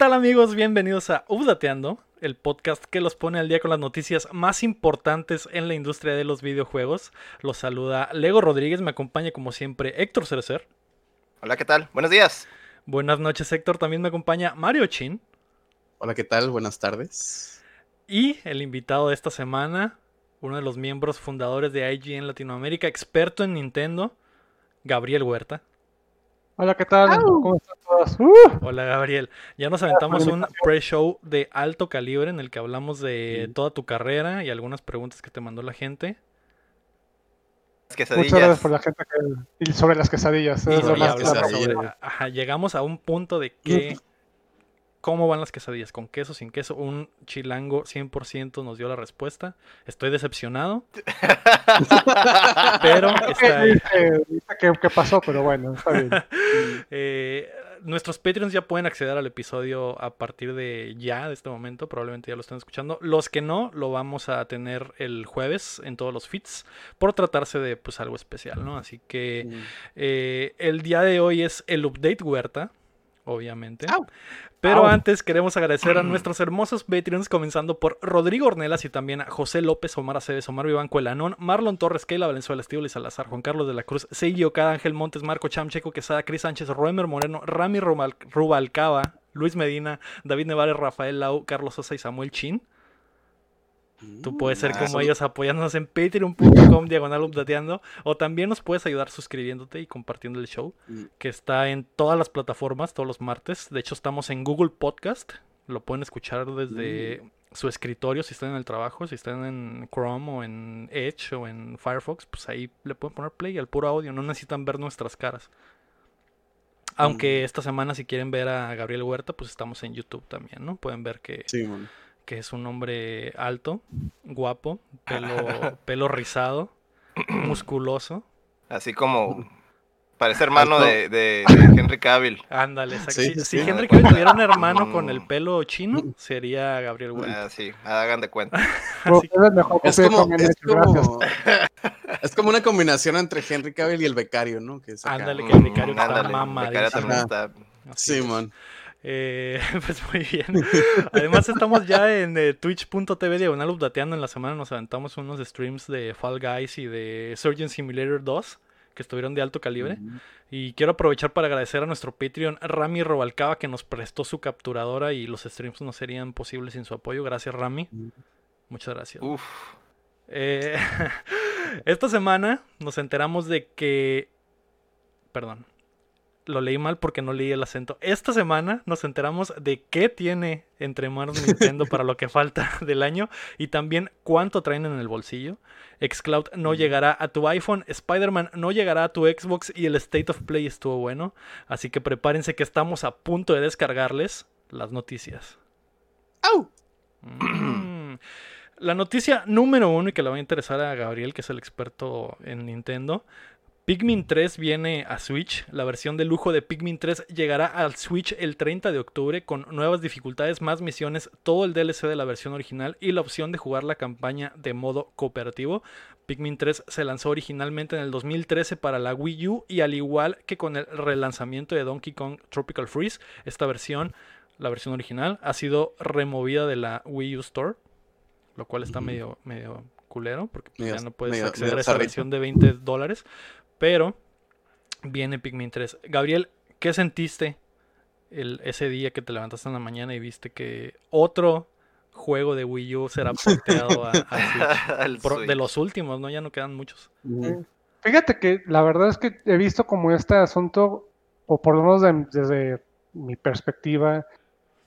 ¿Qué tal amigos? Bienvenidos a Updateando, el podcast que los pone al día con las noticias más importantes en la industria de los videojuegos. Los saluda Lego Rodríguez, me acompaña como siempre Héctor Cerecer. Hola, ¿qué tal? Buenos días. Buenas noches Héctor, también me acompaña Mario Chin. Hola, ¿qué tal? Buenas tardes. Y el invitado de esta semana, uno de los miembros fundadores de IGN Latinoamérica, experto en Nintendo, Gabriel Huerta. Hola, ¿qué tal? ¿Cómo están todos? Uh. Hola, Gabriel. Ya nos aventamos un pre-show de alto calibre en el que hablamos de toda tu carrera y algunas preguntas que te mandó la gente. Muchas gracias por la gente que... Y sobre las quesadillas. llegamos a un punto de que ¿Cómo van las quesadillas? ¿Con queso, sin queso? Un chilango 100% nos dio la respuesta. Estoy decepcionado. pero está ahí. ¿Qué, pasó? Pero bueno, está bien. Eh, nuestros Patreons ya pueden acceder al episodio a partir de ya, de este momento. Probablemente ya lo estén escuchando. Los que no, lo vamos a tener el jueves en todos los feeds. Por tratarse de pues algo especial, ¿no? Así que eh, el día de hoy es el update huerta obviamente. Pero antes queremos agradecer a nuestros hermosos Patreons, comenzando por Rodrigo Ornelas y también a José López, Omar Aceves, Omar Vivanco Elanón, Marlon Torres, Keila Valenzuela, Estíbal y Salazar, Juan Carlos de la Cruz, Seiji Okada, Ángel Montes, Marco Chamcheco, Quesada, Cris Sánchez, Roemer Moreno, Rami Rubalcaba, Luis Medina, David Nevares, Rafael Lau, Carlos Sosa y Samuel Chin. Tú puedes ser como ellos apoyándonos en patreon.com diagonal updateando o también nos puedes ayudar suscribiéndote y compartiendo el show mm. que está en todas las plataformas todos los martes. De hecho estamos en Google Podcast, lo pueden escuchar desde mm. su escritorio si están en el trabajo, si están en Chrome o en Edge o en Firefox, pues ahí le pueden poner play al puro audio, no necesitan ver nuestras caras. Aunque mm. esta semana si quieren ver a Gabriel Huerta, pues estamos en YouTube también, ¿no? Pueden ver que que es un hombre alto, guapo, pelo, pelo rizado, musculoso. Así como parece hermano de, de, Henry Cavill. Ándale, si, Henry Cavill tuviera un hermano con el pelo chino, sería Gabriel Huerta. Ah, sí, hagan de cuenta. es, como, es, como, una combinación entre Henry Cavill y el becario, ¿no? Que Ándale, que el becario está mamadísimo. Está... Sí, man. Eh, pues muy bien. Además estamos ya en eh, twitch.tv diagonal updateando. En la semana nos aventamos unos streams de Fall Guys y de Surgeon Simulator 2 que estuvieron de alto calibre. Y quiero aprovechar para agradecer a nuestro Patreon Rami Robalcaba que nos prestó su capturadora y los streams no serían posibles sin su apoyo. Gracias Rami. Muchas gracias. Eh, esta semana nos enteramos de que... Perdón lo leí mal porque no leí el acento. Esta semana nos enteramos de qué tiene entre manos Nintendo para lo que falta del año y también cuánto traen en el bolsillo. Xcloud no llegará a tu iPhone, Spider-Man no llegará a tu Xbox y el State of Play estuvo bueno. Así que prepárense que estamos a punto de descargarles las noticias. ¡Au! Mm. La noticia número uno y que le va a interesar a Gabriel, que es el experto en Nintendo, Pikmin 3 viene a Switch. La versión de lujo de Pikmin 3 llegará al Switch el 30 de octubre con nuevas dificultades, más misiones, todo el DLC de la versión original y la opción de jugar la campaña de modo cooperativo. Pikmin 3 se lanzó originalmente en el 2013 para la Wii U y al igual que con el relanzamiento de Donkey Kong Tropical Freeze, esta versión, la versión original, ha sido removida de la Wii U Store, lo cual está medio, medio culero porque ya no puedes acceder a esa versión de 20 dólares. Pero viene Pikmin 3. Gabriel, ¿qué sentiste el, ese día que te levantaste en la mañana y viste que otro juego de Wii U será porteado a, de los últimos, ¿no? Ya no quedan muchos. Fíjate que la verdad es que he visto como este asunto, o por lo menos desde mi perspectiva,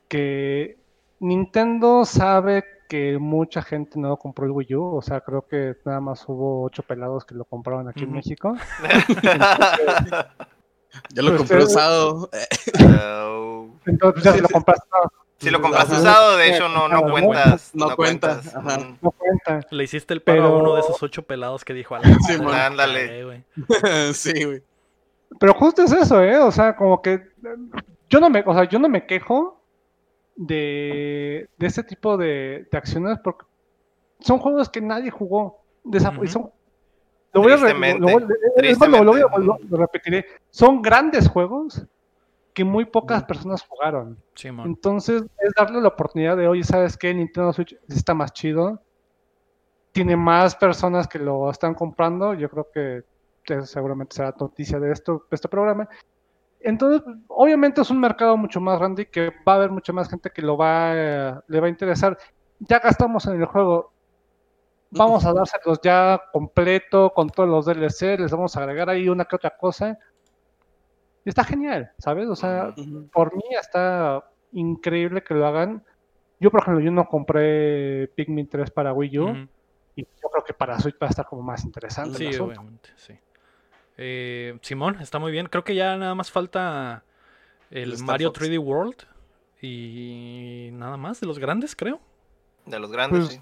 que Nintendo sabe que mucha gente no compró el Wii U, o sea, creo que nada más hubo ocho pelados que lo compraron aquí en México. Yo lo compré usado. Entonces ya si lo compraste Si lo compraste usado, de hecho no, no cuentas. No, cuentas. No. Le hiciste el pago a uno de esos ocho pelados que dijo Sí, ándale. sí, güey. Pero justo es eso, ¿eh? O sea, como que yo no me, o sea, yo no me quejo de, de este tipo de, de, acciones porque son juegos que nadie jugó. De son, lo voy a, repetiré. Son grandes juegos, que muy pocas personas jugaron. Sí. Entonces, es darle la oportunidad de, oye, ¿sabes qué? Nintendo Switch está más chido. Tiene más personas que lo están comprando. Yo creo que eso seguramente será noticia de esto, de este programa. Entonces, obviamente es un mercado mucho más grande y que va a haber mucha más gente que lo va, eh, le va a interesar. Ya gastamos en el juego. Vamos a dárselos ya completo, con todos los DLC, les vamos a agregar ahí una que otra cosa. Y está genial, ¿sabes? O sea, por mí está increíble que lo hagan. Yo, por ejemplo, yo no compré Pikmin 3 para Wii U y yo creo que para Switch va a estar como más interesante. Sí, el asunto. obviamente, sí. Eh, Simón, está muy bien. Creo que ya nada más falta el, Mario Fox. 3D World y nada más de los grandes, creo. De los grandes, Pues, sí.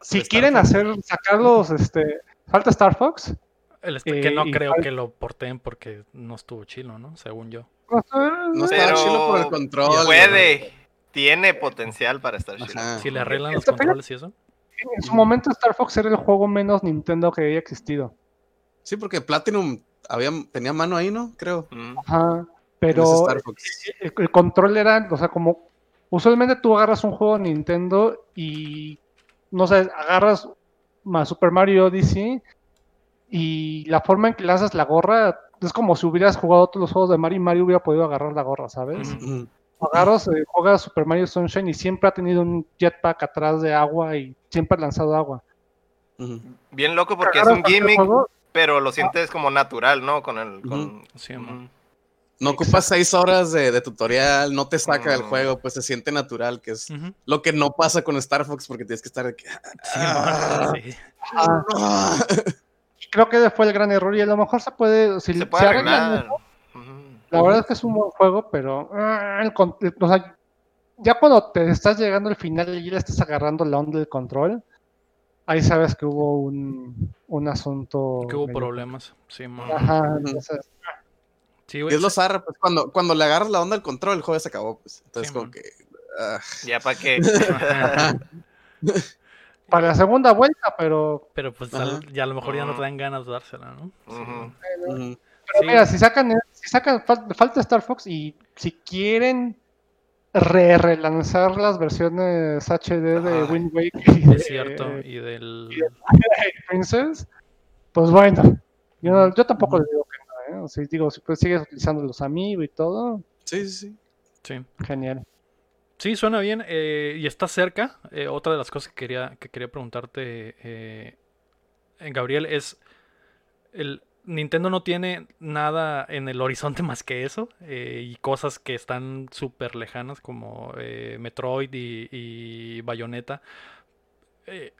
Si Star quieren Fox. hacer, sacarlos, este, falta Star Fox. El este- que Eh, no creo que lo porten porque no estuvo chilo, ¿no? Según yo. No Pero- estaba chilo por el control. Puede. Tiene potencial para estar chido. Ajá. Si le arreglan los Está controles y eso. En su momento Star Fox era el juego menos Nintendo que haya existido. Sí, porque Platinum había, tenía mano ahí, ¿no? Creo. Ajá. Pero el, el control era, o sea, como usualmente tú agarras un juego de Nintendo y no sé, agarras más Super Mario Odyssey y la forma en que lanzas la gorra es como si hubieras jugado todos los juegos de Mario y Mario hubiera podido agarrar la gorra, ¿sabes? Agarras, eh, juegas Super Mario Sunshine y siempre ha tenido un jetpack atrás de agua y siempre ha lanzado agua. Bien loco porque es un cualquier gimmick, juego, pero lo sientes como natural, ¿no? Con el. Con... Sí. Ujú. No ocupas seis horas de, de tutorial, no te saca del Mm. juego, pues se siente natural, que es lo que no pasa con Star Fox porque tienes que estar de que, Sí, Ah. sí. ah, "Ah". creo que fue el gran error y a lo mejor se puede, si Se puede arreglan arreglar. La verdad es que es un buen juego, pero ah, el con- el- o sea, ya cuando te estás llegando al final y ya le estás agarrando la onda del control, ahí sabes que hubo un, un asunto. Que hubo medio- problemas. Sí, mon. Ajá, entonces, Sí, Y güey. es lo zarra, pues cuando, cuando le agarras la onda al control, el juego se acabó, pues. Entonces, Sí, como man. que. ah, Ya para qué. para la segunda vuelta, pero, Pero pues Ajá. ya a lo mejor ya no te dan ganas de dársela, ¿no? Pero Sí. mira, si sacan, si sacan fal- falta Star Fox y si quieren re relanzar las versiones HD de. Wind Waker y de, Es cierto. Y del. Princess, pues bueno, yo, tampoco le digo que no, ¿eh? O sea, digo, si pues sigues utilizando los amigos y todo, Sí, sí, sí. Sí. genial. Sí, suena bien. eh, y está cerca. eh, otra de las cosas que quería, que quería preguntarte, eh, Gabriel, es el Nintendo no tiene nada en el horizonte más que eso. eh, y cosas que están súper lejanas como eh, Metroid y, Bayonetta. Eh,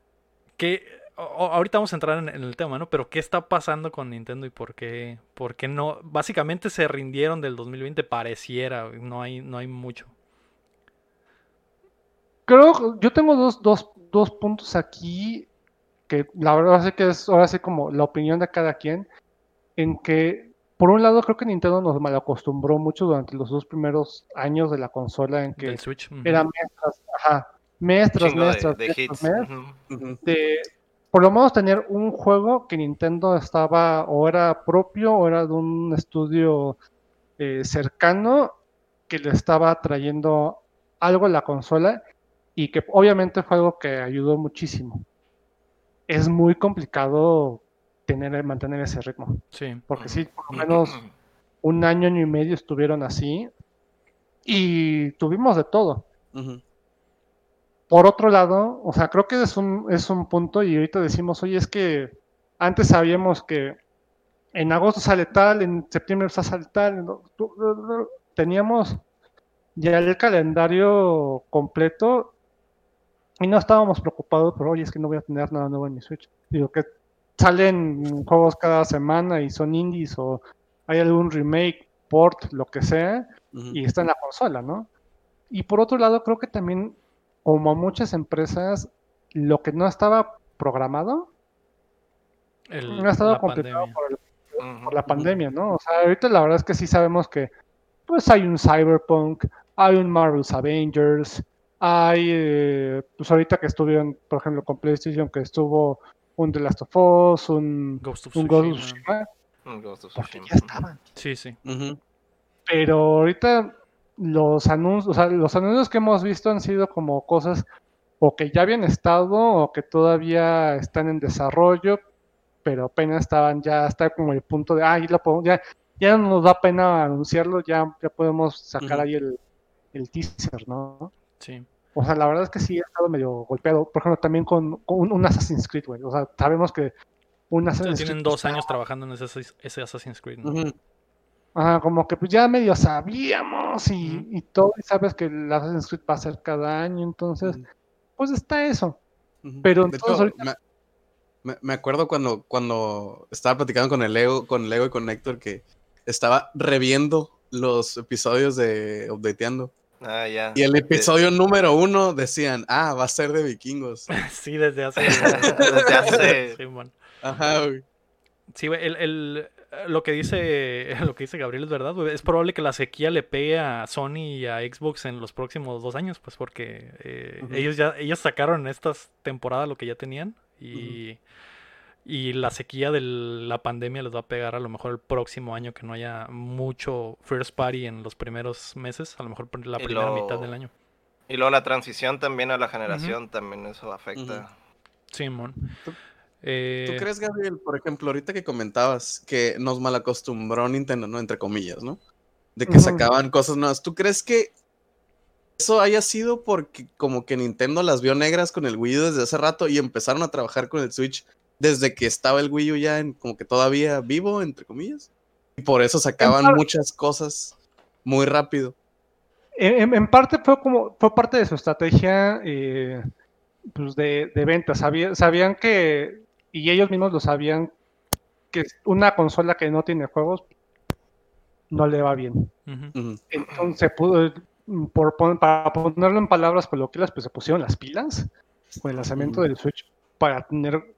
¿qué- o- o- ahorita vamos a entrar en, el tema, ¿no? Pero ¿qué está pasando con Nintendo y por qué, por qué no? Básicamente se rindieron del 2020, pareciera. No hay, no hay mucho. Creo, yo tengo dos, dos, dos puntos aquí que la verdad sí que es ahora sí como la opinión de cada quien, en que por un lado creo que Nintendo nos malacostumbró mucho durante los dos primeros años de la consola en que Del Switch. era mes tras, ajá, Chingo mes de, hits. de por lo menos tener un juego que Nintendo estaba o era propio o era de un estudio eh, cercano que le estaba trayendo algo a la consola y que obviamente fue algo que ayudó muchísimo. Es muy complicado tener, mantener ese ritmo, Sí. porque sí, por lo menos un año, año y medio estuvieron así y tuvimos de todo. Por otro lado, o sea, creo que es un, es un punto y ahorita decimos, oye, es que antes sabíamos que en agosto sale tal, en septiembre sale tal, teníamos ya el calendario completo y no estábamos preocupados por, oye, es que no voy a tener nada nuevo en mi Switch. Digo, que salen juegos cada semana y son indies o hay algún remake, port, lo que sea, y está en la consola, ¿no? Y por otro lado, creo que también, como a muchas empresas, lo que no estaba programado El- no ha estado la complicado pandemia. por, el- Ujú. por la pandemia, ¿no? O sea, ahorita la verdad es que sí sabemos que pues hay un Cyberpunk, hay un Marvel's Avengers, hay, eh, pues ahorita que estuvieron, por ejemplo, con PlayStation, que estuvo un The Last of Us, un, Ghost of un Ghost of Tsushima. Ghost of porque Tsushima. ya estaban. Sí, sí. Pero ahorita los anuncios, o sea, los anuncios que hemos visto han sido como cosas o que ya habían estado o que todavía están en desarrollo, pero apenas estaban ya hasta como el punto de, ah, ya, ya no nos da pena anunciarlo, ya, ya podemos sacar ahí el, el teaser, ¿no? Sí. O sea, la verdad es que sí he estado medio golpeado. Por ejemplo, también con, un Assassin's Creed, güey. O sea, sabemos que un Assassin's Tienen dos años trabajando en ese, ese Assassin's Creed. ¿no? Ajá, como que pues ya medio sabíamos y, y, todo, y sabes que el Assassin's Creed va a ser cada año, entonces, pues está eso. Pero entonces ahorita... me, me, acuerdo cuando, cuando estaba platicando con el Lego, con Lego y con Héctor que estaba reviendo los episodios de Updateando. Ah, ya. Y el episodio número uno decían, ah, va a ser de vikingos. sí, desde hace. desde hace. Sí, Ajá, güey. Sí, güey, el, el, lo que dice lo que dice Gabriel es verdad, güey. Es probable que la sequía le pegue a Sony y a Xbox en los próximos dos años, pues porque eh, ellos ya ellos sacaron estas temporadas lo que ya tenían y y la sequía de la pandemia les va a pegar a lo mejor el próximo año que no haya mucho first party en los primeros meses, a lo mejor la primera mitad del año. Y luego la transición también a la generación, también eso afecta. Sí, mon. Eh, ¿Tú, crees, Gabriel, por ejemplo, ahorita que comentabas que nos malacostumbró Nintendo, ¿no? Entre comillas, ¿no? De que sacaban cosas nuevas. ¿Tú crees que eso haya sido porque como que Nintendo las vio negras con el Wii U desde hace rato y empezaron a trabajar con el Switch desde que estaba el Wii U ya en, como que todavía vivo, entre comillas. Y por eso sacaban muchas cosas muy rápido. En, parte fue como, fue parte de su estrategia eh, pues de, de ventas. sabían que, y ellos mismos lo sabían, que una consola que no tiene juegos no le va bien. Entonces, por, para ponerlo en palabras coloquiales, pues se pusieron las pilas con el lanzamiento del Switch para tener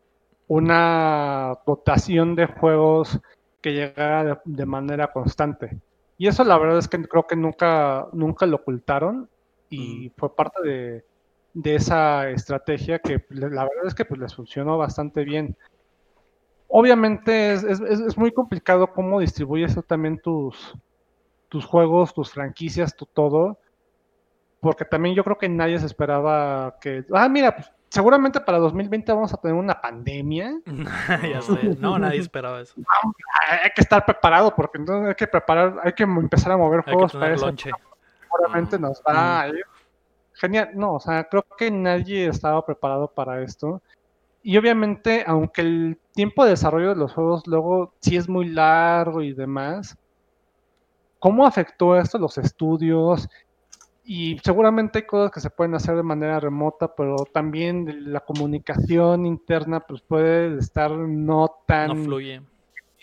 una dotación de juegos que llegara de, manera constante. Y eso la verdad es que creo que nunca, nunca lo ocultaron y fue parte de, esa estrategia que la verdad es que pues, les funcionó bastante bien. Obviamente es, muy complicado cómo distribuyes también tus, tus juegos, tus franquicias, tu todo, porque también yo creo que nadie se esperaba que, ah, mira, pues seguramente para 2020 vamos a tener una pandemia. ya sé, no, nadie esperaba eso. hay que estar preparado porque entonces hay que preparar, hay que empezar a mover juegos para eso. Seguramente nos va a ir. Genial, no, o sea, creo que nadie estaba preparado para esto. Y obviamente, aunque el tiempo de desarrollo de los juegos luego sí es muy largo y demás, ¿cómo afectó esto los estudios? Y seguramente hay cosas que se pueden hacer de manera remota, pero también la comunicación interna pues puede estar no tan... No fluye.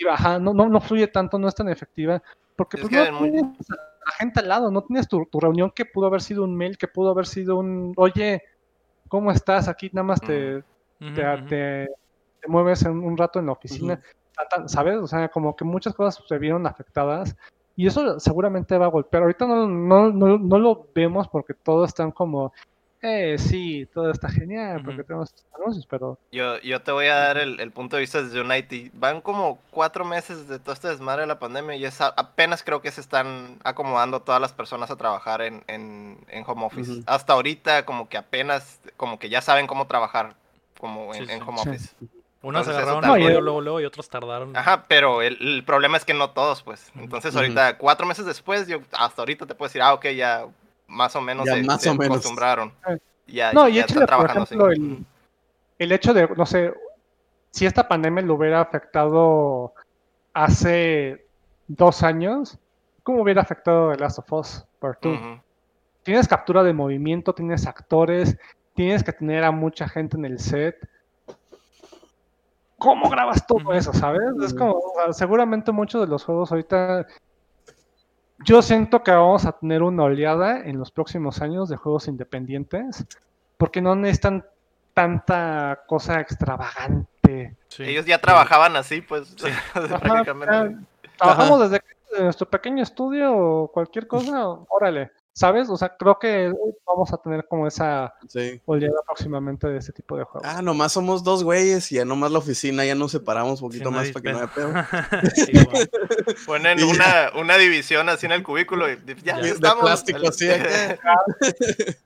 Ajá, no, no, no fluye tanto, no es tan efectiva, porque pues, no tienes a la gente al lado, no tienes tu, reunión que pudo haber sido un mail, que pudo haber sido un, oye, ¿cómo estás? Aquí nada más te, te, mueves en un rato en la oficina, ¿sabes? O sea, como que muchas cosas se vieron afectadas y eso seguramente va a golpear. Ahorita no, no, no, lo vemos porque todos están como, eh, sí, todo está genial porque tenemos anuncios, pero... Yo, yo te voy a dar el, punto de vista desde United. Van como cuatro meses de todo este desmadre de la pandemia y es apenas creo que se están acomodando todas las personas a trabajar en, en, home office. Hasta ahorita como que apenas, como que ya saben cómo trabajar como en, home office. Unos agarraron el luego, luego y otros tardaron. Ajá, pero el, problema es que no todos, pues. Entonces, ahorita, cuatro meses después, yo hasta ahorita te puedo decir, ah, ok, ya más o menos se, más o menos. acostumbraron. Ya, no, y ya por ejemplo, el, el, hecho de, no sé, si esta pandemia lo hubiera afectado hace dos años, ¿cómo hubiera afectado The Last of Us Part 2? Tienes captura de movimiento, tienes actores, tienes que tener a mucha gente en el set ¿cómo grabas todo eso, sabes? Es como, seguramente muchos de los juegos ahorita, yo siento que vamos a tener una oleada en los próximos años de juegos independientes, porque no necesitan tanta cosa extravagante. Ellos ya trabajaban así, pues, prácticamente. trabajamos desde nuestro pequeño estudio o cualquier cosa, órale. ¿Sabes? O sea, creo que vamos a tener como esa Sí. oleada próximamente de ese tipo de juegos. Ah, nomás somos dos güeyes y ya nomás la oficina ya nos separamos un poquito Sí, más para que no haya pedo. Sí, güey. Ponen Y una, una división así en el cubículo y ya, Ya. De estamos. plástico, así, acá.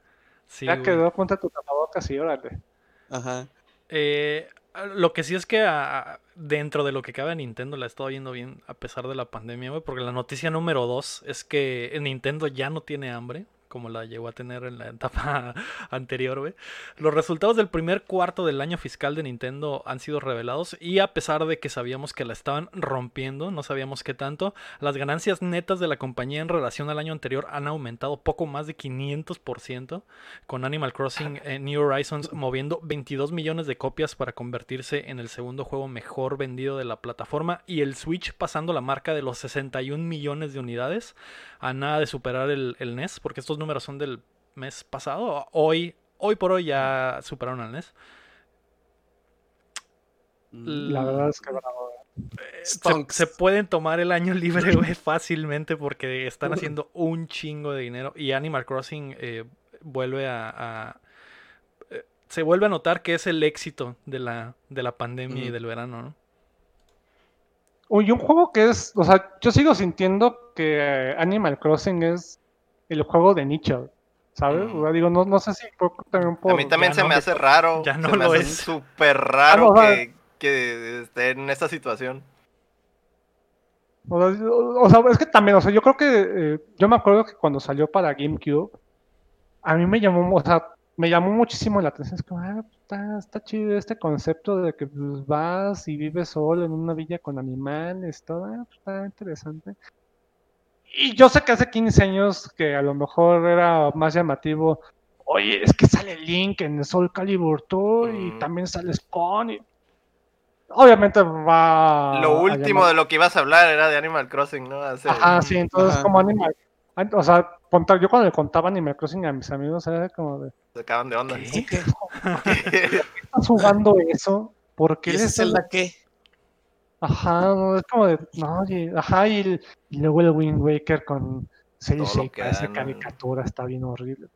Sí, ya quedó, ponte tu tapabocas y órale. Ajá. Eh, lo que sí es que ah, dentro de lo que cabe Nintendo la he estado viendo bien a pesar de la pandemia, porque la noticia número dos es que Nintendo ya no tiene hambre, como la llegó a tener en la etapa anterior, güey. Los resultados del primer cuarto del año fiscal de Nintendo han sido revelados y a pesar de que sabíamos que la estaban rompiendo, no sabíamos qué tanto, las ganancias netas de la compañía en relación al año anterior han aumentado poco más de 500%, con Animal Crossing eh, New Horizons moviendo 22 millones de copias para convertirse en el segundo juego mejor vendido de la plataforma y el Switch pasando la marca de los 61 millones de unidades a nada de superar el, el NES, porque estos números son del mes pasado. Hoy, hoy por hoy ya superaron al NES. La verdad es que bravo. Eh, se, pueden tomar el año libre, güey, fácilmente porque están haciendo un chingo de dinero y Animal Crossing eh, vuelve a, a- eh, se vuelve a notar que es el éxito de la, de la pandemia y del verano, ¿no? Uy, un juego que es, o sea, yo sigo sintiendo que Animal Crossing es el juego de nicho, ¿sabes? Mm. O sea, digo, no, no sé si también por... A mí también se no. me hace raro. Ya no se me lo hace es. súper raro Ah, no, o sea- que, que esté en esta situación. O sea, o- o sea, es que también, o sea, yo creo que eh, yo me acuerdo que cuando salió para GameCube, a mí me llamó, o sea, me llamó muchísimo la atención. Es como, ah, está, está chido este concepto de que pues, vas y vives solo en una villa con animales, todo, ah, pues, está interesante. Y yo sé que hace 15 años que a lo mejor era más llamativo. Oye, es que sale Link en Soul Calibur 2 y Mm. también sale Spawn. Y... Obviamente va. Lo último llamar- de lo que ibas a hablar era de Animal Crossing, ¿no? Hace- Ajá, sí, entonces Ajá. como Animal, an- o sea, contar, yo cuando le contaba Animal Crossing a mis amigos era como de, Se acaban de onda. ¿Qué? ¿qué estás jugando eso? ¿Por qué ¿Y ese les Zelda qué? Ajá, no, es como de, no, oye, ajá, y, el- y luego el Wind Waker con dan, ¿no? caricatura, está bien horrible.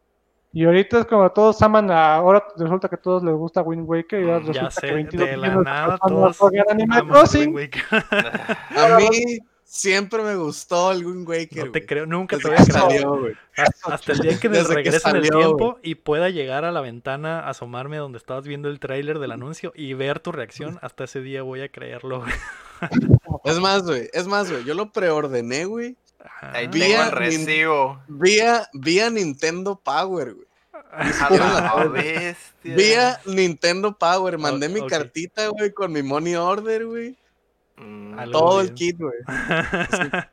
Y ahorita es como todos aman a, ahora resulta que a todos les gusta Wind Waker y ahora Mm, resulta Ya sé, que 22 de la nada todos juegan Animal el Crossing. A mí siempre me gustó Wind Waker. No te güey. creo, nunca te voy a creer. salió. Hasta, hasta el día que me Desde que regrese en el tiempo y pueda llegar a la ventana, asomarme donde estabas viendo el tráiler del anuncio y ver tu reacción, hasta ese día voy a creerlo. güey. Es más, güey. Es más, güey. Yo lo preordené, güey. Ahí Vía tengo el recibo. Vía, vía Nintendo Power, güey. A la bestia. Vía Nintendo Power. Mandé mi cartita, güey, con mi money order, güey. Mm, Todo bien. el kit, güey.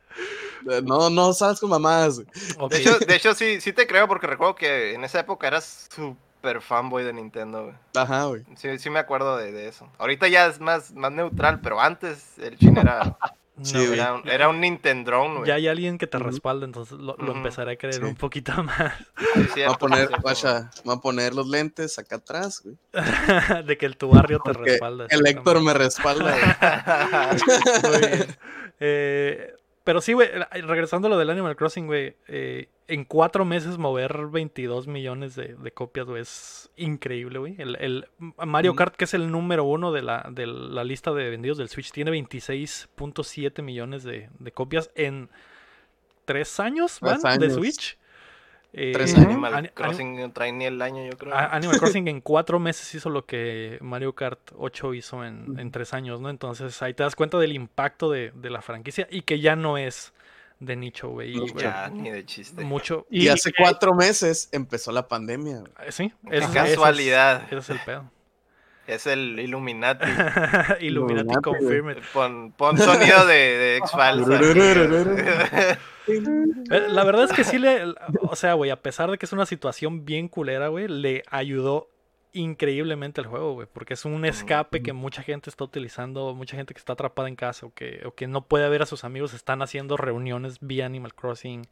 No, no sabes con mamadas. De hecho, de hecho sí, sí te creo porque recuerdo que en esa época eras súper fanboy de Nintendo, güey. Ajá, güey. Sí, sí me acuerdo de, de eso. Ahorita ya es más, más neutral, pero antes el chin era, Sí, era, un- era un Nintendrón, güey. Ya hay alguien que te respalda, entonces lo, lo empezaré a creer Sí. un poquito más. Sí, cierto, a poner, guacha, voy a poner los lentes acá atrás, güey. de que el tu barrio te respalda. el Héctor me respalda, güey. Muy bien. Eh, pero sí, güey, regresando a lo del Animal Crossing, güey, eh, en cuatro meses mover 22 millones de, de copias, güey, es increíble, güey. El, el Mario Mm. Kart, que es el número uno de la, de la lista de vendidos del Switch, tiene 26.7 millones de, de copias en tres años, Tres ¿van? De años. Switch. Eh, Tres. Animal Ani- Crossing no trae ni el año, yo creo. Animal Crossing en cuatro meses hizo lo que Mario Kart 8 hizo en, en tres años, ¿no? Entonces ahí te das cuenta del impacto de, de la franquicia y que ya no es de nicho, güey. ya, ni de chiste. Mucho. Y, hace cuatro meses empezó la pandemia, güey. eh, Sí, Qué ese- ese es- casualidad. Ese es el pedo. Es el Illuminati. Illuminati confirmed. Pon, pon sonido de, de X-Files. Eh, La verdad es que sí le. O sea, güey, a pesar de que es una situación bien culera, güey, le ayudó increíblemente el juego, güey. Porque es un escape que mucha gente está utilizando, mucha gente que está atrapada en casa o que, o que no puede ver a sus amigos, están haciendo reuniones vía Animal Crossing,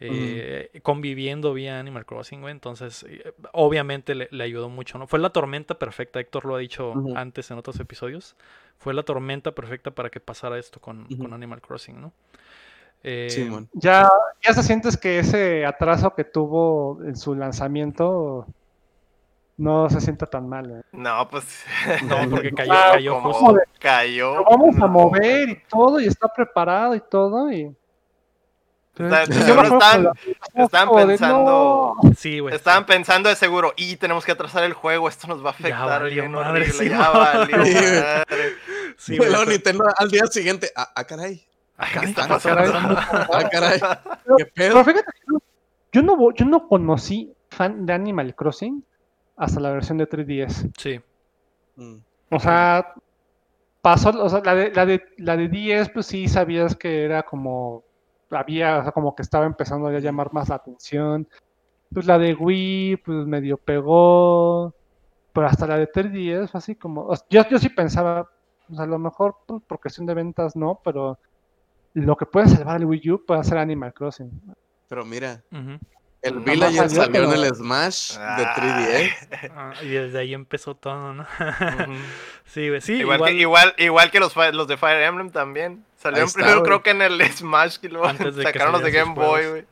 eh, conviviendo vía Animal Crossing, güey. Entonces, eh, obviamente le, le ayudó mucho, ¿no? Fue la tormenta perfecta, Héctor lo ha dicho antes en otros episodios. Fue la tormenta perfecta para que pasara esto con, con Animal Crossing, ¿no? Eh, ya, ya se sientes que ese atraso que tuvo en su lanzamiento no se siente tan mal. ¿eh? No, pues. No, porque cayó, cayó justo. Cayó. Lo vamos a mover y todo, y está preparado y todo, y. estaban, pensando. Sí, güey. Estaban pensando de seguro, y tenemos que atrasar el juego, esto nos va a afectar. Ya valió madre, horrible, sí, ya valió madre. Sí, Pero güey, Nintendo al día siguiente, ah, ah, caray. Ah, ¿Qué está Ah, pasando? Ah, caray. ¿Qué Pero pedo? fíjate que yo, no, yo no conocí fan de Animal Crossing hasta la versión de 3DS. Sí. Mm. O sea, pasó, o sea, la de, la de, la de 10, pues sí sabías que era como, había, o sea, como que estaba empezando a llamar más la atención. Pues la de Wii, pues medio pegó. Pero hasta la de 3DS fue así como, o sea, yo, yo sí pensaba, pues a lo mejor pues, por cuestión de ventas no, pero lo que puede salvar el Wii U puede ser Animal Crossing. Pero mira, Ujú. El Nomás Villager salió, salió en el Smash de Ah. 3DS. Ah, y desde ahí empezó todo, ¿no? Sí, güey. Sí, igual, que, igual, igual que los, los de Fire Emblem también. Salieron está, primero, creo que en el Smash y luego Antes de que sacaron los de Game Boy, güey.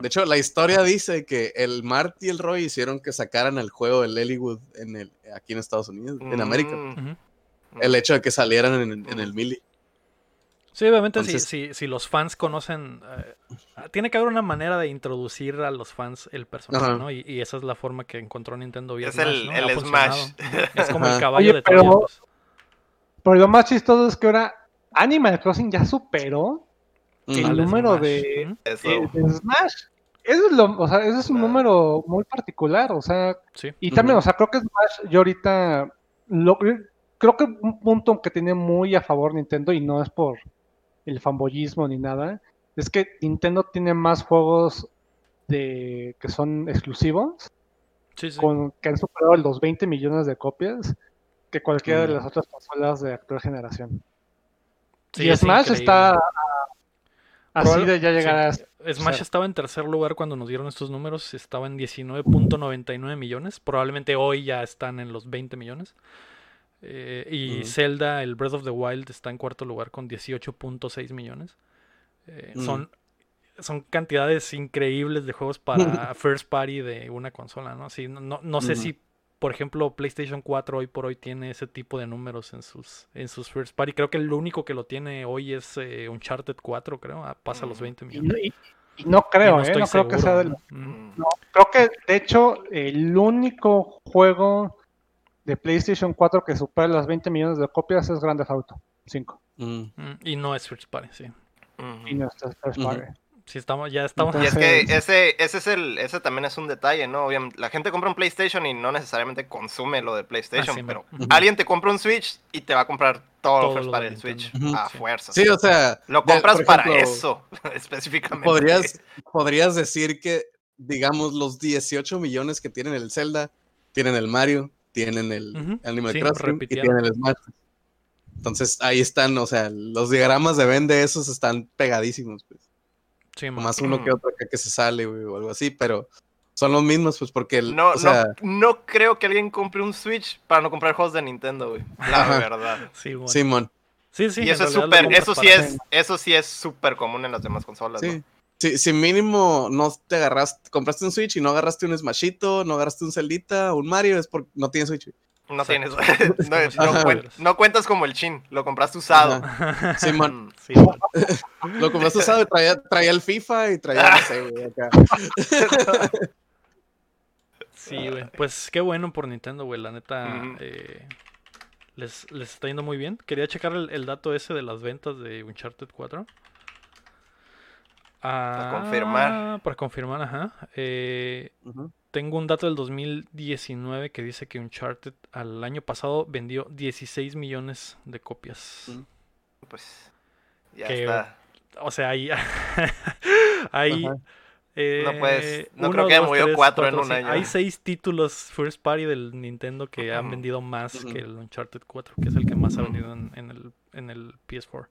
De hecho, la historia dice que el Mart y el Roy hicieron que sacaran el juego del Hollywood en el, aquí en Estados Unidos, en América. Mm. El hecho de que salieran en, en el Mili. Sí, obviamente si, Entonces- si, si los fans conocen, eh, tiene que haber una manera de introducir a los fans el personaje, Ajá. ¿no? Y, y esa es la forma que encontró Nintendo vía Es Smash, el, ¿no? el Ha. Smash. Es como el caballo Oye, de pero- Troya. Pero lo más chistoso es que ahora Animal Crossing ya superó el Al número Smash. de. Eso. de Smash. Eso es, lo, o sea, ese es un Ah. número muy particular, o sea, Sí. y también, o sea, creo que Smash yo ahorita, lo, creo que un punto que tiene muy a favor Nintendo, y no es por el fanboyismo ni nada, es que Nintendo tiene más juegos de que son exclusivos, Sí, sí. con, que han superado los 20 millones de copias, que cualquiera de Mm. las otras consolas de actual generación. Sí, y es Smash increíble. está así de ya llegar sí. a... Smash ser. estaba en tercer lugar cuando nos dieron estos números, estaba en 19.99 millones, probablemente hoy ya están en los 20 millones. Eh, y. Zelda, el Breath of the Wild, está en cuarto lugar con 18.6 millones. Eh, Mm. son, son cantidades increíbles de juegos para first party de una consola, ¿no? Así, no, no, no sé si, por ejemplo, PlayStation 4 hoy por hoy tiene ese tipo de números en sus, en sus first party. Creo que el único que lo tiene hoy es eh, Uncharted 4, creo. ah, Pasa los Mm. 20 Y, millones. no- y- y no Y creo, ¿eh? estoy No creo que sea del... Mm. Mm. Creo que, de hecho, el único juego de PlayStation 4 que supera las 20 millones de copias es Grand Theft Auto 5. Mm. Mm, Y no es first party, sí. Y no es first Ujú. party. Sí, estamos, ya estamos. Y es que ese, ese es el, ese también es un detalle, ¿no? Obviamente, la gente compra un PlayStation y no necesariamente consume lo de PlayStation, Ah, sí, pero alguien te compra un Switch y te va a comprar todo, Todo first lo para de el Switch a Sí. fuerza. Sí, o sea. Lo de- compras para ejemplo, eso, específicamente. Podrías, podrías decir que, digamos, los 18 millones que tienen el Zelda, tienen el Mario, tienen el Ujú, Animal sí, Crossing y tienen el Smash. Entonces ahí están, o sea, los diagramas de Ben de esos están pegadísimos, pues. Sí. Más uno que otro acá que se sale, güey, o algo así, pero son los mismos, pues, porque, el, No, o sea, no, no creo que alguien compre un Switch para no comprar juegos de Nintendo, güey. La Ajá. verdad. Sí, bueno. Simón, Sí, sí, y eso es súper, eso sí es, eso sí es súper común en las demás consolas, sí. ¿no? Si, si mínimo no te agarraste, compraste un Switch y no agarraste un Smashito, no agarraste un Celdita, un Mario, es porque no tienes Switch. No tienes, Es no, no cuen- cuentas como el chin, lo compraste usado. Mm. Sí, man. lo compraste usado y traía, traía el FIFA y traía, no sé, güey, acá. Sí, güey. Pues qué bueno por Nintendo, güey. La neta, eh, les, les está yendo muy bien. Quería checar el, el dato ese de las ventas de Uncharted 4. Para Ah, confirmar. Para confirmar, ajá. Eh, Ujú. tengo un dato del 2019 que dice que Uncharted al año pasado vendió 16 millones de copias. Mm. Pues ya Que- está. O sea, ahí. ahí eh, No puedes- no uno, creo que haya movido tres, cuatro en cuatro, un sí. año. Hay seis títulos first party del Nintendo que han Ujú. vendido más que el Uncharted 4, que es el que más ha vendido en, en el, en el PS4.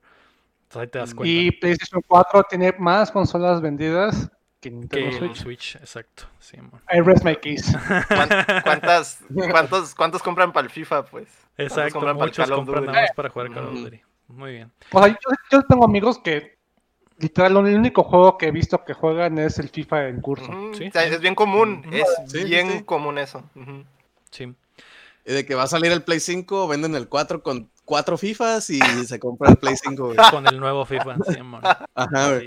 Entonces ahí te das cuenta. Y PlayStation 4 tiene más consolas vendidas que Nintendo el Switch. Switch, exacto. Sí. I rest my case. ¿Cuán- ¿Cuántas, cuántos, ¿Cuántos compran para el FIFA, pues? Exacto, compran para muchos compran nada más para jugar Call of. Duty. Muy bien. O sea, yo, yo tengo amigos que literal, el único juego que he visto que juegan es el FIFA en curso. es bien común, es bien común eso. Sí. Y de que va a salir el Play 5, venden el 4 con cuatro FIFAs y se compra el Play 5. Con el nuevo FIFA, sí, Ajá,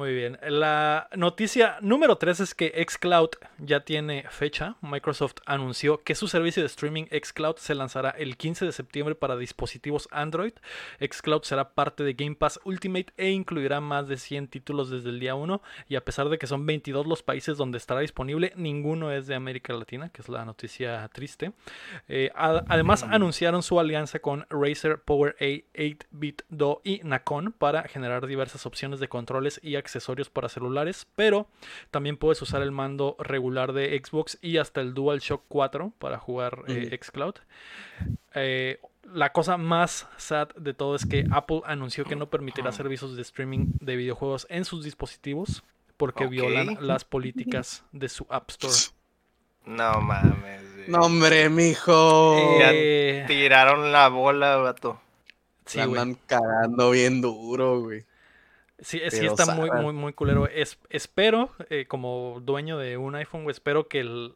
muy bien. La noticia número 3 es que Xcloud ya tiene fecha. Microsoft anunció que su servicio de streaming Xcloud se lanzará el 15 de septiembre para dispositivos Android. Xcloud será parte de Game Pass Ultimate e incluirá más de 100 títulos desde el día 1. Y a pesar de que son 22 los países donde estará disponible, ninguno es de América Latina, que es la noticia triste. Eh, además, anunciaron su alianza con Razer Power A 8-bit Do y Nacon para generar diversas opciones de controles y accesorios para celulares, pero también puedes usar el mando regular de Xbox y hasta el DualShock 4 para jugar eh, Xcloud. Eh, la cosa más sad de todo es que Apple anunció que no permitirá servicios de streaming de videojuegos en sus dispositivos porque violan las políticas de su App Store. No mames. No, hombre, mijo. Eh... Tiraron la bola, vato. Se andan cagando bien duro, güey. Sí, sí está muy, muy, muy culero. Es, espero, eh, como dueño de un iPhone, espero que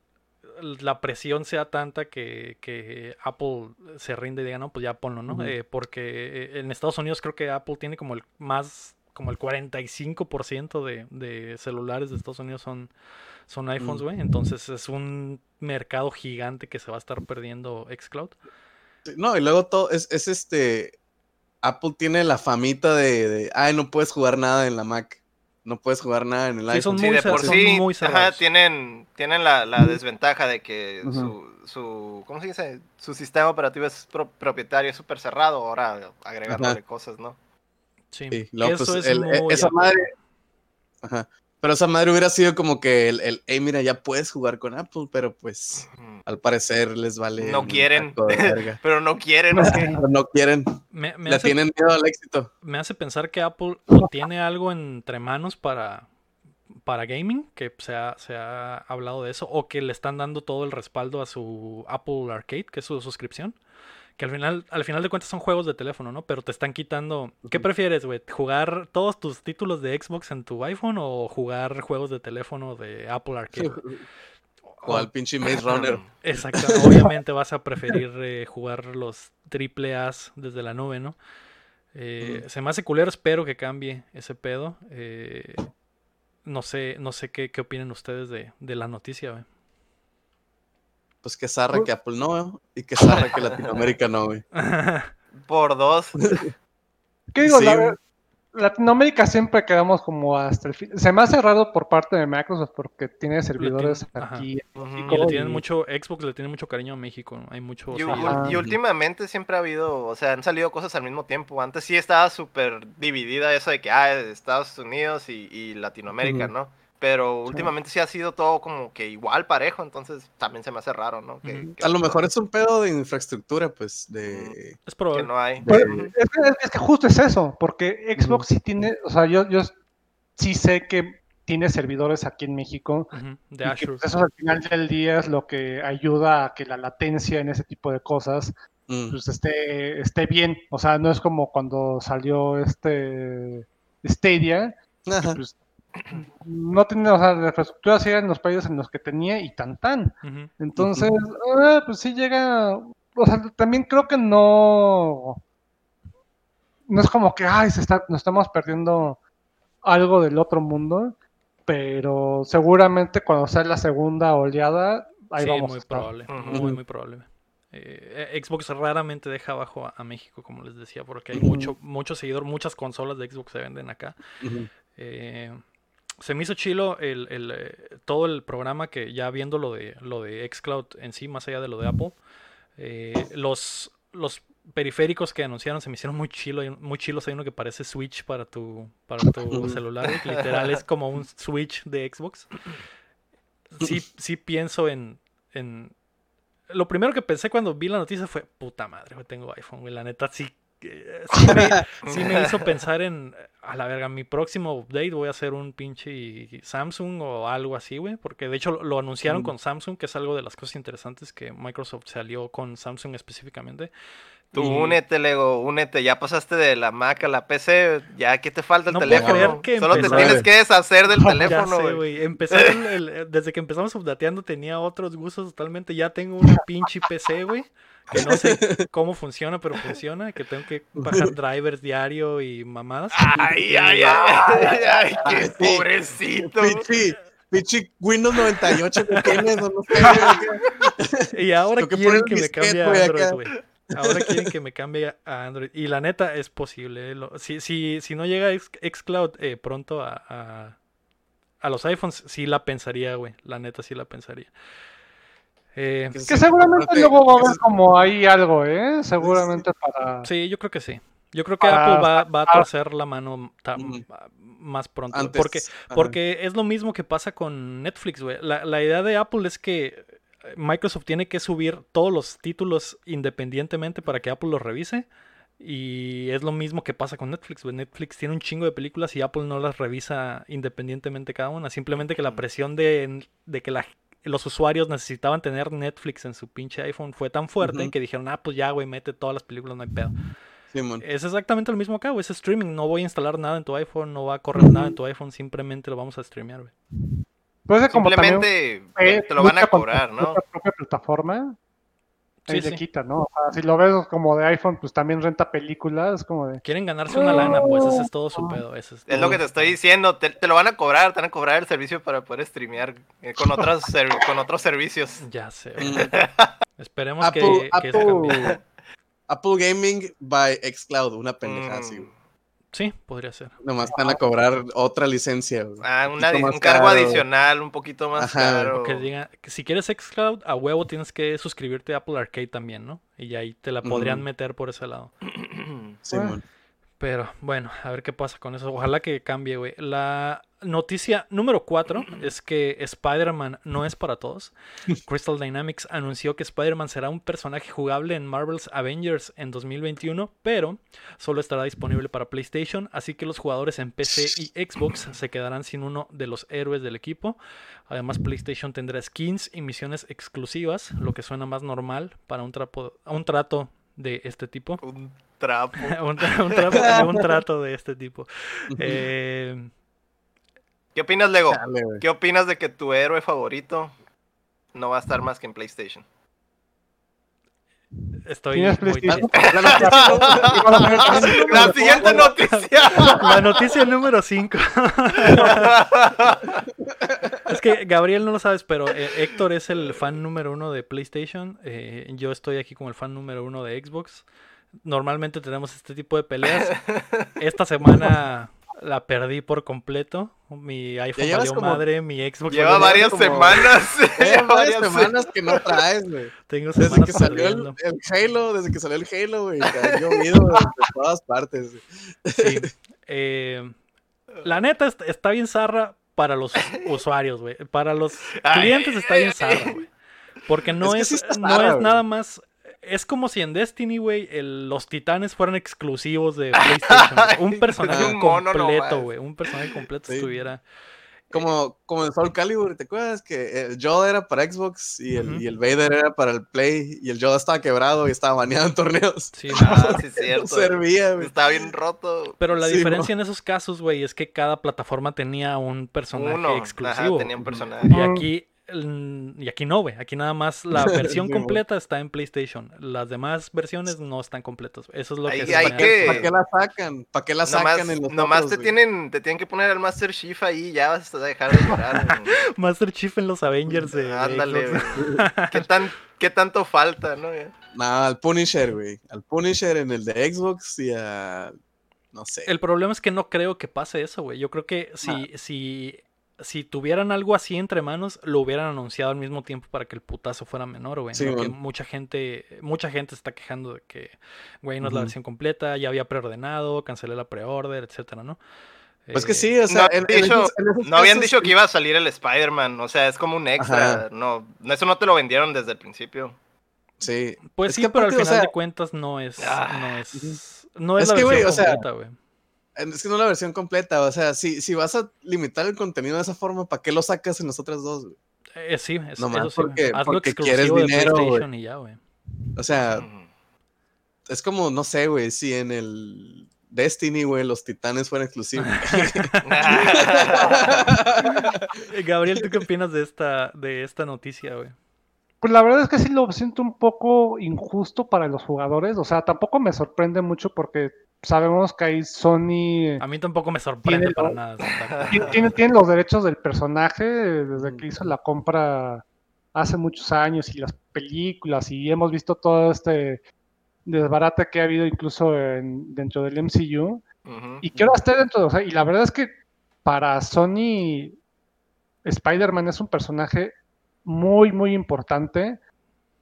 la presión sea tanta que, Apple se rinde y diga, no, pues ya ponlo, ¿no? Eh, porque eh, en Estados Unidos creo que Apple tiene como el más, como el 45% de, de celulares de Estados Unidos son, son iPhones, güey. Entonces es un mercado gigante que se va a estar perdiendo Xcloud. No, y luego todo es, es este Apple tiene la famita de, ay, no puedes jugar nada en la Mac. No puedes jugar nada en el iPhone. sí, de por sí, tienen, tienen la, desventaja de que su, ¿cómo se dice? Su sistema operativo es propietario, es súper cerrado. Ahora agregándole cosas, ¿no? Sí, eso pues, es esa madre. Ajá. Pero esa madre hubiera sido como que el, el hey, mira, ya puedes jugar con Apple, pero pues al parecer les vale. No quieren, pero no quieren. no quieren. Me, Le tienen miedo al éxito. Me hace pensar que Apple tiene algo entre manos para, para gaming, que se ha, se ha hablado de eso, o que le están dando todo el respaldo a su Apple Arcade, que es su suscripción que al final, al final de cuentas son juegos de teléfono, ¿no? Pero te están quitando. ¿Qué prefieres, güey? ¿Jugar todos tus títulos de Xbox en tu iPhone o jugar juegos de teléfono de Apple Arcade? O al pinche Maze Runner. Exacto. Obviamente vas a preferir eh, jugar los triple A's desde la nube, ¿no? Eh, Se me hace culero, espero que cambie ese pedo. Eh, no sé, no sé qué, qué opinan ustedes de, de la noticia, güey pues que zarra que Apple no, y que zarra que Latinoamérica no, güey. Por dos. ¿Qué digo? Latinoamérica siempre quedamos como hasta el fin. Se me ha cerrado por parte de Microsoft porque tiene servidores aquí. y le tienen mucho, Xbox le tiene mucho cariño a México. Hay mucho. Y, últimamente siempre ha habido, o sea, han salido cosas al mismo tiempo. Antes sí estaba súper dividida eso de que, ah, Estados Unidos y, Latinoamérica, ¿no? Pero últimamente sí ha sido todo como que igual parejo, entonces también se me hace raro, ¿no? a lo mejor es un pedo de infraestructura, pues, de... Es probable. Que no hay. es, que, justo es eso, porque Xbox sí tiene, o sea, yo, yo sí sé que tiene servidores aquí en México. De Azure. Eso al final del día es lo que ayuda a que la latencia en ese tipo de cosas mm. pues, esté, esté bien. O sea, no es como cuando salió este Stadia, pues, no tenía, o sea, la infraestructura sí en los países en los que tenía y tan tan. Entonces, ah, pues sí llega, o sea, también creo que no, no es como que, ay, se está, nos estamos perdiendo algo del otro mundo, pero seguramente cuando sea la segunda oleada, ahí vamos muy probable, muy, muy probable. Eh, Xbox raramente deja abajo a, México, como les decía, porque hay mucho, mucho seguidor, muchas consolas de Xbox se venden acá se me hizo chilo el, el, eh, todo el programa que ya viendo lo de lo de Xcloud en sí, más allá de lo de Apple, eh, los, los periféricos que anunciaron se me hicieron muy chilo, muy chilos. Hay uno que parece Switch para tu, para tu celular, literal es como un Switch de Xbox. Sí, sí pienso en, en... Lo primero que pensé cuando vi la noticia fue, puta madre, tengo iPhone, y la neta sí sí me, hizo pensar en, a la verga, mi próximo update voy a hacer un pinche Samsung o algo así, güey. Porque de hecho lo, anunciaron con Samsung, que es algo de las cosas interesantes que Microsoft salió con Samsung específicamente. Tú únete, Lego, únete. Ya pasaste de la Mac a la PC. Ya, ¿qué te falta el teléfono? Solo te tienes que deshacer del teléfono, güey. desde que empezamos updateando tenía otros gustos totalmente. Ya tengo una pinche PC, güey que no sé cómo funciona, pero funciona, que tengo que bajar drivers diario y mamadas. Ay, ay, ay, ay, qué pobrecito. Pichi, pichi Windows 98 que tienes, no sé. Y ahora quieren que me cambie a Android, güey. Ahora quieren que me cambie a Android. Y la neta es posible. ¿eh? si, si, si no llega Xcloud eh, pronto a, a, a, los iPhones, sí la pensaría, güey. La neta sí la pensaría. Eh, que seguramente luego va a haber como ahí algo, ¿eh? Seguramente para... Sí, yo creo que sí. Yo creo que Apple va, va, a torcer la mano más pronto. porque, porque es lo mismo que pasa con Netflix, güey. La, la, idea de Apple es que Microsoft tiene que subir todos los títulos independientemente para que Apple los revise. Y es lo mismo que pasa con Netflix. Netflix tiene un chingo de películas y Apple no las revisa independientemente cada una. Simplemente que la presión de, de que la los usuarios necesitaban tener Netflix en su pinche iPhone fue tan fuerte que dijeron, ah, pues ya, güey, mete todas las películas, no hay pedo. es exactamente lo mismo acá, güey, es streaming, no voy a instalar nada en tu iPhone, no va a correr nada en tu iPhone, simplemente lo vamos a streamear, güey. Pues simplemente te lo van a cobrar, ¿no? propia plataforma, sí, le quita, ¿no? O sea, si lo ves como de iPhone, pues también renta películas, como de... Quieren ganarse una lana, pues ese es todo su pedo. es, lo que te estoy diciendo, te, lo van a cobrar, te van a cobrar el servicio para poder streamear eh, con, otros con otros servicios. Ya sé. Esperemos que, Apple, Apple Gaming by Xcloud, una pendeja así. Sí, podría ser. Nomás van a cobrar otra licencia. Ah, un cargo adicional, un poquito más caro. Que diga, que si quieres Xcloud, a huevo tienes que suscribirte a Apple Arcade también, ¿no? Y ahí te la podrían meter por ese lado. sí, bueno. Pero bueno, a ver qué pasa con eso. Ojalá que cambie, güey. La noticia número 4 es que Spider-Man no es para todos. Crystal Dynamics anunció que Spider-Man será un personaje jugable en Marvel's Avengers en 2021, pero solo estará disponible para PlayStation, así que los jugadores en PC y Xbox se quedarán sin uno de los héroes del equipo. Además, PlayStation tendrá skins y misiones exclusivas, lo que suena más normal para un, trapo, un trato de este tipo. Un trapo. un, trato, de este tipo. Eh, ¿Qué opinas, Lego? ¿Qué opinas de que tu héroe favorito no va a estar más que en PlayStation? Estoy muy triste. La, siguiente noticia. La noticia número 5. es que Gabriel no lo sabes, pero eh, Héctor es el fan número uno de PlayStation. Eh, yo estoy aquí como el fan número uno de Xbox. Normalmente tenemos este tipo de peleas. Esta semana la perdí por completo. Mi iPhone valió madre, mi Xbox. Lleva varias semanas. Lleva varias semanas que no traes, güey. Tengo desde que salió el, Halo, desde que salió el Halo, güey. Ha llovido de todas partes. Sí. Eh, la neta está bien zarra para los usuarios, güey. Para los clientes está bien zarra, güey. Porque no es, no es nada más es como si en Destiny, güey, los titanes fueran exclusivos de PlayStation. un personaje completo, güey. Un personaje completo estuviera. Como, como en Soul Calibur, ¿te acuerdas? Que el Yoda era para Xbox y el, y el Vader era para el Play y el Yoda estaba quebrado y estaba baneado en torneos. Sí, ah, sí, cierto. No servía, güey. Estaba bien roto. Pero la diferencia en esos casos, güey, es que cada plataforma tenía un personaje exclusivo. tenía un personaje. Y aquí y aquí no, güey. Aquí nada más la versión completa está en PlayStation. Las demás versiones no están completas. Eso es lo que, hay que... ¿Para qué la sacan? ¿Para qué la sacan nomás, en los Nomás te tienen, te tienen que poner el Master Chief ahí y ya vas a dejar de llorar. Master Chief en los Avengers. Ándale, ¿Qué, tan, ¿Qué tanto falta, no? Nada, al Punisher, güey. Al Punisher en el de Xbox y a... No sé. El problema es que no creo que pase eso, güey. Yo creo que si, si si tuvieran algo así entre manos, lo hubieran anunciado al mismo tiempo para que el putazo fuera menor, güey. mucha gente, mucha gente está quejando de que, güey, no es la versión completa, ya había preordenado, cancelé la preorder, etcétera, ¿no? Pues que sí, o sea, no, habían dicho que iba a salir el Spider-Man, o sea, es como un extra, no, eso no te lo vendieron desde el principio. Sí. Pues sí, pero al final de cuentas no es, ah. no es No es, la que, versión completa, güey. Es que no es la versión completa, o sea, si, si vas a limitar el contenido de esa forma, ¿para qué lo sacas en las otras dos? Güey? Eh, sí, es, Nomás eso sí. porque- Hazlo porque quieres dinero, PlayStation güey. y ya, güey. O sea, Ujú. es como, no sé, güey, si en el Destiny, güey, los titanes fueran exclusivos. Gabriel, ¿tú qué opinas de esta, de esta noticia, güey? Pues la verdad es que sí lo siento un poco injusto para los jugadores. O sea, tampoco me sorprende mucho porque sabemos que ahí Sony A mí tampoco me sorprende Tiene para nada. tiene, los derechos del personaje desde que hizo la compra hace muchos años y las películas y hemos visto todo este desbarate que ha habido incluso en- dentro del MCU. Y ahora esté dentro, o sea, y la verdad es que para Sony, Spider-Man es un personaje muy, muy importante,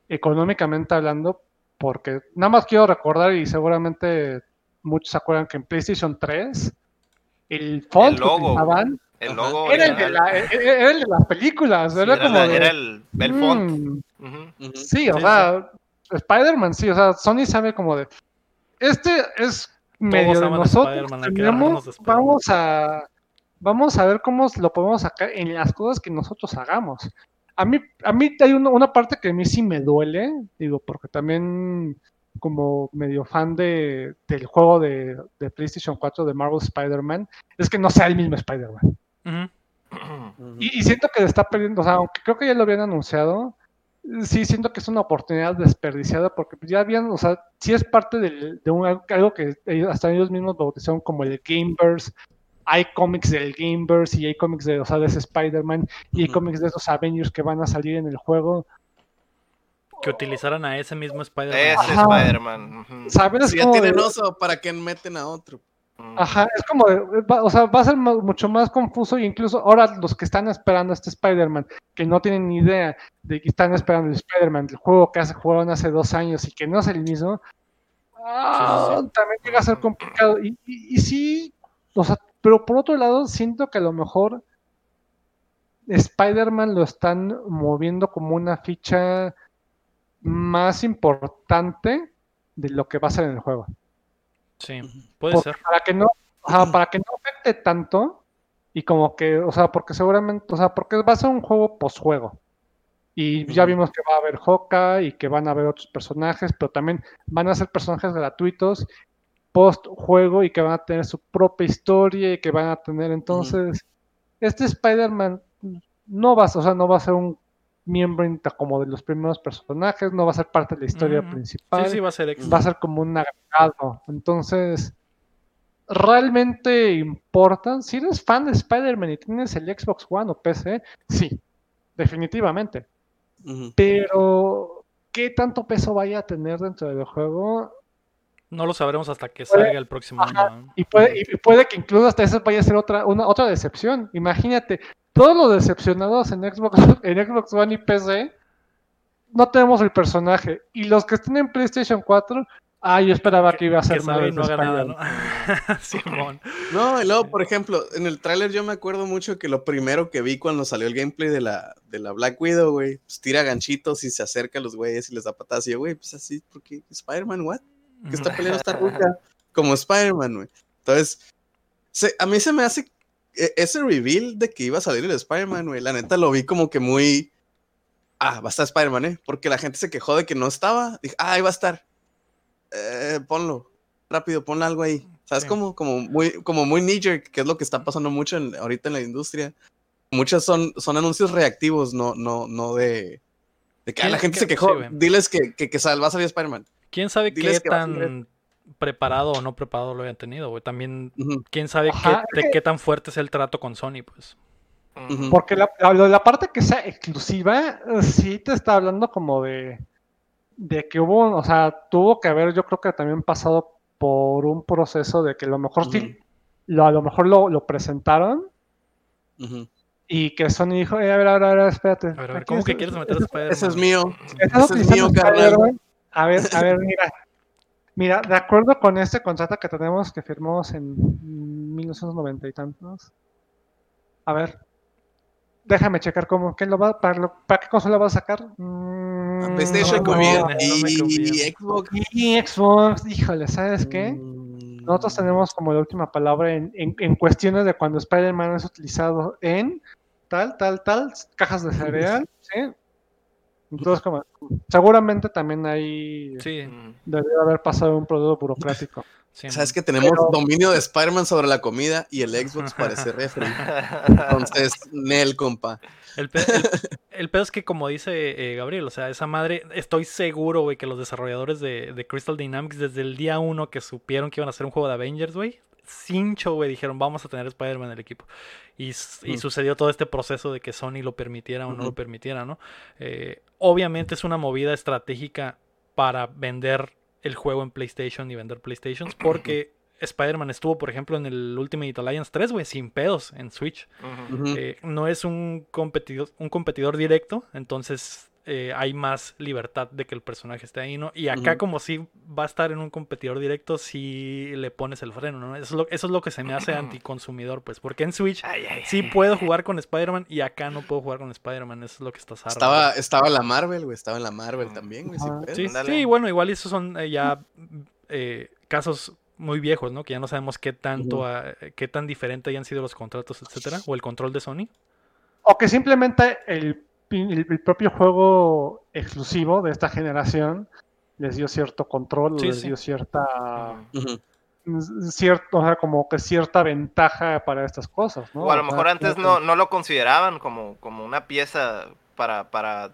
económicamente hablando, porque nada más quiero recordar, y seguramente muchos se acuerdan que en PlayStation 3, el font El logo. que utilizaban El Ajá. logo era el, de la- e- era el de las películas, Sí, era, era, como la- de, era el, el font. "Mm. Sí, o Sí, sea, Spider-Man, sí, o sea, Sony sabe como de. Este es medio de nosotros. Tenemos- de vamos a. Vamos a ver cómo lo podemos sacar en las cosas que nosotros hagamos. A mí, a mí hay una, una parte que a mí sí me duele, digo, porque también como medio fan de, del juego de, de PlayStation 4 de Marvel Spider-Man, es que no sea el mismo Spider-Man. Y, y siento que le está perdiendo, o sea, aunque creo que ya lo habían anunciado, sí siento que es una oportunidad desperdiciada porque ya habían, o sea, sí es parte del- de un, algo que ellos- hasta ellos mismos bautizaron como el Gameverse. Hay cómics del Gameverse y hay cómics de, o sea, de ese Spider-Man y hay cómics de esos Avengers que van a salir en el juego. Que utilizaran a ese mismo Spider-Man. Ese. Spider-Man. ¿Sabes? Si ya Como tienen de- oso, ¿para qué meten a otro? Ujú. Ajá, es como, de- va- o sea, va a ser mucho más confuso y incluso ahora los que están esperando a este Spider-Man, que no tienen ni idea de que están esperando el Spider-Man, el juego que hace, jugaron hace dos años y que no es el mismo, ah, Sí, sí, también llega a ser complicado. Y, y- y sí, o sea, pero por otro lado, siento que a lo mejor Spider-Man lo están moviendo como una ficha más importante de lo que va a ser en el juego. Sí, puede Porque ser. Para que no, para que no afecte tanto y como que, o sea, porque seguramente, o sea, porque va a ser un juego posjuego. Y ya vimos que va a haber Hawkeye y que van a haber otros personajes, pero también van a ser personajes gratuitos post juego y que van a tener su propia historia y que van a tener entonces este Spider-Man no va, a- o sea, no va a ser un miembro como de los primeros personajes, no va a ser parte de la historia principal Sí, sí, va a ser extra. va a ser como un agregado. Entonces, ¿realmente importa? Si eres fan de Spider-Man y tienes el Xbox One o PC, sí, definitivamente. Pero, ¿qué tanto peso vaya a tener dentro del juego? No lo sabremos hasta que Puede- salga el próximo Ajá. año. Y puede, y puede que incluso hasta eso vaya a ser otra, una, otra decepción. Imagínate, todos los decepcionados en Xbox, en Xbox One y PC, no tenemos el personaje. Y los que estén en PlayStation 4, ah, yo esperaba que iba a ser de no haga nada, Spider-Man. ¿no? Simón. No, y luego, por ejemplo, en el tráiler yo me acuerdo mucho que lo primero que vi cuando salió el gameplay de la, de la Black Widow, güey, pues tira ganchitos y se acerca a los güeyes y les da patadas. Y yo, güey, pues así, porque Spider-Man, what? Que está peleando esta ruca como Spider-Man, güey. Entonces, se- a mí se me hace ese reveal de que iba a salir el Spider-Man, güey. La neta lo vi como que muy. Ah, va a estar Spider-Man, ¿eh? Porque la gente se quejó de que no estaba. Dije, ah, ahí va a estar. Eh, ponlo. Rápido, ponle algo ahí. ¿Sabes? Sí. Como, como muy, como muy knee-jerk, que es lo que está pasando mucho en- ahorita en la industria. Muchos son, son anuncios reactivos, no, no, no de. De que ah, la ¿Quién- gente se quejó. sí. Diles que, que, que sal- va a salir Spider-Man. ¿Quién sabe Diles qué tan preparado o no preparado lo hayan tenido, güey? También. ¿quién sabe Ajá, qué, de qué tan fuerte es el trato con Sony, pues? Porque la, parte que sea exclusiva, sí te está hablando como de, de que hubo, o sea, tuvo que haber, yo creo que también pasado por un proceso de que a lo mejor sí, lo, a lo mejor lo, lo presentaron y que Sony dijo, eh, a ver, a ver, a ver, espérate. A ver, a ver, aquí ¿cómo es- que quieres meter a Spider-Man? Ese es mío. ¿Estás Ese es mío. Spider-Man? A ver, a ver, mira. Mira, de acuerdo con este contrato que tenemos que firmamos en 1990 y tantos. A ver. Déjame checar cómo, ¿qué lo va, para, lo- ¿para qué consola va a sacar? Mm, PlayStation no, conviene. no y conviene. Xbox. Y Xbox, híjole, ¿sabes qué? mm, nosotros tenemos como la última palabra en, en, cuestiones de cuando Spider-Man es utilizado en tal, tal, tal, cajas de cereal, ¿sí? Entonces, como, seguramente también ahí sí. debería haber pasado un producto burocrático. Sabes que tenemos dominio de Spider-Man sobre la comida y el Xbox parece refri. Entonces, Nel, compa. El, pedo es que, como dice eh, Gabriel, o sea, esa madre, estoy seguro, güey, que los desarrolladores de, Crystal Dynamics, desde el día uno que supieron que iban a hacer un juego de Avengers, güey, cincho, güey, dijeron, vamos a tener Spider-Man en el equipo. Y, y, sucedió todo este proceso de que Sony lo permitiera o no lo permitiera, ¿no? Eh, obviamente es una movida estratégica para vender el juego en PlayStation y vender PlayStations, porque Spider-Man estuvo, por ejemplo, en el Ultimate Alliance 3, güey, sin pedos en Switch. Eh, no es un competidor, un competidor directo, entonces eh, hay más libertad de que el personaje esté ahí, ¿no? Y acá, como si va a estar en un competidor directo, si le pones el freno, ¿no? Eso es lo, eso es lo que se me hace anticonsumidor, pues, porque en Switch sí puedo jugar con Spider-Man y acá no puedo jugar con Spider-Man, eso es lo que estás Estaba, estaba la Marvel, güey, estaba en la Marvel también, güey. Sí, sí, bueno, igual esos son eh, ya eh, casos muy viejos, ¿no? Que ya no sabemos qué tanto, qué tan diferente hayan sido los contratos, etcétera, o el control de Sony. O que simplemente el el, propio juego exclusivo de esta generación les dio cierto control, les dio cierta... Cierto, o sea, como que cierta ventaja para estas cosas, ¿no? O a lo mejor antes no, no lo consideraban como, como una pieza para, para,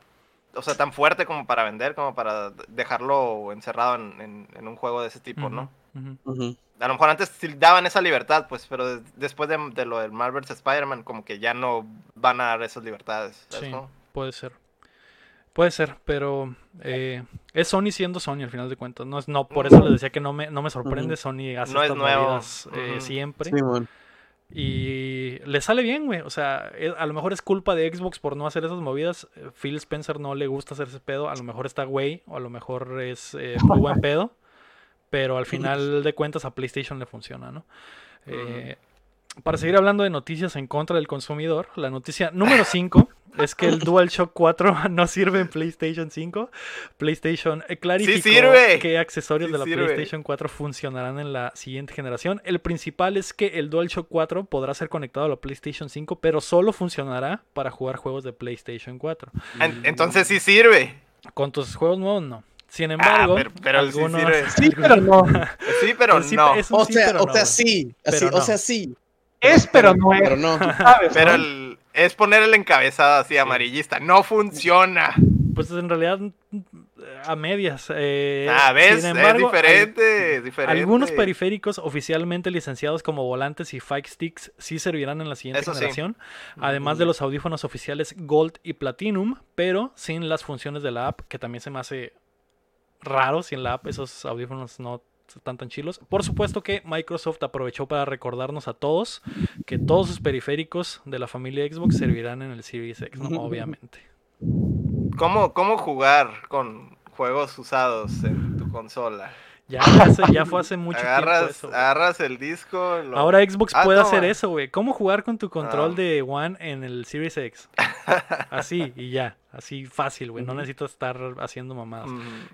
o sea, tan fuerte como para vender, como para dejarlo encerrado en, un juego de ese tipo, ¿no? A lo mejor antes daban esa libertad, pues, pero después de, lo del Marvel's Spider-Man, como que ya no van a dar esas libertades. Puede ser. Puede ser, pero eh, es Sony siendo Sony al final de cuentas. No, es, no por eso les decía que no me, no me sorprende. Sony hace no estas eh, siempre. Y le sale bien, güey. O sea, eh, a lo mejor es culpa de Xbox por no hacer esas movidas. Phil Spencer no le gusta hacer ese pedo. A lo mejor está güey, o a lo mejor es muy buen pedo. Pero al final de cuentas a PlayStation le funciona, ¿no? Para seguir hablando de noticias en contra del consumidor, la noticia número 5 es que el DualShock 4 no sirve en PlayStation 5. PlayStation eh, clarificó qué accesorios de la PlayStation 4 funcionarán en la siguiente generación. El principal es que el DualShock 4 podrá ser conectado a la PlayStation 5, pero solo funcionará para jugar juegos de PlayStation 4. Entonces sí sirve. Con tus juegos nuevos no. Sin embargo, pero, algunos... sí, pero no. Sí, pero no. o, sea, o sea, sí. o sea, sí. Es, pero no es. Pero no. pero el, es poner el encabezado así amarillista. No funciona. Pues en realidad a medias. Eh, ah, ¿ves? es diferente, diferente, Algunos periféricos oficialmente licenciados como volantes y Fike Sticks sí servirán en la siguiente generación. Además de los audífonos oficiales Gold y Platinum, pero sin las funciones de la app, que también se me hace raro si en la app esos audífonos no están tan chilos. Por supuesto que Microsoft aprovechó para recordarnos a todos que todos sus periféricos de la familia Xbox servirán en el Series X, obviamente. ¿Cómo, ¿Cómo jugar con juegos usados en tu consola? Ya, ya fue hace mucho agarras, tiempo eso. Agarras el disco. Ahora Xbox ah, puede hacer eso, güey. ¿Cómo jugar con tu control ah. de One en el Series X? Así y ya. Así fácil, güey. No necesitas estar haciendo mamadas.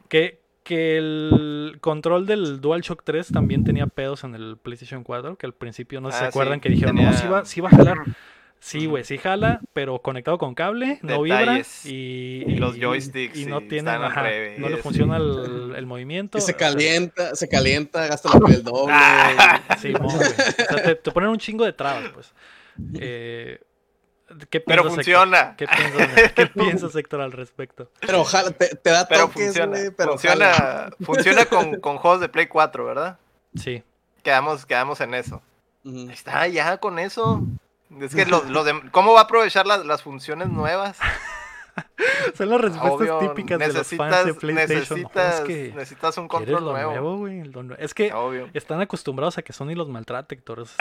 ¿Qué, que el control del DualShock 3 también tenía pedos en el PlayStation 4, que al principio no se ah, acuerdan que dijeron, no, sí va, sí va a jalar. Sí, güey, sí jala, pero conectado con cable, no vibra y, y, los joysticks y, no tiene, ajá, no le funciona el, el, movimiento. Y se calienta, se calienta, gasta la piel doble. sí, O sea, te, te, ponen un chingo de trabas, pues. Eh, pero funciona. ¿Qué piensas, ¿Qué piensas, Héctor, al respecto? Pero ojalá te, da pero funciona, pero funciona, funciona con, con, juegos de Play 4, ¿verdad? Sí. Quedamos, quedamos en eso. Está ya con eso. Es que lo, lo de, ¿cómo va a aprovechar las, las funciones nuevas? Son las respuestas típicas de los fans de PlayStation. Necesitas, necesitas un control nuevo. es que están acostumbrados a que Sony los maltrate, Héctor. Es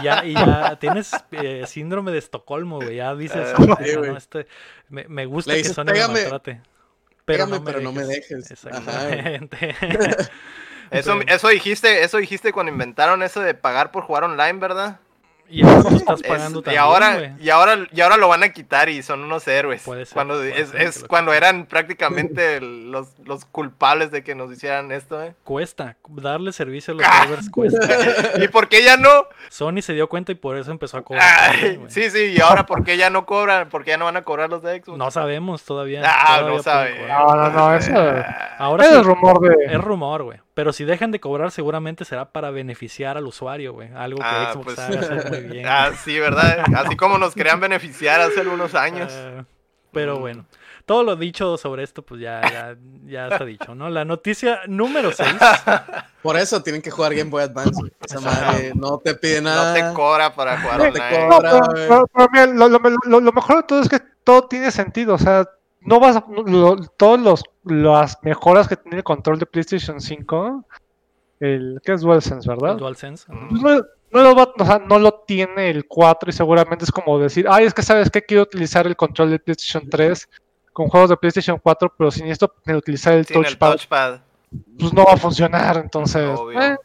y, ya, y ya tienes eh, síndrome de Estocolmo, güey. Ya dices, no, este, me, me, gusta que Sony los maltrate. Pero, no, me pero no me dejes. Exactamente. eso, eso, dijiste, eso dijiste cuando inventaron eso de pagar por jugar online, ¿verdad? Y ahora tú estás pagando Es- también, y ahora y ahora y ahora lo van a quitar y son unos héroes Puede ser, cuando puede es, ser es cuando eran prácticamente los, los culpables de que nos hicieran esto ¿eh? Cuesta. Darle servicio a los Ah. servers cuesta. y por qué ya no Sony se dio cuenta y por eso empezó a cobrar. Ay, güey. sí sí y ahora por qué ya no cobran por qué ya no van a cobrar los de Xbox No sabemos todavía. ah todavía no sabe. No, no, no, eso- Ahora Ese sí, es rumor de. es rumor, güey. Pero si dejan de cobrar, seguramente será para beneficiar al usuario, güey. Algo que Ah, Xbox pues, sabe hacer muy bien. ah sí verdad así como nos querían beneficiar hace algunos años Ah, pero Mm. bueno. Todo lo dicho sobre esto, pues ya, ya, ya está dicho, ¿no? La noticia número 6. Por eso tienen que jugar Game Boy Advance. güey. Esa madre no te pide no nada. te cobra para jugar No te cobra. No, pero, güey. pero- pero mira, lo, lo- lo- lo mejor de todo es que todo tiene sentido. O sea, no vas a. lo- todos los las mejoras que tiene el control de PlayStation 5, el que es DualSense, ¿verdad? el DualSense. Mm. Pues no, no lo va- o sea, no lo tiene el 4 y seguramente es como decir, ay, es que sabes que quiero utilizar el control de PlayStation 3 con juegos de PlayStation 4, pero si necesito utilizar el sin el touchpad, pues no va a funcionar. Entonces, Obvio. eh,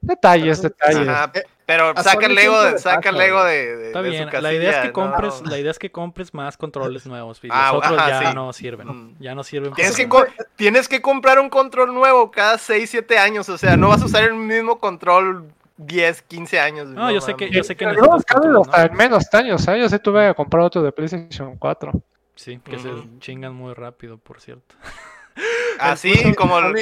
detalles, detalles. Ajá, Eh, pero a saca el Lego, de, saca el Lego de, de- Está de su bien, la idea es que compres, no. la idea es que compres más controles nuevos y los Ah, otros ajá, ya sí. no sirven. Mm. Ya no sirven. Tienes que, tienes comprar un control nuevo cada 6, 7 años. O sea, no vas a usar el mismo control 10, 15 años. No, yo sé que- yo sé que hasta ¿no? en menos años, ¿eh? Yo sí tuve que comprar otro de PlayStation 4. Sí, que se chingan muy rápido, por cierto. Así como... Sony,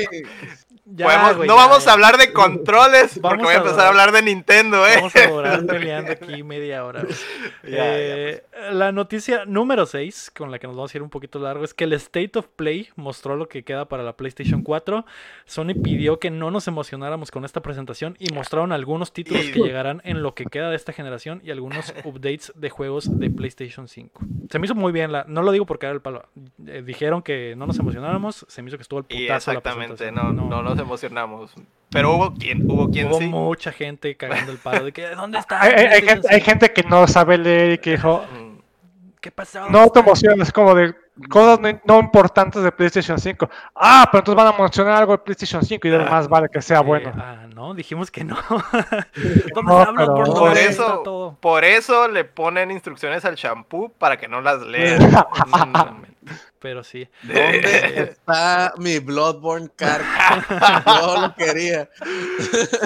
Ya, podemos- güey, no ya, vamos ya. a hablar de controles porque Vamos voy a empezar a hablar de Nintendo, ¿eh? Vamos a durar peleando aquí media hora. ya, Eh, La noticia número 6, con la que nos vamos a ir un poquito largo, es que el State of Play mostró lo que queda para la PlayStation 4. Sony pidió que no nos emocionáramos con esta presentación y mostraron algunos títulos Y- que llegarán en lo que queda de esta generación y algunos updates de juegos de PlayStation 5. Se me hizo muy bien, la, no lo digo porque era el palo. eh, dijeron que no nos emocionáramos, se me hizo que estuvo el Y putazo la exactamente, presentación. no, no nos emocionamos. Pero hubo quien, hubo quien Hubo sí. mucha gente cagando el palo de que ¿dónde está? Hay, hay- hay PlayStation gente, hay 5? gente que no sabe leer y que dijo. ¿Qué pasó? no te emociones, como de cosas no, no importantes de PlayStation 5. Ah, pero entonces van a mencionar algo de PlayStation 5 y más vale que sea Eh, bueno. ah, no, dijimos que no. ¿Dónde No, pero- Por ¿Dónde está eso, por eso le ponen instrucciones al shampoo para que no las lean. Pero sí. ¿Dónde está mi Bloodborne card? Yo lo quería.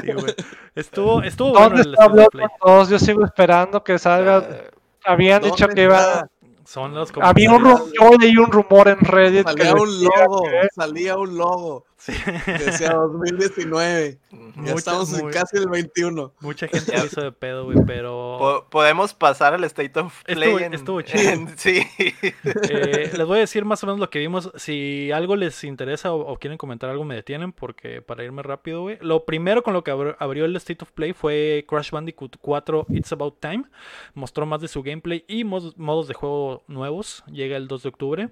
Sí, güey. Estuvo, estuvo bueno ¿Dónde el está. Bloodborne 2? Yo sigo esperando que salga. Eh, Habían ¿Dónde dicho que iba. está? Son los Había un comentarios. ru- yo leí un rumor en Reddit que Salía un decía logo, que- salía un logo. Sí. Decía 2019. Ya estamos en casi el 21. Mucha gente lo hizo de pedo, güey, pero... po- podemos pasar al State of Play. Estuvo- en- estuvo chido. en- sí. Eh, les voy a decir más o menos lo que vimos. Si algo les interesa o, o quieren comentar algo, me detienen porque para irme rápido, güey. Lo primero con lo que abr- abrió el State of Play fue Crash Bandicoot 4 It's About Time. Mostró más de su gameplay y modos de juego nuevos. Llega el 2 de octubre.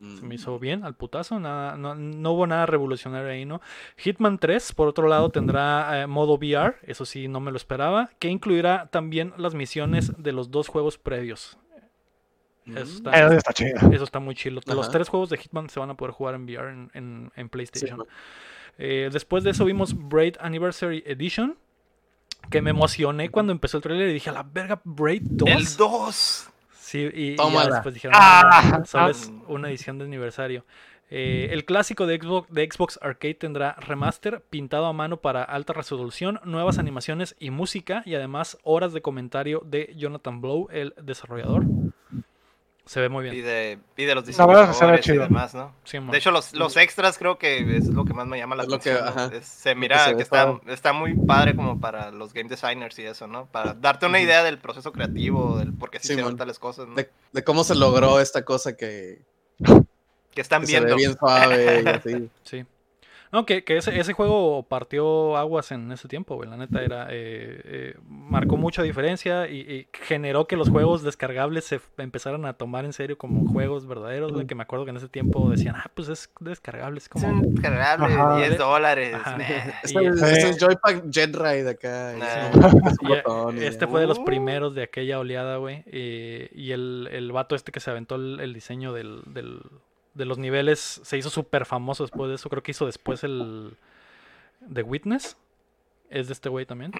Se me hizo bien al putazo, nada, no, no hubo nada revolucionario ahí, ¿no? Hitman 3, por otro lado, tendrá eh, modo VR, eso sí, no me lo esperaba, que incluirá también las misiones de los dos juegos previos. Eso está, Eso está chido. eso está muy chido. Los Ajá. tres juegos de Hitman se van a poder jugar en VR en, en- PlayStation. Eh, después de eso vimos Braid Anniversary Edition, que me emocioné cuando empezó el trailer y dije, a la verga, Braid 2. El 2. Sí, y, y ya después dijeron, Ah, "Ah, solo es una edición de aniversario. Eh, el clásico de Xbox, de Xbox Arcade tendrá remaster pintado a mano para alta resolución, nuevas animaciones y música, y además horas de comentario de Jonathan Blow, el desarrollador. Se ve muy Y bien. de, y de los que diseñadores y chido. demás, ¿no? Sí. De hecho, los, los extras creo que es lo que más me llama la Es lo que- atención. ¿no? ajá. Es- se que mira se que, está, está muy padre como para los game designers y eso, ¿no? Para darte una idea del proceso creativo, del por qué se Sí, hicieron tales cosas, ¿no? De, de cómo se logró esta cosa que, que están que se ve viendo. bien suave y así. Sí. No, que, que ese, ese juego partió aguas en ese tiempo, güey. La neta era. eh, eh, marcó mucha diferencia y, y generó que los juegos descargables se empezaran a tomar en serio como juegos verdaderos, güey. Que me acuerdo que en ese tiempo decían, ah, pues es descargable, es Es como. un cargable Ajá. de 10 dólares. Ajá. meh. Es es Joypack Jet Ride acá. Nah. es eh, botón este fue de los Uh. primeros de aquella oleada, güey. eh, y el, el vato este que se aventó el, el diseño del, del- de los niveles se hizo súper famoso después de eso. Creo que hizo después el The Witness. es de este güey también.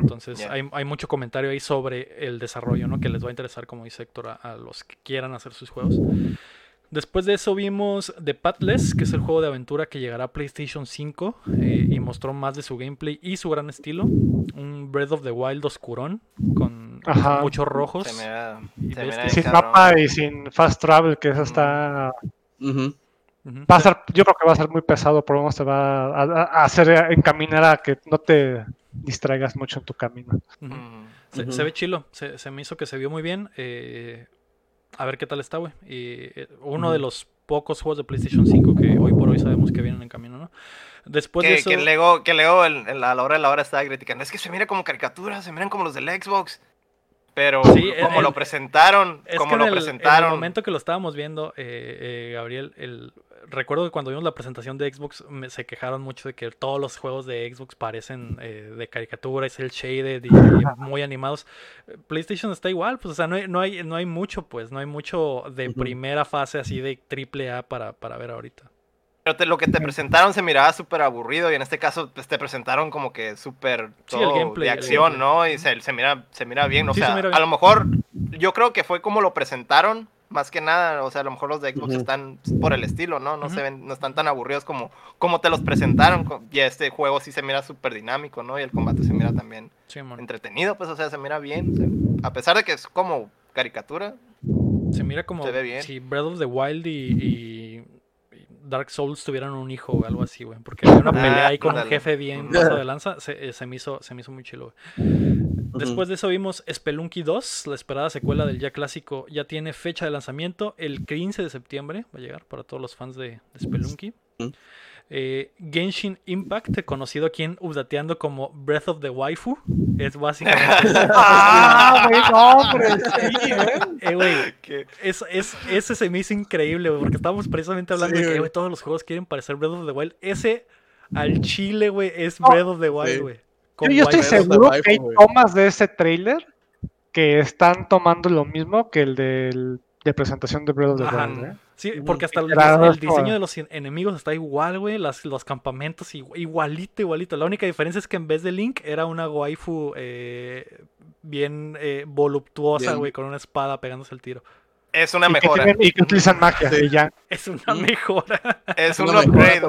Entonces hay, hay, mucho comentario ahí sobre el desarrollo, ¿no? Que les va a interesar, como dice Héctor, a, los que quieran hacer sus juegos. Después de eso vimos The Pathless, que es el juego de aventura que llegará a PlayStation 5 eh, y mostró más de su gameplay y su gran estilo. Un Breath of the Wild oscurón con muchos rojos. y sin mapa y sin fast travel, que eso está... Va a ser, yo creo que va a ser muy pesado, por lo menos te va a, hacer encaminar a que no te distraigas mucho en tu camino. se, ve chilo, se, me hizo que se vio muy bien. Eh, a ver qué tal está, güey. Y eh, uno de los pocos juegos de PlayStation 5 que hoy por hoy sabemos que vienen en camino, ¿no? Después que, de eso... Que Lego, que Lego a la hora de la hora estaba criticando. Es que se mira como caricaturas, se miran como los del Xbox. Pero como lo presentaron, como lo presentaron. En el momento que lo estábamos viendo, eh, eh, Gabriel, el, recuerdo que cuando vimos la presentación de Xbox se quejaron mucho de que todos los juegos de Xbox parecen eh, de caricatura, es el shaded y, muy animados. PlayStation está igual, pues o sea, no hay, no hay, no hay mucho, pues, no hay mucho de primera fase así de triple A para, para ver ahorita. Pero lo que te presentaron se miraba súper aburrido y en este caso pues, te presentaron como que súper de acción, ¿no? Y se, se, mira, se mira bien, o sea, a lo mejor yo creo que fue como lo presentaron, más que nada, o sea, a lo mejor los de Xbox están por el estilo, ¿no? No se ven, no están tan aburridos como, como te los presentaron. Y este juego sí se mira súper dinámico, ¿no? Y el combate se mira también entretenido, pues, o sea, se mira bien. a pesar de que es como caricatura. Se mira como se ve bien. si Breath of the Wild y Dark Souls tuvieran un hijo o algo así, güey. Porque había una pelea ahí con un jefe bien paso de lanza. Se, se, me hizo, se me hizo muy chilo, Después de eso vimos Spelunky 2, la esperada secuela del ya clásico. Ya tiene fecha de lanzamiento el 15 de septiembre. Va a llegar para todos los fans de, de Spelunky. Eh, Genshin Impact, conocido aquí en Updateando como Breath of the Waifu, es básicamente. ¡Ah, hombre! ¿eh? eh es, ese se me hizo increíble, porque estábamos precisamente hablando de que todos los juegos quieren parecer Breath of the Wild. Ese al chile, güey, es Breath of the Wild, güey. Yo, estoy seguro que hay tomas de ese trailer que están tomando lo mismo que el del, de presentación de Breath of the Wild. ¿eh? Sí, porque hasta el, diseño de los enemigos está igual, güey. Los, los campamentos igualito, igualito. La única diferencia es que en vez de Link era una waifu eh, bien eh, voluptuosa, güey, con una espada pegándose el tiro. Es una mejora. y que utilizan magia, ya. Es una mejora. Es un upgrade,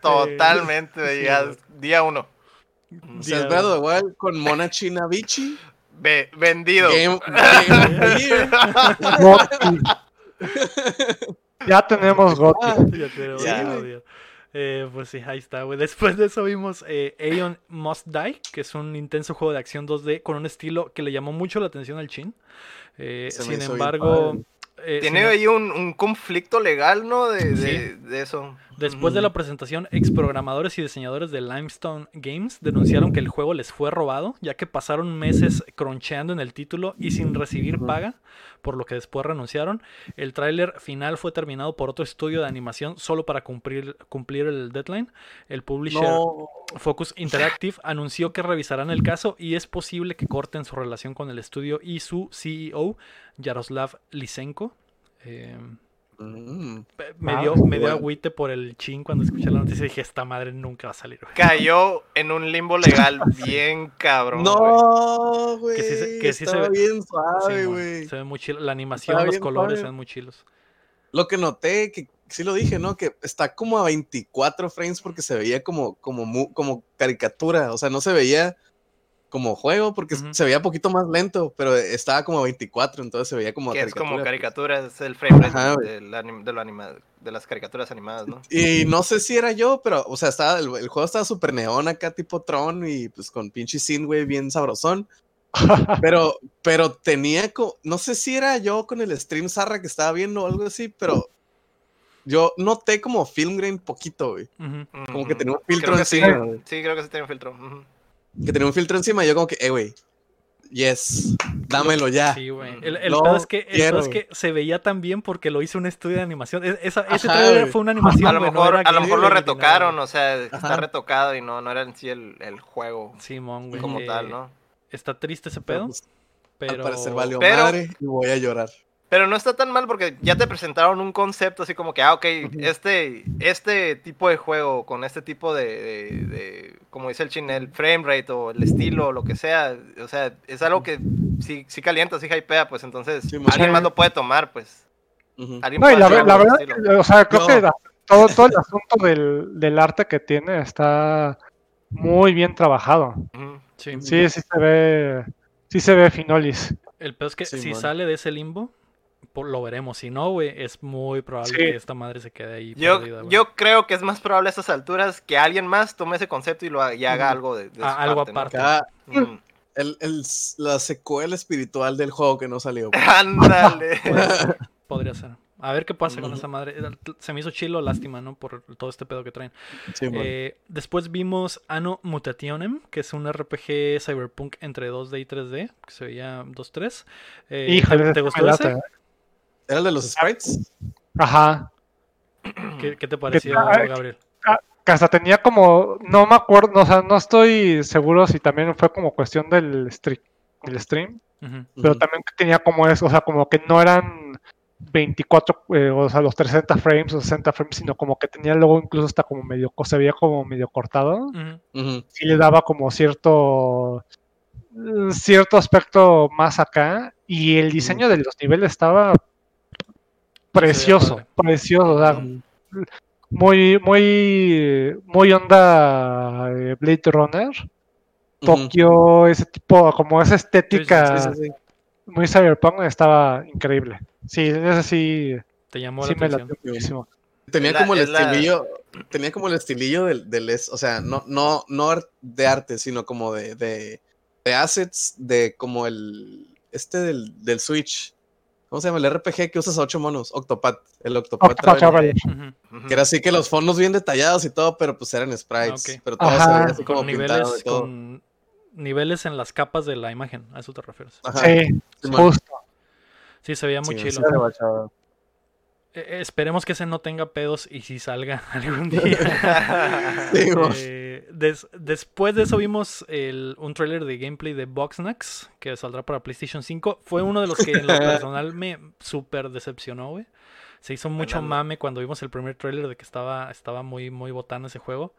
totalmente. día uno. Se has dado igual con Mona China Bichi. Vendido. ya tenemos Gotti. Eh, pues sí, ahí está, güey. Después de eso vimos eh, Aeon Must Die, que es un intenso juego de acción 2D con un estilo que le llamó mucho la atención al Chin. Eh, sin embargo, eh, Tiene ahí un, conflicto legal, ¿no? De, eso. Después de la presentación, ex programadores y diseñadores de Limestone Games denunciaron que el juego les fue robado, ya que pasaron meses croncheando en el título y sin recibir paga, por lo que después renunciaron. El tráiler final fue terminado por otro estudio de animación solo para cumplir, cumplir el deadline. El publisher Focus Interactive anunció que revisarán el caso y es posible que corten su relación con el estudio y su CEO, Yaroslav Lisenko. Eh, mm. me, dio, me dio agüite por el chin cuando escuché la noticia y dije, esta madre nunca va a salir. Cayó en un limbo legal bien cabrón. No, güey. Que sí, se ve bien suave, güey. se ve muy chido. La animación, los colores se ven muy chilos. Lo que noté, que sí lo dije, ¿no? Que está como a 24 frames porque se veía como, como, como caricatura. O sea, no se veía como juego porque se veía un poquito más lento, pero estaba como 24, entonces se veía como que es como caricatura, es el frame rate de, de, de, las caricaturas animadas, ¿no? Y no sé si era yo, pero, o sea, estaba, el, juego estaba súper neón acá, tipo Tron, y pues con pinche sin, güey, bien sabrosón. pero, pero tenía, como, no sé si era yo con el stream Zarra que estaba viendo o algo así, pero yo noté como film grain poquito, güey. Como que tenía un filtro encima. Sí. creo que sí tenía un filtro que tenía un filtro encima y yo como que, eh, güey, yes, dámelo ya. Sí, güey. El, el pedo es, que, es que se veía tan bien porque lo hizo un estudio de animación. ese trailer fue una animación. A lo mejor, a lo, mejor lo retocaron, o sea, está retocado y no, no era en sí el, el juego Simón, güey. como tal, ¿no? Está triste ese pedo. Pues, pero... Al parecer valió madre y voy a llorar. Pero no está tan mal porque ya te presentaron un concepto así como que, ah, ok, este, este tipo de juego con este tipo de, de, como dice el chinel, frame rate o el estilo o lo que sea, o sea, es algo que sí, sí calienta, sí hypea, pues entonces alguien más lo puede tomar, pues. No, y la, verdad, o sea, creo que todo, todo el asunto del, del, arte que tiene está muy bien trabajado. Sí, sí, sí se ve, sí se ve Finolis. El peor es que si sale de ese limbo, lo veremos. Si no, güey, es muy probable que esta madre se quede ahí. Yo, yo creo que es más probable a estas alturas que alguien más tome ese concepto y, lo, haga algo de, ah, algo aparte. el, el, la secuela espiritual del juego que no salió. Ándale. Podría ser. A ver qué pasa con esa madre. Se me hizo chilo, lástima, ¿no? Por todo este pedo que traen. Eh, después vimos Anno Mutationem, que es un RPG cyberpunk entre 2D y 3D, que se veía 2-3. Eh, ¿te, gustó ese? ¿Era el de los sprites? Ajá. ¿Qué, te pareció, Gabriel? Ah, que hasta tenía como, no me acuerdo, o sea, no estoy seguro si también fue como cuestión del, stream, del stream pero también tenía como eso, o sea, como que no eran 24, eh, o sea, los 300 frames o 60 frames, sino como que tenía luego incluso hasta como medio, se veía como medio cortado. Y le daba como cierto cierto aspecto más acá y el diseño de los niveles estaba precioso, precioso, o sea, muy muy muy onda eh, Blade Runner. Tokio, ese tipo, como esa estética muy cyberpunk estaba increíble. Sí, ese sí. Te llamó la atención. Tenía como el estilillo, tenía como el estilillo del, del, o sea, no, no, no de arte, sino como de, de, de assets, de como el, este del, del Switch. ¿Cómo se llama? El RPG que usas a ocho monos, Octopath, el Octopath. Que era así que los fondos bien detallados y todo, pero pues eran sprites. Pero todo se veía así como niveles, con niveles en las capas de la imagen, a eso te refieres. Sí, justo. Sí, se veía muy chido. Eh, esperemos que ese no tenga pedos y si salga algún día. Eh, después de eso vimos el, un trailer de gameplay de Boxnax que saldrá para PlayStation 5. Fue uno de los que en lo personal me súper decepcionó, güey. Se hizo mucho mame cuando vimos el primer trailer de que estaba, estaba muy, muy botano ese juego.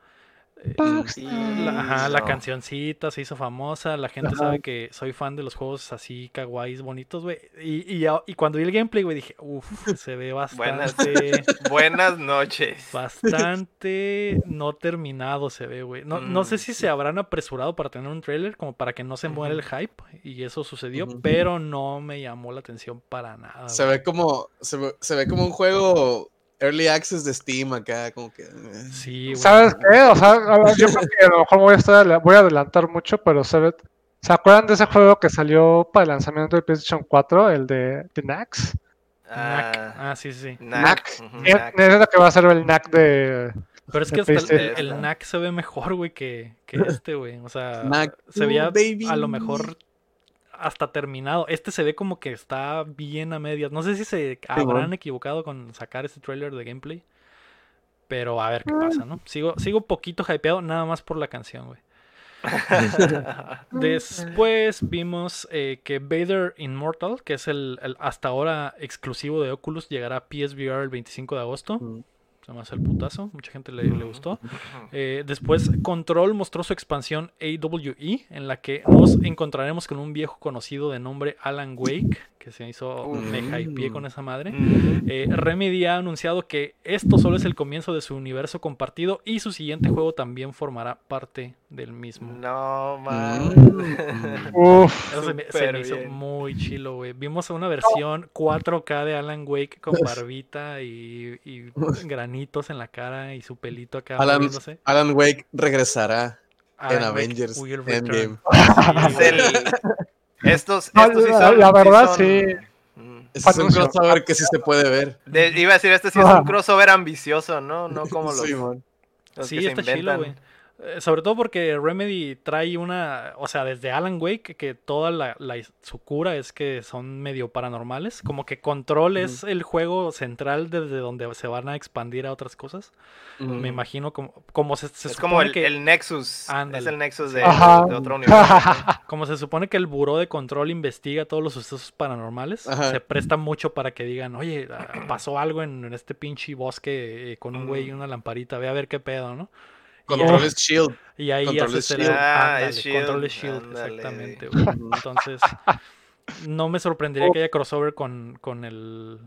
Eh, la, ajá, la cancioncita se hizo famosa. La gente sabe que soy fan de los juegos así, kawaiis, bonitos, güey. Y, y, y, cuando vi el gameplay, güey, dije, uff, se ve bastante. Buenas, noches. Bastante no terminado se ve, güey. No, no sé mm, si se habrán apresurado para tener un trailer, como para que no se muera el hype. Y eso sucedió, pero no me llamó la atención para nada. Se ve como. Se ve, se ve como un juego Early Access de Steam acá, como que. Eh. Sí, ¿Sabes qué? O sea, yo creo que a lo mejor voy a, estar, voy a adelantar mucho, pero se ve, ¿se acuerdan de ese juego que salió para el lanzamiento de PlayStation 4, el de, de Nax? Ah, ah, sí, sí. Knack. Es lo que va a ser el Knack de. Pero es que hasta el, el, Knack se ve mejor, güey, que, que este, güey. O sea, se veía a lo mejor hasta terminado. Este se ve como que está bien a medias. No sé si se habrán equivocado con sacar este trailer de gameplay. Pero a ver qué pasa, ¿no? Sigo, sigo poquito hypeado nada más por la canción, güey. Después vimos eh, que Vader Immortal, que es el, hasta ahora exclusivo de Oculus, llegará a PSVR el 25 de agosto se llama el putazo, mucha gente le, gustó. Eh, después, Control mostró su expansión AWE, en la que nos encontraremos con un viejo conocido de nombre Alan Wake, que se hizo meja y pie con esa madre. Eh, Remedy ha anunciado que esto solo es el comienzo de su universo compartido y su siguiente juego también formará parte del mismo. No, man. Eso se me, hizo muy chilo, güey. Vimos una versión 4K de Alan Wake con barbita y, y granitos en la cara y su pelito acá Alan, Alan Wake regresará en Avengers Endgame. Estos, estos la, verdad, sí. Mm. es un crossover que sí se puede ver. iba a decir, este sí es un crossover ambicioso, ¿no? No como los. Sí, está chilo, güey. Eh, sobre todo porque Remedy trae una, o sea, desde Alan Wake, que toda la, su cura es que son medio paranormales, como que Control es el juego central desde donde se van a expandir a otras cosas. Me imagino como, como se, es como el, que, el Nexus, es el Nexus de, otro universo. como se supone que el buró de Control investiga todos los sucesos paranormales, se presta mucho para que digan, oye, ah, pasó algo en, este pinche bosque eh, con un güey y una lamparita, ve a ver qué pedo, ¿no? Control es Shield. Y ahí Control es Shield. Ah, Control es Shield, exactamente. Entonces, no me sorprendería que haya crossover con, con el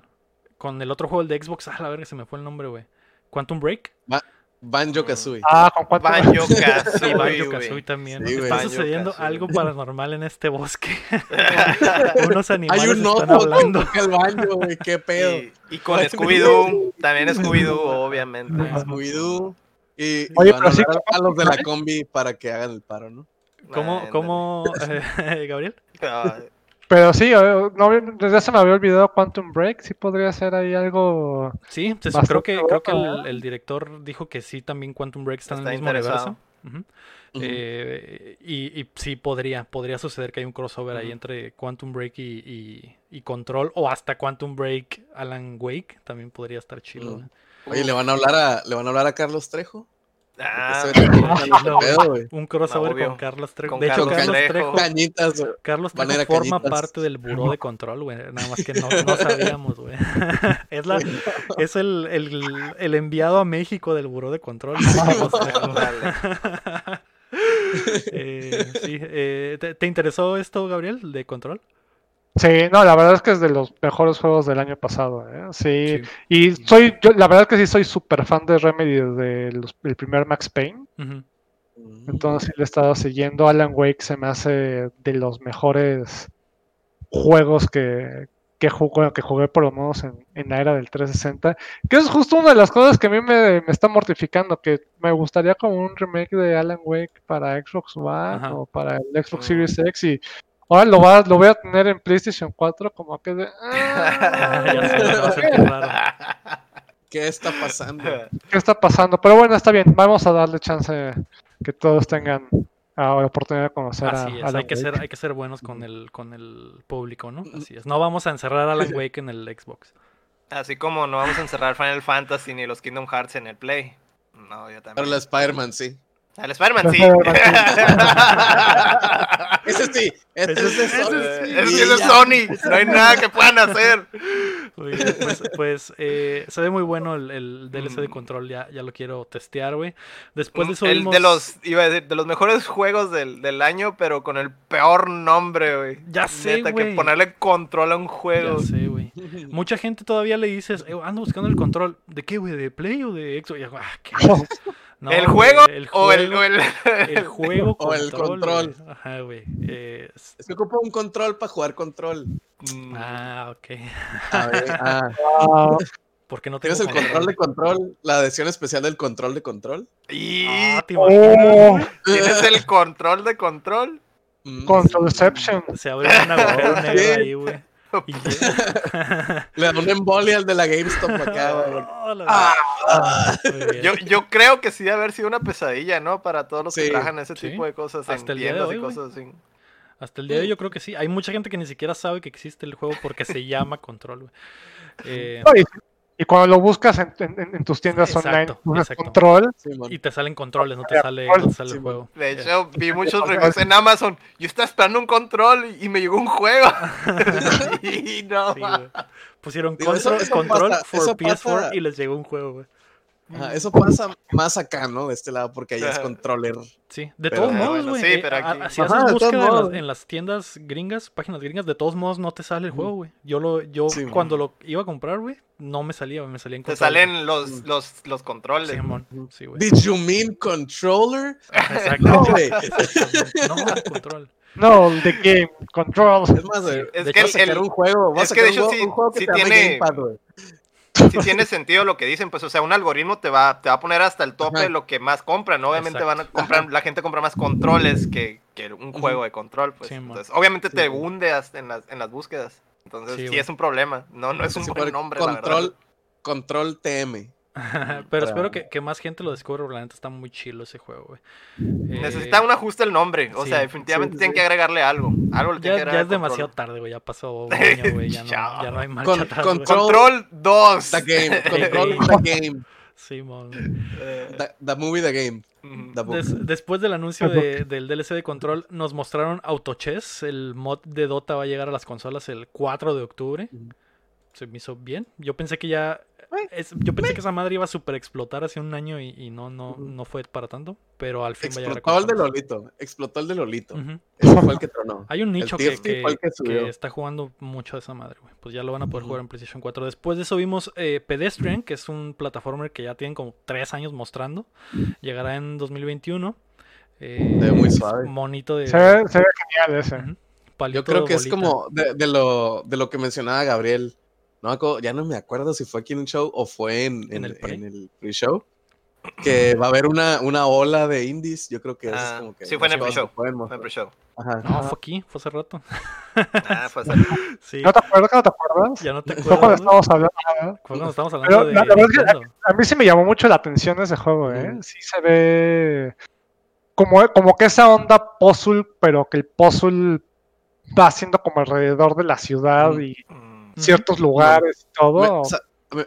con el otro juego, el de Xbox. Ah, la verga, se me fue el nombre, güey. Quantum Break. Banjo Kazooie. Ah, con Quantum Banjo Kazooie. Banjo Kazooie también. Está sucediendo algo paranormal en este bosque. Unos animales Hay un están hablando. el banjo, güey. Qué pedo. Y, con Scooby-Doo. También Scooby-Doo, obviamente. Scooby-Doo. Y, Oye, pero sí, a, los de la combi para que hagan el paro, ¿no? ¿Cómo, cómo eh, Gabriel? Pero sí, eh, no, desde se me había olvidado Quantum Break, sí podría ser ahí algo. Sí, creo que, creo que el, director dijo que sí, también Quantum Break está, en el mismo universo. Eh, y, sí podría, podría suceder que hay un crossover ahí entre Quantum Break y, y, Control, o hasta Quantum Break Alan Wake, también podría estar chido. Oye, ¿le van a hablar a, ¿le van a hablar a Carlos Trejo? Ah, un crossover con Carlos Trejo. de hecho, Carlos Trejo, Carlos Trejo forma parte del buró de control, güey. Nada más que no, no sabíamos, güey. es, la, es el, el, el, enviado a México del buró de control. eh, sí, eh, ¿te, ¿te, interesó esto, Gabriel, de control? Sí, no, la verdad es que es de los mejores juegos del año pasado. ¿eh? Sí. y soy, yo, la verdad es que sí soy súper fan de Remedy desde el primer Max Payne. Entonces sí le he estado siguiendo. Alan Wake se me hace de los mejores juegos que, que, jugué, que jugué por lo menos en, la era del 360. Que es justo una de las cosas que a mí me, está mortificando, que me gustaría como un remake de Alan Wake para Xbox One o para el Xbox Series X y Ahora lo, va, lo voy a tener en PlayStation 4 como que de... ¿Qué está pasando? ¿Qué está pasando? Pero bueno, está bien. Vamos a darle chance que todos tengan la oportunidad de conocer Así a, es, hay que ser hay que ser buenos con el con el público, ¿no? Así es. No vamos a encerrar a Alan Wake en el Xbox. Así como no vamos a encerrar Final Fantasy ni los Kingdom Hearts en el Play. No, yo también. Pero la Spider-Man sí. Al Spider-Man sí. ese sí. Ese, es Sony. Ese es Sony. No hay nada que puedan hacer. pues, pues eh, se ve muy bueno el, el DLC de mm. control. Ya, ya lo quiero testear, güey. Después de eso. El de los, iba a decir, de los mejores juegos del, del año, pero con el peor nombre, güey. Ya sé. Neta, que ponerle control a un juego. Ya sé, güey. Mucha gente todavía le dices, eh, ando buscando el control. ¿De qué, güey? ¿De Play o de Xbox? Y ah, ¿qué? ¿El, juego o el, o el, el juego o el control? Ajá, güey. Eh, es que un control para jugar control. Mm. Ah, ok. A ver, ah. ¿Por no ¿Tienes el control de control? ¿La edición especial del control de control? Y... Ah, ¿te oh. ¿Tienes el control de control? Mm. Controlception. Se abre una agujero negro ahí, güey. Le da una embolia al de la GameStop acá, ah, yo, yo creo que sí debe haber sido una pesadilla, ¿no? Para todos los que trabajan ese tipo de cosas Hasta el día de hoy, cosas así. Hasta el día de hoy yo creo que sí. Hay mucha gente que ni siquiera sabe que existe el juego porque se llama Control. Eh, y cuando lo buscas en, tus tiendas online, control. y te salen controles, no te sale, el juego. De hecho, vi muchos reviews en Amazon. Yo estaba esperando un control y, me llegó un juego. y no. Pusieron control, control for PS4 y les llegó un juego, güey. Eso pasa más acá, ¿no? De este lado, porque allá es controller. Sí, de todos modos, güey. sí, pero aquí... Si haces búsqueda en las, tiendas gringas, páginas gringas, de todos modos no te sale el juego, güey. Yo, lo, yo cuando lo iba a comprar, güey, no me salía, me salían Te salen los, los, los controles. Sí, güey. Did you mean controller? Exacto. No, güey. no, control. No, the game, control. Es más, güey. Es que hecho, el, un juego. es que de hecho sí, sí tiene. si tiene sentido lo que dicen, pues, o sea, un algoritmo te va, te va a poner hasta el tope lo que más compran. Obviamente van a comprar, la gente compra más controles que, que un juego de control, pues. Entonces, obviamente te hunde en las, en las búsquedas. Entonces, sí, es un problema. No, no es un buen nombre, control, Control TM. Pero espero que, que, más gente lo descubra, porque la neta está muy chilo ese juego, güey. Eh, Necesita un ajuste el nombre, o sea, definitivamente tienen que agregarle algo. algo le ya, que ya es demasiado tarde, güey, ya pasó un año, güey, ya, no, ya no hay marcha Con, atrás, control, control 2. The game, control the game. Simón. The, the, movie, the game. The Des, después del anuncio de, del DLC de Control, nos mostraron Autochess. El mod de Dota va a llegar a las consolas el 4 de octubre. Se me hizo bien. Yo pensé que ya es, yo pensé que esa madre iba a super explotar hace un año y, y no, no, no fue para tanto, pero al fin Explotó va a el de Lolito, explotó el de Lolito. Uh -huh. Ese fue el que tronó. Hay un nicho que, que, que, que, está jugando mucho a esa madre, güey. Pues ya lo van a poder uh -huh. jugar en PlayStation 4. Después de eso vimos eh, Pedestrian, que es un plataformer que ya tienen como tres años mostrando. Llegará en 2021. Eh, de muy suave. Monito de. Se ve, se ve genial ese. Uh -huh. Yo creo que es como de, de, lo, de lo que mencionaba Gabriel no, ya no me acuerdo si fue aquí en un show o fue en, en, ¿En el pre-show. Que va a haber una, una ola de indies. Yo creo que ah, es como que. Sí, fue en el pre-show. Fue en el pre-show. Ajá. No, fue aquí, fue hace rato. Ah, fue hace sí. ¿No te acuerdas? ¿No te acuerdas? Ya no te acuerdas. Fue cuando estábamos hablando. Fue cuando estábamos hablando Pero, de. La, la verdad es que a, a, mí sí me llamó mucho la atención ese juego, ¿eh? Mm. Sí se ve. Como, como que esa onda puzzle, pero que el puzzle va siendo como alrededor de la ciudad mm. y ciertos lugares y todo. Me, o sea,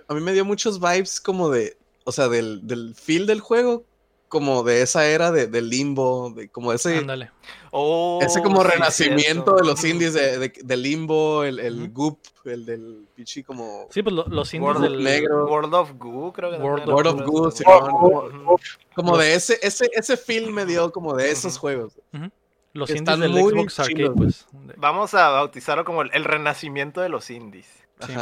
a mí me dio muchos vibes como de, o sea, del, del feel del juego, como de esa era de, de limbo, de como ese, Ándale. Oh, ese como sí, renacimiento de los indies de, de, de limbo, el, el uh -huh. goop, el del pichi como... Sí, pues lo, los indies World del negro. World of Goo, creo que World, World of Goo, sí, como, como de ese, ese, ese feel me dio como de esos juegos. Los indies del Xbox Arcade, pues. Vamos a bautizarlo como el, el renacimiento de los indies. Sí,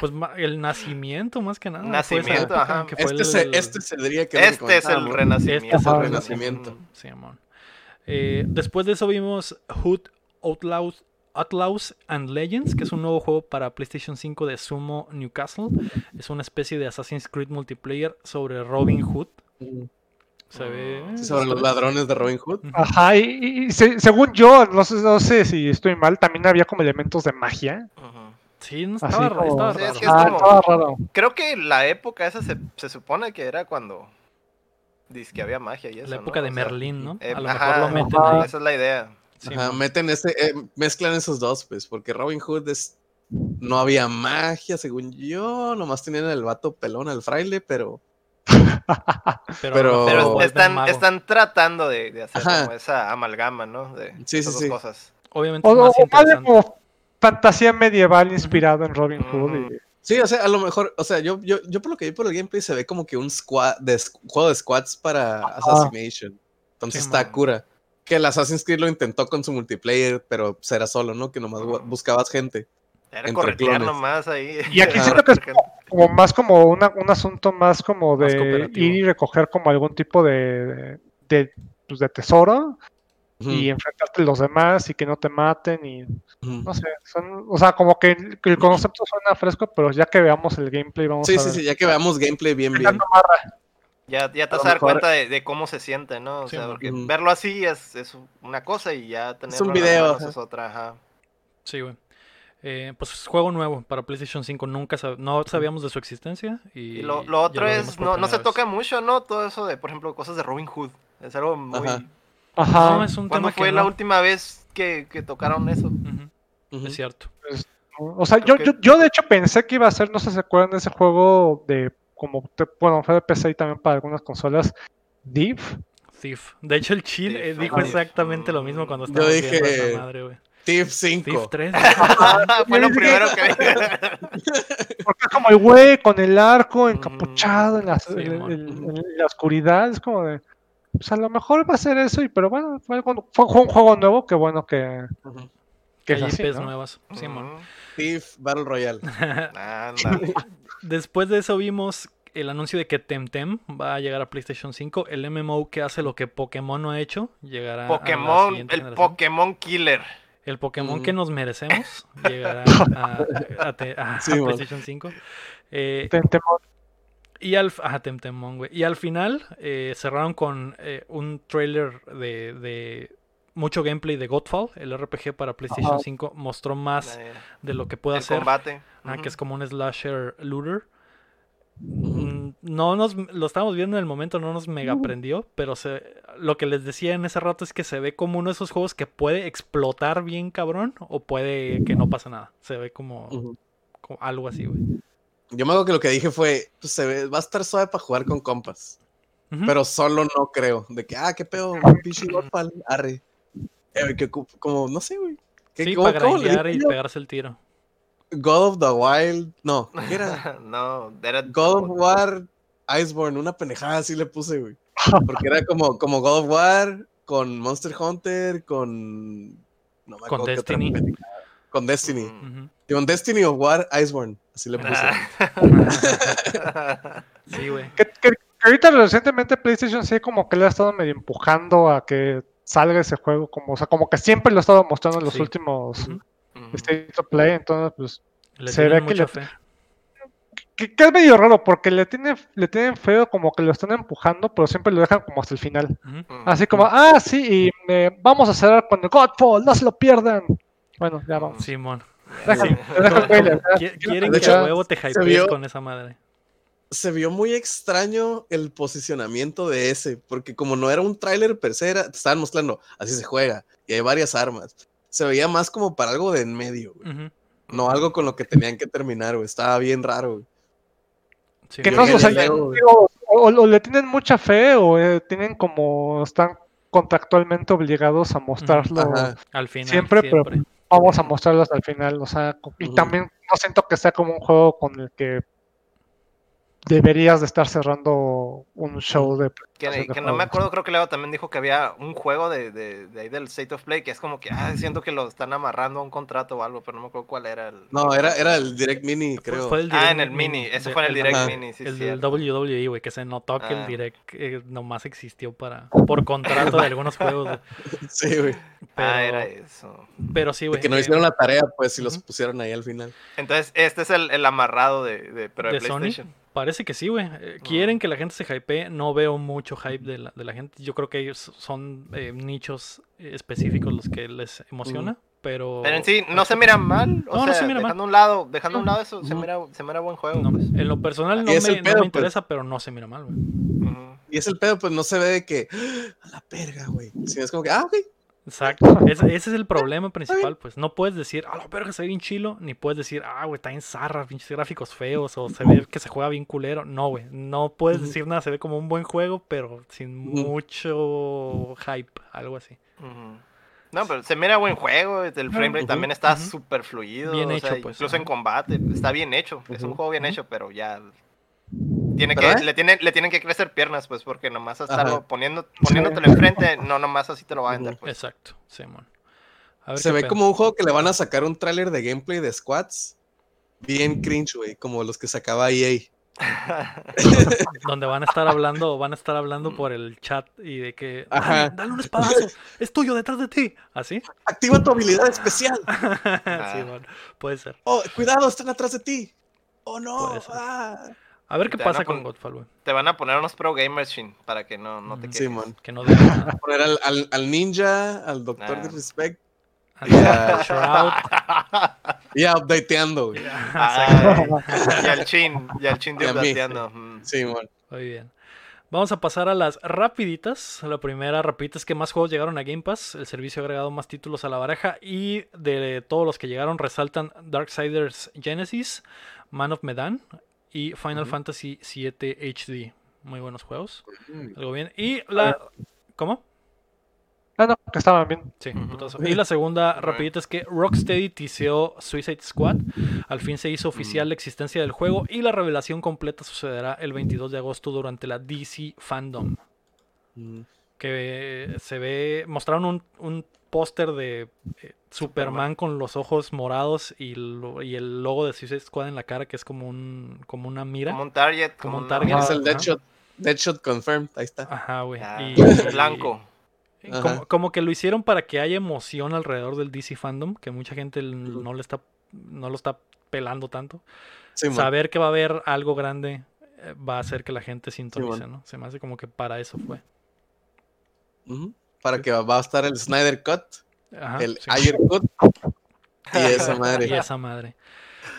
pues el nacimiento más que nada. Nacimiento, ajá. Que fue este, el, se, este se diría que este es el renacimiento. Este es el renacimiento. Sí, amor. Eh, después de eso vimos Hood Outlaws, Outlaws and Legends, que es un nuevo juego para PlayStation 5 de Sumo Newcastle. Es una especie de Assassin's Creed multiplayer sobre Robin Hood. Se ve. Sí, sobre los ladrones de Robin Hood. Ajá, y, y, y se, según yo, no sé, no sé, si estoy mal, también había como elementos de magia. -huh. Sí, no estaba, raro, estaba, sí, raro. Es que es como, ah, estaba raro. Creo que la época esa se, se supone que era cuando dice que había magia y eso. La época ¿no? de Merlín, ¿no? Eh, a lo ajá, mejor lo meten ajá, ahí. Esa es la idea. Sí, ajá, meten ese, eh, mezclan esos dos, pues, porque Robin Hood es, no había magia, según yo, nomás tenían el vato pelón, el fraile, pero pero, pero, pero están, están, tratando de, de hacer como esa amalgama, ¿no? De sí, sí, sí. cosas. Obviamente o, más o. Como fantasía medieval inspirado en Robin Hood. Y... Sí, o sea, a lo mejor, o sea, yo, yo, yo por lo que vi por el gameplay se ve como que un squad de, juego de squads para ah. Assassination. Entonces está man. cura. Que el Assassin's Creed lo intentó con su multiplayer, pero será solo, ¿no? Que nomás buscabas gente. Era corretear nomás ahí. Y aquí siento que es como más como una, un asunto más como de ir y recoger como algún tipo de, de, pues de tesoro uh -huh. y enfrentarte a los demás y que no te maten y uh -huh. no sé, son, o sea, como que el, el, concepto suena fresco, pero ya que veamos el gameplay vamos sí, a ver. Sí, sí, ya que veamos gameplay bien, bien. Ya, ya te vas a dar cuenta de, de, cómo se siente, ¿no? O sí, sea, porque uh -huh. verlo así es, es, una cosa y ya tenerlo es un video, es otra, ajá. Sí, güey. Eh, pues juego nuevo para PlayStation 5, nunca sab no sabíamos de su existencia. Y, y lo, lo, otro es, no, no se vez. toca mucho, ¿no? Todo eso de, por ejemplo, cosas de Robin Hood. Es algo muy... Ajá. Ajá. No, es un ¿Cuándo tema fue que la no? última vez que, que tocaron eso? Uh -huh. Uh -huh. Es cierto. Pues, o sea, yo, que... yo, yo, de hecho pensé que iba a ser, no sé si se acuerdan de ese juego de, como, te, bueno, fue de PC y también para algunas consolas, Thief. Thief. De hecho, el Chill eh, dijo exactamente lo mismo cuando estaba viendo esa madre, güey. Thief 5. Thief 3. Fue lo primero que Porque es como el güey con el arco encapuchado en la, sí, en, en, en la oscuridad. Es como de. Pues a lo mejor va a ser eso, y, pero bueno, fue, fue, fue un juego nuevo, que bueno que. Uh -huh. Que hay IPs ¿no? nuevas. Sí, Mm. uh -huh. Thief Battle Royale. Después de eso vimos el anuncio de que Temtem va a llegar a PlayStation 5, el MMO que hace lo que Pokémon no ha hecho, llegará Pokémon, el generación. Pokémon Killer. El Pokémon mm. que nos merecemos llegará a, a, a, a sí, PlayStation 5. Eh, Temtemon. Y al, ajá, Temtemon, güey. Y al final eh, cerraron con eh, un trailer de, de, mucho gameplay de Godfall, el RPG para PlayStation ajá. 5. Mostró más de lo que puede el hacer. combate. Ah, uh -huh. Que es como un slasher looter. Mm, no nos lo estábamos viendo en el momento, no nos mega aprendió, pero se, lo que les decía en ese rato es que se ve como uno de esos juegos que puede explotar bien cabrón o puede que no pasa nada. Se ve como, como algo así, güey. Yo me acuerdo que lo que dije fue, pues se ve, va a estar suave para jugar con compas. Pero solo no creo. De que, ah, qué pedo, un pinche arre. Eh, que, como, no sé, güey. Sí, para grindear y pegarse el tiro. God of the Wild, no, ¿qué era? no, era... God of War Iceborne, una pendejada así le puse, güey. Porque era como, como God of War con Monster Hunter, con... No me con Destiny. Con Destiny. Con Destiny of War Iceborne, así le puse. sí, güey. Que, ahorita recientemente PlayStation sí como que le ha estado medio empujando a que salga ese juego, como, o sea, como que siempre lo ha estado mostrando en los últimos State of Play, entonces pues se ve que le, que, es medio raro porque le tienen, le tienen feo como que lo están empujando, pero siempre lo dejan como hasta el final. Así como, ah, sí, y eh, vamos a cerrar con el Godfall, no se lo pierdan. Bueno, ya vamos. Simón. Quieren que a huevo te hypees con esa madre se vio muy extraño el posicionamiento de ese, porque como no era un tráiler per se, te estaban mostrando, así se juega, y hay varias armas. Se veía más como para algo de en medio, No algo con lo que tenían que terminar, güey. Estaba bien raro, que no, o, o, le tienen mucha fe o eh, tienen como están contractualmente obligados a mostrarlo al final siempre, pero vamos a mostrarlo hasta el final, o sea, y también no siento que sea como un juego con el que deberías de estar cerrando un show de... Que, no me acuerdo, creo que Leo también dijo que había un juego de, de, ahí del State of Play que es como que, ah, siento que lo están amarrando a un contrato o algo, pero no me acuerdo cuál era el... No, era, era el Direct Mini, creo. ah, en el Mini, ese fue en el Direct Mini, sí, El del WWE, güey, que se notó que el ah. Direct eh, nomás existió para por contrato de algunos juegos. Sí, güey. ah, era eso. Pero sí, güey. Que no hicieron la tarea, pues, si los pusieron ahí al final. Entonces, este es el, el amarrado de, de, pero de, PlayStation. Parece que sí, güey. Eh, quieren que la gente se hypee. No veo mucho hype de la, de la gente. Yo creo que ellos son eh, nichos específicos los que les emociona. Pero... pero en sí, no se mira mal. O no, sea, no se mira dejando Un lado, dejando un lado eso, se, mira, se mira buen juego. Pues. En lo personal no, me, no me, pues. interesa, pero no se mira mal, güey. Y es el pedo, pues no se ve de que. ¡Ah, a la perga, güey. Si es como que, ah, ok, Exacto. Ese, es el problema principal, pues. No puedes decir, ah, pero que se ve bien chilo, ni puedes decir, ah, güey, está en zarra, pinches gráficos feos, o se ve que se juega bien culero. No, güey. No puedes decir nada, se ve como un buen juego, pero sin mucho hype, algo así. No, pero se mira buen juego, el framerate también está súper fluido. Bien hecho, pues. Incluso en combate, está bien hecho. Es un juego bien hecho, pero ya tiene que, le, tiene, le tienen que crecer piernas, pues, porque nomás estarlo poniendo, poniéndotelo enfrente, no nomás así te lo va a vender. Pues. Exacto, Simón. Se ve como un juego que le van a sacar un tráiler de gameplay de squats. Bien cringe, güey, como los que sacaba EA. Donde van a estar hablando, van a estar hablando por el chat y de que dale, un espadazo, es tuyo detrás de ti. ¿Así? Activa tu habilidad especial. sí, puede ser. Oh, cuidado, están atrás de ti. Oh no. A ver qué pasa con Godfall, güey. Te van a poner unos pro gamers, para que no, no te quedes. Sí, man. Que no a poner al, al, al, ninja, al doctor de respect. Y a Shroud. y a updateando, güey. y al chin, y al chin de updateando. Sí, man. Muy bien. Vamos a pasar a las rapiditas. La primera rapidita es que más juegos llegaron a Game Pass. El servicio ha agregado más títulos a la baraja. Y de todos los que llegaron resaltan Darksiders Genesis, Man of Medan, y Final Fantasy VII HD. Muy buenos juegos. Algo bien. Y la. ¿Cómo? Ah, no, que estaban bien. Sí, Y la segunda rapidita es que Rocksteady tiseó Suicide Squad. Al fin se hizo oficial la existencia del juego y la revelación completa sucederá el 22 de agosto durante la DC Fandom. Que se ve. Mostraron un, un póster de eh, Superman con los ojos morados y, y, el logo de Suicide Squad en la cara, que es como un como una mira. Como un target. Como, un target. Es el Deadshot, Deadshot Confirmed, ahí está. Ajá, güey. Ah, y, blanco. como, que lo hicieron para que haya emoción alrededor del DC Fandom, que mucha gente no, le está, no lo está pelando tanto. Saber que va a haber algo grande eh, va a hacer que la gente sintonice, ¿no? Se me hace como que para eso fue para que va a estar el Snyder Cut, el Ayer Cut y esa madre. Y esa madre.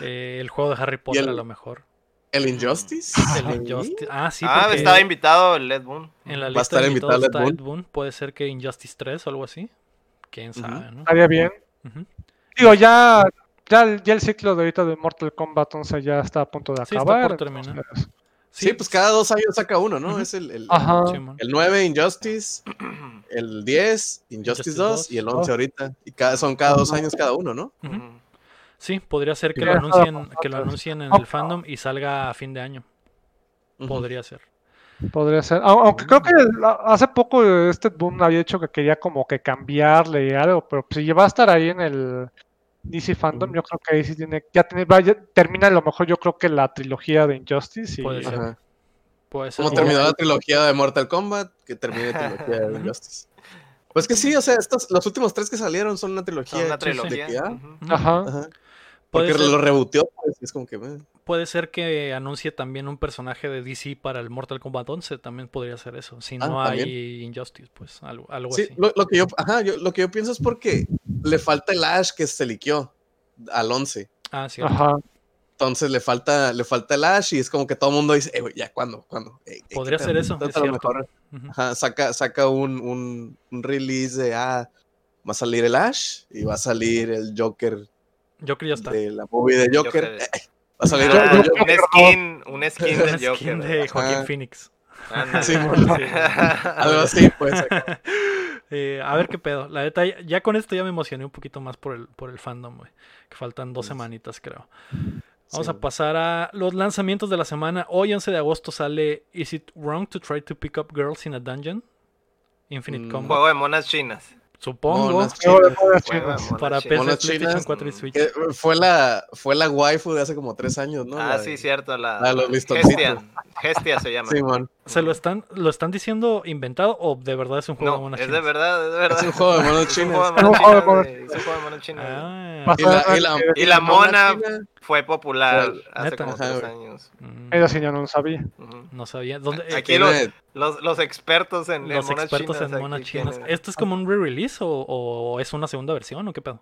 Eh, el juego de Harry Potter a lo mejor. ¿El Injustice? El Injustice. Ah, sí. Ah, estaba invitado el Led Boon. En la lista Va a estar invitado está Ed Boon. Puede ser que Injustice 3 o algo así. Quién sabe, ¿no? Estaría bien. Digo, ya, ya, ya, el ciclo de ahorita de Mortal Kombat 11 ya está a punto de acabar. Sí, pues cada dos años saca uno, ¿no? Es el, el, el, 9 Injustice, el 10 Injustice, 2, y el 11 ahorita. Y cada, son cada dos años cada uno, ¿no? Sí, podría ser que lo anuncien, que lo anuncien en el fandom y salga a fin de año. Podría ser. Podría ser. Aunque creo que hace poco este boom había dicho que quería como que cambiarle algo, pero si va a estar ahí en el DC Fandom, yo creo que ahí sí tiene, ya tiene, vaya, termina a lo mejor yo creo que la trilogía de Injustice. Y, Puede ser. Como terminó la trilogía de Mortal Kombat, que termine la trilogía de Injustice. Pues que sí, o sea, estos, los últimos tres que salieron son una trilogía. una trilogía. Ajá. Porque lo rebutió, pues, es como que... Puede ser que anuncie también un personaje de DC para el Mortal Kombat 11, también podría ser eso. Si ah, no hay Injustice, pues algo, algo sí, así. Lo, lo, que yo, ajá, yo, lo que yo pienso es porque le falta el Ash que se liqueó al 11. Ah, sí. Ajá. Entonces le falta, le falta el Ash y es como que todo el mundo dice, eh, ya, ¿cuándo? ¿Cuándo? Podría ser eso. Es mejor, ajá, saca, saca un, un, un, release de, ah, va a salir el Ash y va a salir el Joker. Joker ya está. De la movie de Joker. va a salir un, skin, un skin de Joker. de Joaquín Phoenix. sí, Algo así, pues. Eh, a ver qué pedo. La neta, ya, con esto ya me emocioné un poquito más por el, por el fandom, güey. Que faltan dos semanitas, creo. Vamos a pasar a los lanzamientos de la semana. Hoy, 11 de agosto, sale Is It Wrong to Try to Pick Up Girls in a Dungeon? Infinite mm. Combat. Juego de monas chinas. Supongo. Para PC, PlayStation 4 y Switch. Fue la, fue la waifu de hace como tres años, ¿no? Ah, sí, cierto. La, la los Gestia. Gestia se llama. ¿Se lo están, lo están diciendo inventado o de verdad es un juego de monas chinas? Es de verdad, es de verdad. Es un juego de monas chinas. Es un juego de monas chinas. Ah. Y la mona fue popular hace como tres años. Mm. Eso sí, yo no lo sabía. No sabía. ¿Dónde, eh, Aquí los, los, los, expertos en, los en monas expertos chinas. En monas chinas. ¿Esto es como un re-release o, o, es una segunda versión o qué pedo?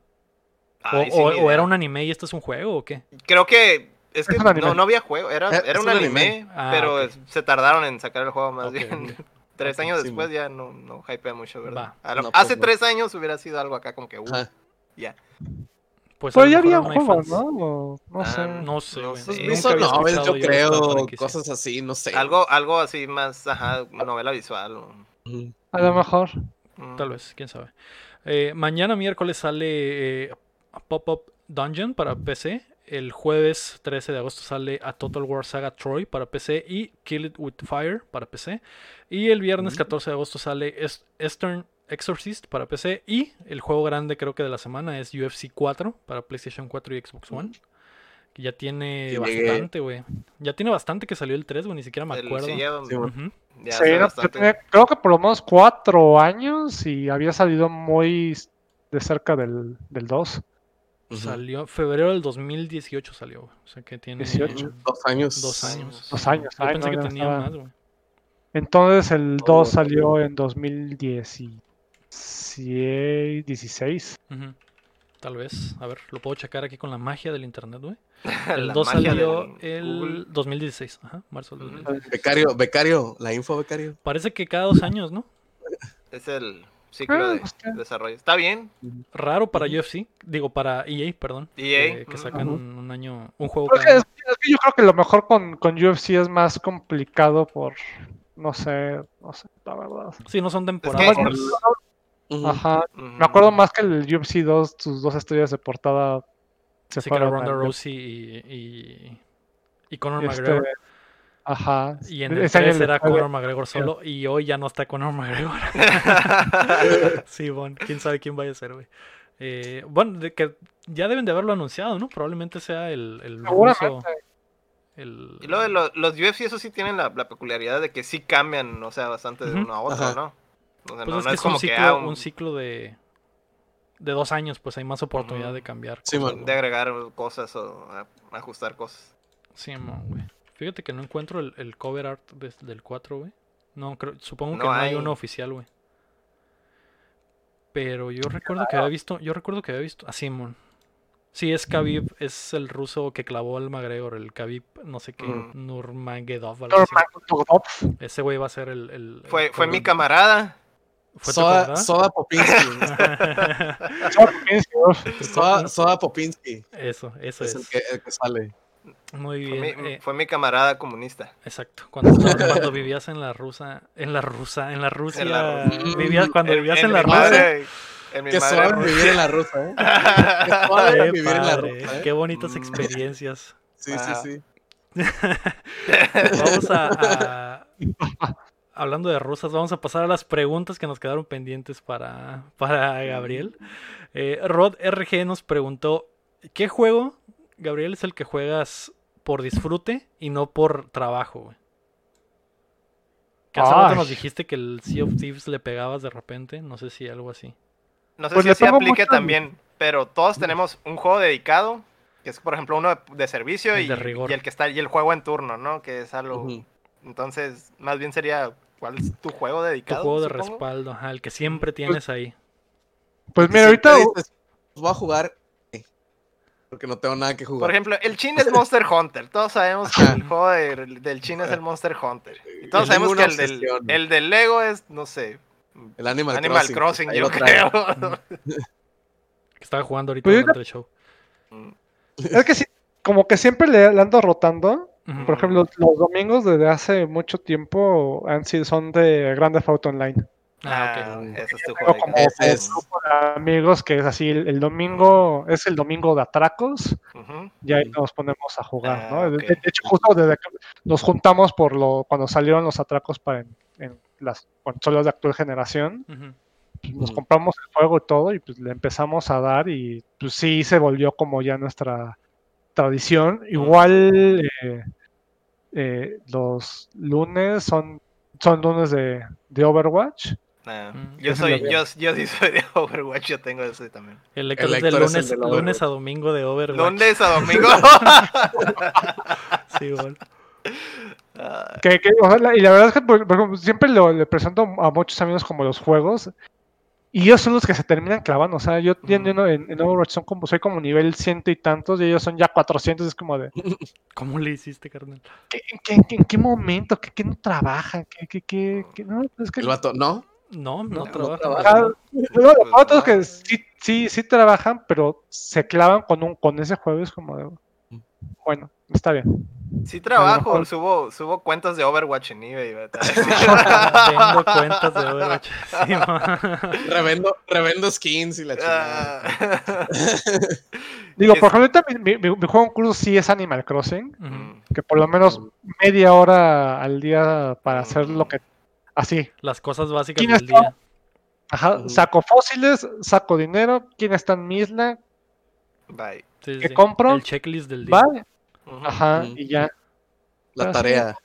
o, o era un anime y esto es un juego o qué? Creo que es que no, no, había juego, era, eh, era un anime, ah, pero se tardaron en sacar el juego más bien. tres años después ya no, no hypea mucho, ¿verdad? Pues hace tres años hubiera sido algo acá como que, uh, ya. Pues Pero ya había juegos, ¿no? no sé. Ah, no sé. No sé. yo creo, cosas así, no sé. Algo, algo así más, ajá, novela visual. A lo mejor. Tal vez, quién sabe. Eh, mañana miércoles sale eh, Pop-Up Dungeon para PC. El jueves 13 de agosto sale a Total War Saga Troy para PC y Kill It With Fire para PC. Y el viernes 14 de agosto sale Eastern Exorcist para PC. Y el juego grande creo que de la semana es UFC 4 para PlayStation 4 y Xbox One. Que ya tiene bastante, güey. Ya tiene bastante que salió el 3, güey. Ni siquiera me acuerdo. Sí, creo que por lo menos 4 años y había salido muy de cerca del, del 2. Salió febrero del 2018 salió, O sea que tiene 18, dos años. Dos años. Dos años. Yo pensé que tenía más, güey. Entonces el 2 salió en 2016. 16. Tal vez. A ver, lo puedo checar aquí con la magia del internet, güey. El 2 salió el 2016. Ajá, marzo del 2016. Becario, becario, la info becario. Parece que cada dos años, ¿no? Es el ciclo ah, de pues desarrollo. Está bien. Raro para UFC, digo para EA, perdón. EA. Que, sacan un, año, un juego. Cada... yo creo que lo mejor con, con UFC es más complicado por, no sé, no sé, la verdad. Sí, no son temporadas. Ajá. Me acuerdo más que el UFC 2, sus dos estrellas de portada se sí, fueron. Ronda Rousey y, y, y Conor este, McGregor. Ajá. Y en el 3 era Conor McGregor solo y hoy ya no está Conor McGregor. sí, bueno, quién sabe quién vaya a ser, güey. Eh, bueno, de que ya deben de haberlo anunciado, ¿no? Probablemente sea el, el el... Y luego de los, los UFC, eso sí tienen la, peculiaridad de que sí cambian, o sea, bastante de uno a otro, ¿no? O sea, pues no, es, que es, como un ciclo, que un... un ciclo de, de dos años, pues hay más oportunidad de cambiar. Sí, de agregar cosas o ajustar cosas. Sí, güey. Fíjate que no encuentro el, cover art del 4, güey. No, creo, supongo que no hay, uno oficial, güey. Pero yo recuerdo que había visto, yo recuerdo que había visto a Simon. Sí, es Khabib, es el ruso que clavó al McGregor, el Khabib, no sé qué, Nurmagomedov. Nurmagomedov. Ese güey va a ser el... el fue, fue mi camarada. ¿Fue Soda, Soda Popinski. Soda, Popinski. Eso, eso es. Es el que, el que sale. Muy bien. Fue mi, eh, camarada comunista. Exacto. Cuando, cuando, vivías en la rusa, en la rusa, en la Rusia, vivías cuando vivías en, la Rusia. En mi Qué suave vivir en la rusa, ¿eh? Qué suave vivir en la rusa. ¿eh? Qué bonitas experiencias. Sí, sí, sí. Vamos a, hablando de rusas, vamos a pasar a las preguntas que nos quedaron pendientes para, para Gabriel. Eh, Rod RG nos preguntó: ¿Qué juego, Gabriel, es el que juegas por disfrute y no por trabajo, güey? Que hace rato nos dijiste que el Sea of Thieves le pegabas de repente, no sé si algo así. No sé pues si se aplique también, pero todos tenemos un juego dedicado, que es por ejemplo uno de, servicio y, el que está y el juego en turno, ¿no? Que es algo. Entonces, más bien sería ¿cuál es tu juego dedicado? Tu juego de respaldo, ajá, el que siempre tienes ahí. Pues mira, ahorita voy a jugar porque no tengo nada que jugar. Por ejemplo, el Chin es Monster Hunter. Todos sabemos que el juego del Chin es el Monster Hunter. Y todos sabemos que el del, el del Lego es, no sé, el Animal, Animal Crossing, yo creo. Estaba jugando ahorita pues durante el show. Es que sí, como que siempre le, ando rotando. Por ejemplo, los domingos desde hace mucho tiempo han sido, son de Grande Auto Online. Ah, ok. Ah, eso es tu juego. Como es... grupo de amigos que es así, el, domingo es el domingo de atracos y ahí nos ponemos a jugar, ¿no? Ah, de, hecho, justo desde que nos juntamos por lo cuando salieron los atracos para en las consolas de actual generación. Pues, nos compramos el juego y todo y pues le empezamos a dar y pues sí se volvió como ya nuestra tradición. Igual eh, eh, los lunes son, son lunes de, de Overwatch. Ah, yo soy, yo, yo, sí soy de Overwatch, yo tengo ese también. El lector, de lunes, lunes a domingo de Overwatch. Lunes a domingo. sí, bueno. Que, y la verdad es que siempre lo, le presento a muchos amigos como los juegos. Y ellos son los que se terminan clavando. O sea, yo entiendo en, en, Overwatch son como, soy como nivel ciento y tantos, y ellos son ya 400. Es como de. ¿Cómo le hiciste, carnal? en qué momento? ¿Qué, no trabajan? ¿Qué, qué, qué, no? Es que... El vato, ¿no? No, no, trabajan. otros que sí, sí, sí trabajan, pero se clavan con un con ese juego. Es como de. Bueno, está bien. Sí trabajo, subo, subo cuentas de Overwatch en eBay. Vendo cuentas de Overwatch. revendo, revendo skins y la chingada. Ah. Digo, por ejemplo, mi, mi, mi, juego en curso sí es Animal Crossing, que por lo menos media hora al día para hacer lo que... Así. Las cosas básicas del día. Ajá, saco fósiles, saco dinero, quién está en mi isla, Bye. ¿Qué compro? El checklist del día. Bye. Ajá, y ya. La tarea.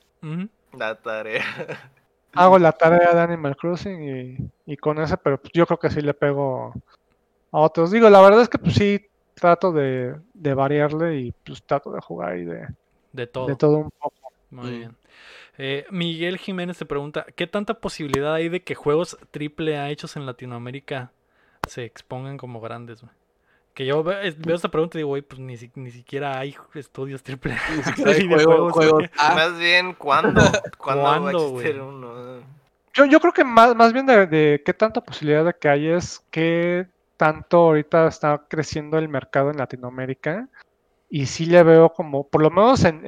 La tarea. Hago la tarea de Animal Crossing y, con ese, pero yo creo que sí le pego a otros. Digo, la verdad es que pues sí trato de, variarle y pues trato de jugar y de, de todo. De todo un poco. Muy mm. bien. Eh, Miguel Jiménez te pregunta, ¿qué tanta posibilidad hay de que juegos triple A hechos en Latinoamérica se expongan como grandes? Que yo veo, esta pregunta y digo, güey, pues ni, ni siquiera hay estudios triple Ni siquiera hay juegos, ah. Más bien, ¿cuándo? ¿Cuándo, va a existir uno? Yo, yo creo que más, más bien de, qué tanta posibilidad de que hay es que tanto ahorita está creciendo el mercado en Latinoamérica y sí le veo como, por lo menos en,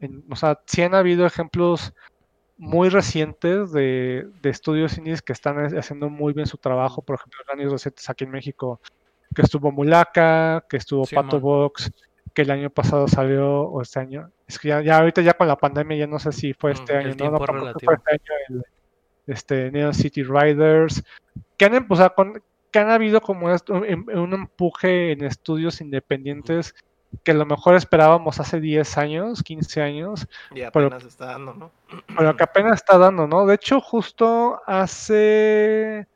en, o sea, sí han habido ejemplos muy recientes de, de estudios indies que están haciendo muy bien su trabajo, por ejemplo, años recientes aquí en México que estuvo Mulaka, que estuvo Pato Box, que el año pasado salió, o este año, es que ya, ahorita ya con la pandemia ya no sé si fue mm, este año, no, no fue este año el, este, Neon City Riders, que han, o con, que han habido como un, un, empuje en estudios independientes que a lo mejor esperábamos hace 10 años, 15 años. Y apenas está dando, ¿no? Pero que apenas está dando, ¿no? De hecho, justo hace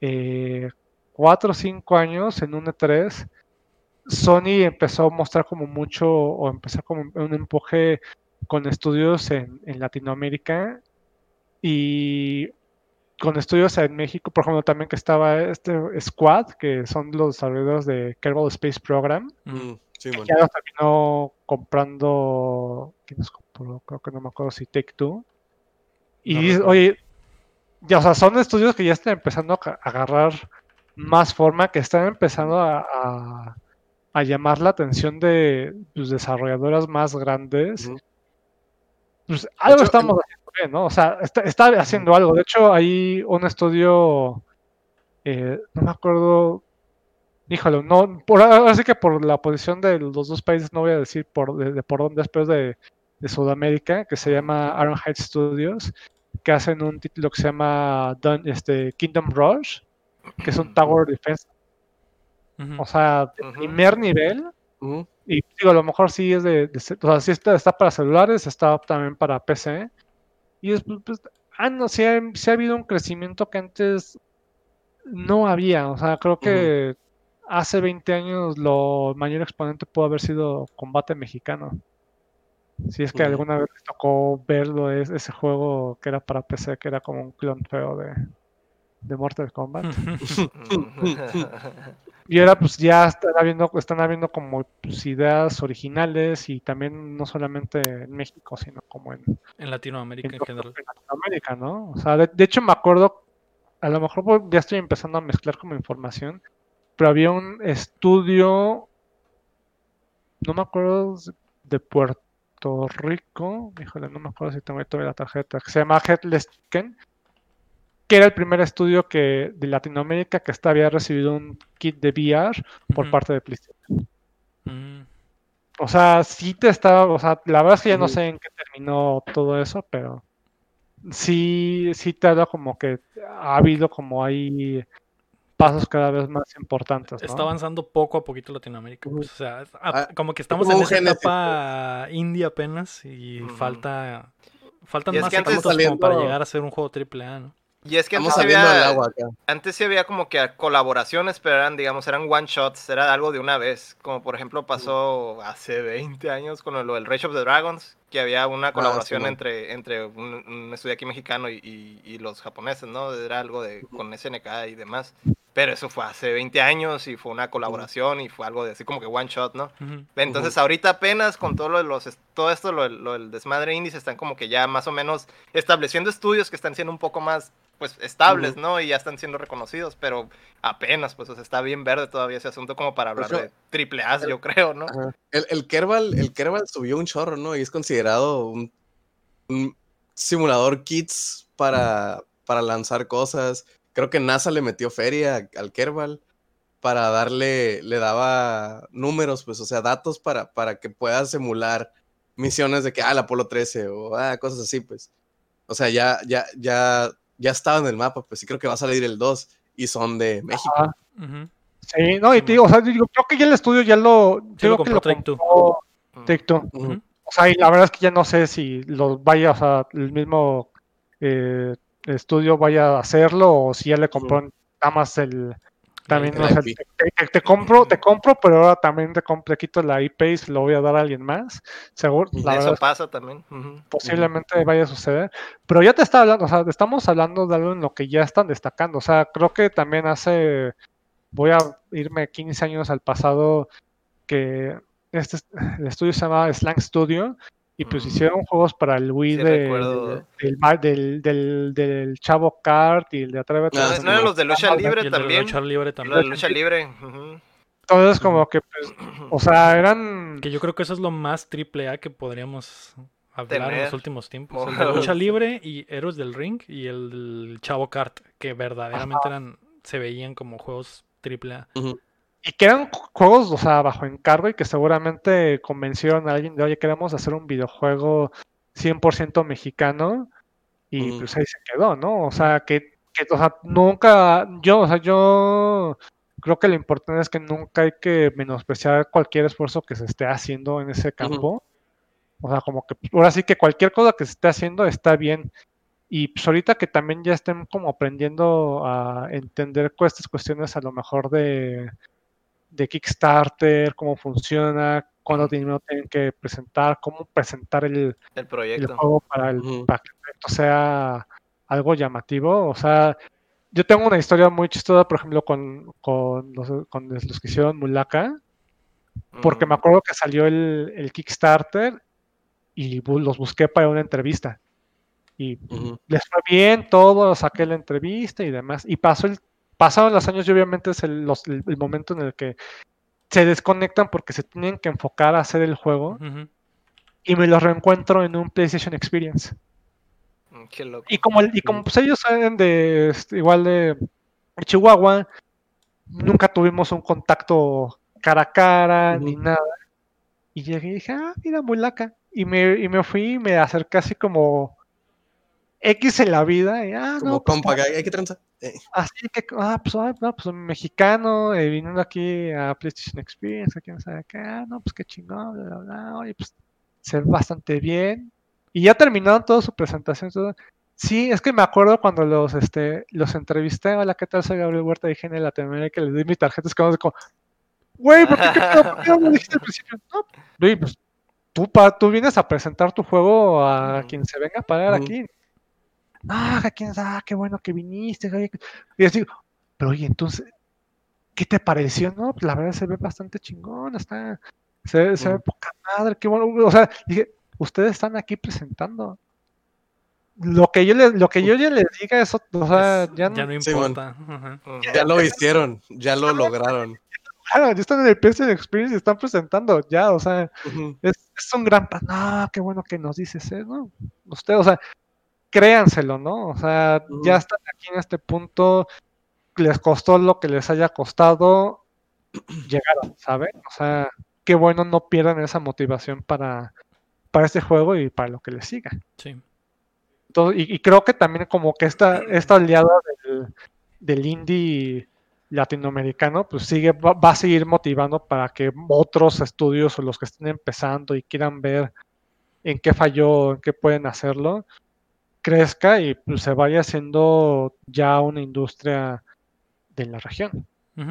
eh, cuatro o cinco años en un E3, Sony empezó a mostrar como mucho o empezar como un empuje con estudios en, Latinoamérica y con estudios en México, por ejemplo, también que estaba este Squad, que son los desarrolladores de Kerbal Space Program, mm, que ya los terminó comprando, ¿quién nos compró? Creo que no me acuerdo si Take Two. Y oye, ya, o sea, son estudios que ya están empezando a agarrar más forma, que están empezando a, a, llamar la atención de pues, desarrolladoras más grandes. Pues algo estamos haciendo bien, ¿no? O sea, está, haciendo algo. De hecho, hay un estudio, eh, no me acuerdo, híjole, no, por, así que por la posición de los dos países, no voy a decir por, de, por dónde, después de, de, Sudamérica, que se llama Ironhide Studios, que hacen un título que se llama este, Kingdom Rush, que es un Tower Defense. O sea, de primer nivel. Y digo, a lo mejor sí es de, o sea, sí está, está, para celulares, está también para PC. Y es, pues, ah, no, sí ha, ha, habido un crecimiento que antes no había. O sea, creo que hace 20 años lo mayor exponente pudo haber sido combate mexicano. Si es que alguna vez tocó verlo, es, ese juego que era para PC, que era como un clon feo de, de Mortal Kombat. y ahora pues ya están habiendo, están habiendo como pues, ideas originales y también no solamente en México, sino como en, en Latinoamérica en, general. En Latinoamérica, ¿no? O sea, de, hecho me acuerdo, a lo mejor ya estoy empezando a mezclar como información, pero había un estudio, no me acuerdo de Puerto Rico, híjole, no me acuerdo si tengo todavía la tarjeta, que se llama Headless Chicken, que era el primer estudio que de Latinoamérica que está, había recibido un kit de VR por parte de PlayStation. Mm. O sea, sí te estaba, o sea, la verdad es que ya no sé en qué terminó todo eso, pero sí, sí te ha dado como que ha habido como hay pasos cada vez más importantes. Está avanzando poco a poquito Latinoamérica. Pues, o sea, ah, como que estamos en esa etapa indie apenas y falta faltan más como para llegar a ser un juego triple A, ¿no? Y es que antes había, antes sí había como que colaboraciones, pero eran, digamos, eran one shots, era algo de una vez. Como por ejemplo pasó hace 20 años con lo del Rage of the Dragons, que había una ah, colaboración entre, entre un, estudio aquí mexicano y, los japoneses, ¿no? Era algo de con SNK y demás. Pero eso fue hace 20 años y fue una colaboración y fue algo de así como que one shot, ¿no? Entonces ahorita apenas con todo, lo de los, todo esto, lo, lo del desmadre índice, están como que ya más o menos estableciendo estudios que están siendo un popoco más pues estables, ¿no? Y ya están siendo reconocidos, pero apenas, pues, o sea, está bien verde todavía ese asunto como para hablar de triple A, yo creo, ¿no? El, el, Kerbal, el Kerbal subió un chorro, ¿no? Y es considerado un, simulador kits para, para lanzar cosas creo que NASA le metió feria al Kerbal para darle, le daba números, pues, o sea, datos para, para que pueda simular misiones de que, ah, el Apolo 13 o ah, cosas así, pues. O sea, ya, ya, ya, ya estaba en el mapa, pues, y creo que va a salir el 2 y son de México. Sí, no, y te digo, o sea, digo, creo que ya el estudio ya lo, sí, lo, compró O sea, y la verdad es que ya no sé si los vaya, o sea, el mismo eh, estudio vaya a hacerlo o si ya le compró nada más el también te, compro te compro pero ahora también te compro quito la IP y se lo voy a dar a alguien más. Seguro eso pasa también. Posiblemente vaya a suceder. Pero ya te está hablando o sea estamos hablando de algo en lo que ya están destacando. O sea creo que también hace voy a irme 15 años al pasado que este el estudio se llama Slang Studio y pues hicieron juegos para el Wii del, del, del, Chavo Kart y el de Atrévete. No, no eran los de lucha libre también. De lucha libre también. Los de lucha libre. Entonces, como que, pues, o sea, eran. Que yo creo que eso es lo más triple A que podríamos hablar en los últimos tiempos. El de lucha libre y Héroes del Ring y el Chavo Kart, que verdaderamente eran, se veían como juegos triple A. Y que eran juegos, o sea, bajo encargo y que seguramente convencieron a alguien de, oye, queremos hacer un videojuego 100% mexicano. Y pues ahí se quedó, ¿no? O sea, que, que, o sea, nunca, yo, o sea, yo creo que lo importante es que nunca hay que menospreciar cualquier esfuerzo que se esté haciendo en ese campo. O sea, como que ahora sí que cualquier cosa que se esté haciendo está bien. Y pues ahorita que también ya estén como aprendiendo a entender estas cuestiones a lo mejor de de Kickstarter, cómo funciona, cuándo tienen que presentar, cómo presentar el, el proyecto juego para, el, para que el proyecto sea algo llamativo. O sea, yo tengo una historia muy chistosa, por ejemplo, con, con, los, con los que hicieron Mulaka, porque me acuerdo que salió el, el Kickstarter y los busqué para una entrevista. Y les fue bien todo, saqué la entrevista y demás. Y pasó el, pasaron los años y obviamente es el, el, momento en el que se desconectan porque se tienen que enfocar a hacer el juego. Y me los reencuentro en un PlayStation Experience. Mm, qué loco. Y como, y como pues ellos salen de este, igual de Chihuahua, nunca tuvimos un contacto cara a cara ni nada. Y llegué y dije, ah, mira, muy laca. Y me, y me fui y me acerqué así como X en la vida. Y, ah, como pues, compa, hay que transar. Eh. Así que, ah, pues, ah, no, pues un mexicano eh, viniendo aquí a PlayStation Experience, quién sabe qué, ah, no, pues qué chingón, bla, bla, bla. Oye, pues se ve bastante bien. Y ya terminaron toda su presentación. Todo. Sí, es que me acuerdo cuando los, este, los entrevisté. Hola, ¿qué tal? Soy Gabriel Huerta de IGN Latinoamérica. Les di mi tarjeta. Es como, güey, ¿por qué, qué, no me dijiste al principio? No, güey, pues tú, pa, tú vienes a presentar tu juego a quien se venga a pagar aquí. Ah, quién sabe, qué bueno que viniste. Y así, pero oye, entonces, ¿qué te pareció? No, pues la verdad se ve bastante chingón, está, se, se ve poca madre, qué bueno. O sea, dije, ustedes están aquí presentando. Lo que yo les, lo que yo ya les diga, eso, o sea, ya, no, ya no importa. ya, lo hicieron, ya lo lograron. Claro, ya están en el PC Experience y están presentando, ya, o sea, es, un gran pan. Ah, qué bueno que nos dices, ¿eh? ¿no? Usted, o sea, créanselo, ¿no? O sea, ya están aquí en este punto, les costó lo que les haya costado, llegaron, ¿saben? O sea, qué bueno no pierdan esa motivación para, para este juego y para lo que les siga. Sí. y, creo que también como que esta, esta aliada del, del indie latinoamericano, pues sigue, va, a seguir motivando para que otros estudios o los que estén empezando y quieran ver en qué falló, en qué pueden hacerlo, crezca y pues, se vaya haciendo ya una industria de la región.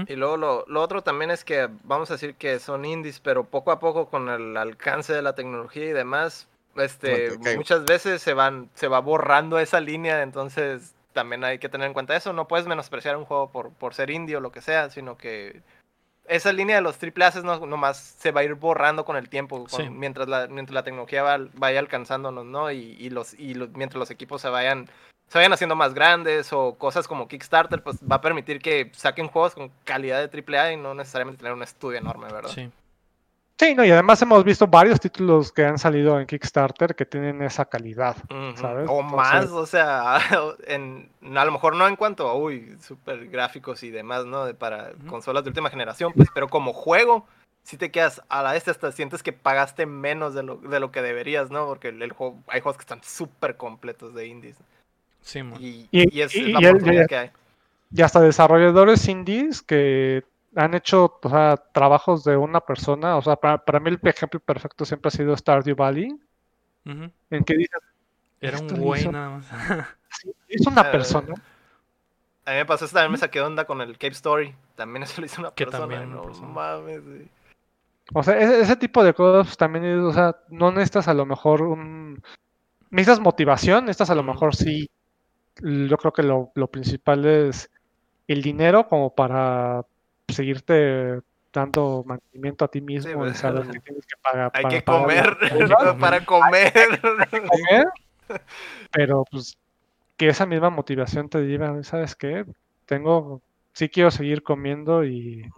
Y luego lo, otro también es que vamos a decir que son indies, pero poco a poco con el alcance de la tecnología y demás, este, muchas veces se van, se va borrando esa línea, entonces también hay que tener en cuenta eso. No puedes menospreciar un juego por, por ser indie o lo que sea, sino que esa línea de los triple A no, nomás se va a ir borrando con el tiempo, mientras, la, mientras la tecnología vaya alcanzándonos, ¿no? Y, los, y mientras los equipos se vayan, se vayan haciendo más grandes o cosas como Kickstarter, pues va a permitir que saquen juegos con calidad de triple A y no necesariamente tener un estudio enorme, ¿verdad? Sí. Sí, no, y además hemos visto varios títulos que han salido en Kickstarter que tienen esa calidad, ¿sabes? O más, o sea, en, a lo mejor no en cuanto a, uy, super gráficos y demás, ¿no? para consolas de última generación, pues, pero como juego, si te quedas a la vez hasta sientes que pagaste menos de lo, de lo que deberías, ¿no? Porque el, juego, hay juegos que están súper completos de indies. Sí, y, y, es la oportunidad que hay. Y hasta desarrolladores indies que han hecho o sea, trabajos de una persona. O sea, para, para, mí el ejemplo perfecto siempre ha sido Stardew Valley. En que dices. Era un güey nada más. es una eh, persona. A mí me pasó eso también me saqué onda con el Cape Story. También eso lo hizo una persona. no mames, O sea, ese, tipo de cosas pues, también, o sea, no necesitas a lo mejor un. Necesitas motivación, necesitas a lo mejor sí. Yo creo que lo, lo principal es el dinero como para seguirte dando mantenimiento a ti mismo pues, que tienes que pagar. Hay que comer para comer. Pero pues que esa misma motivación te diga, ¿sabes qué? Tengo, sí quiero seguir comiendo y,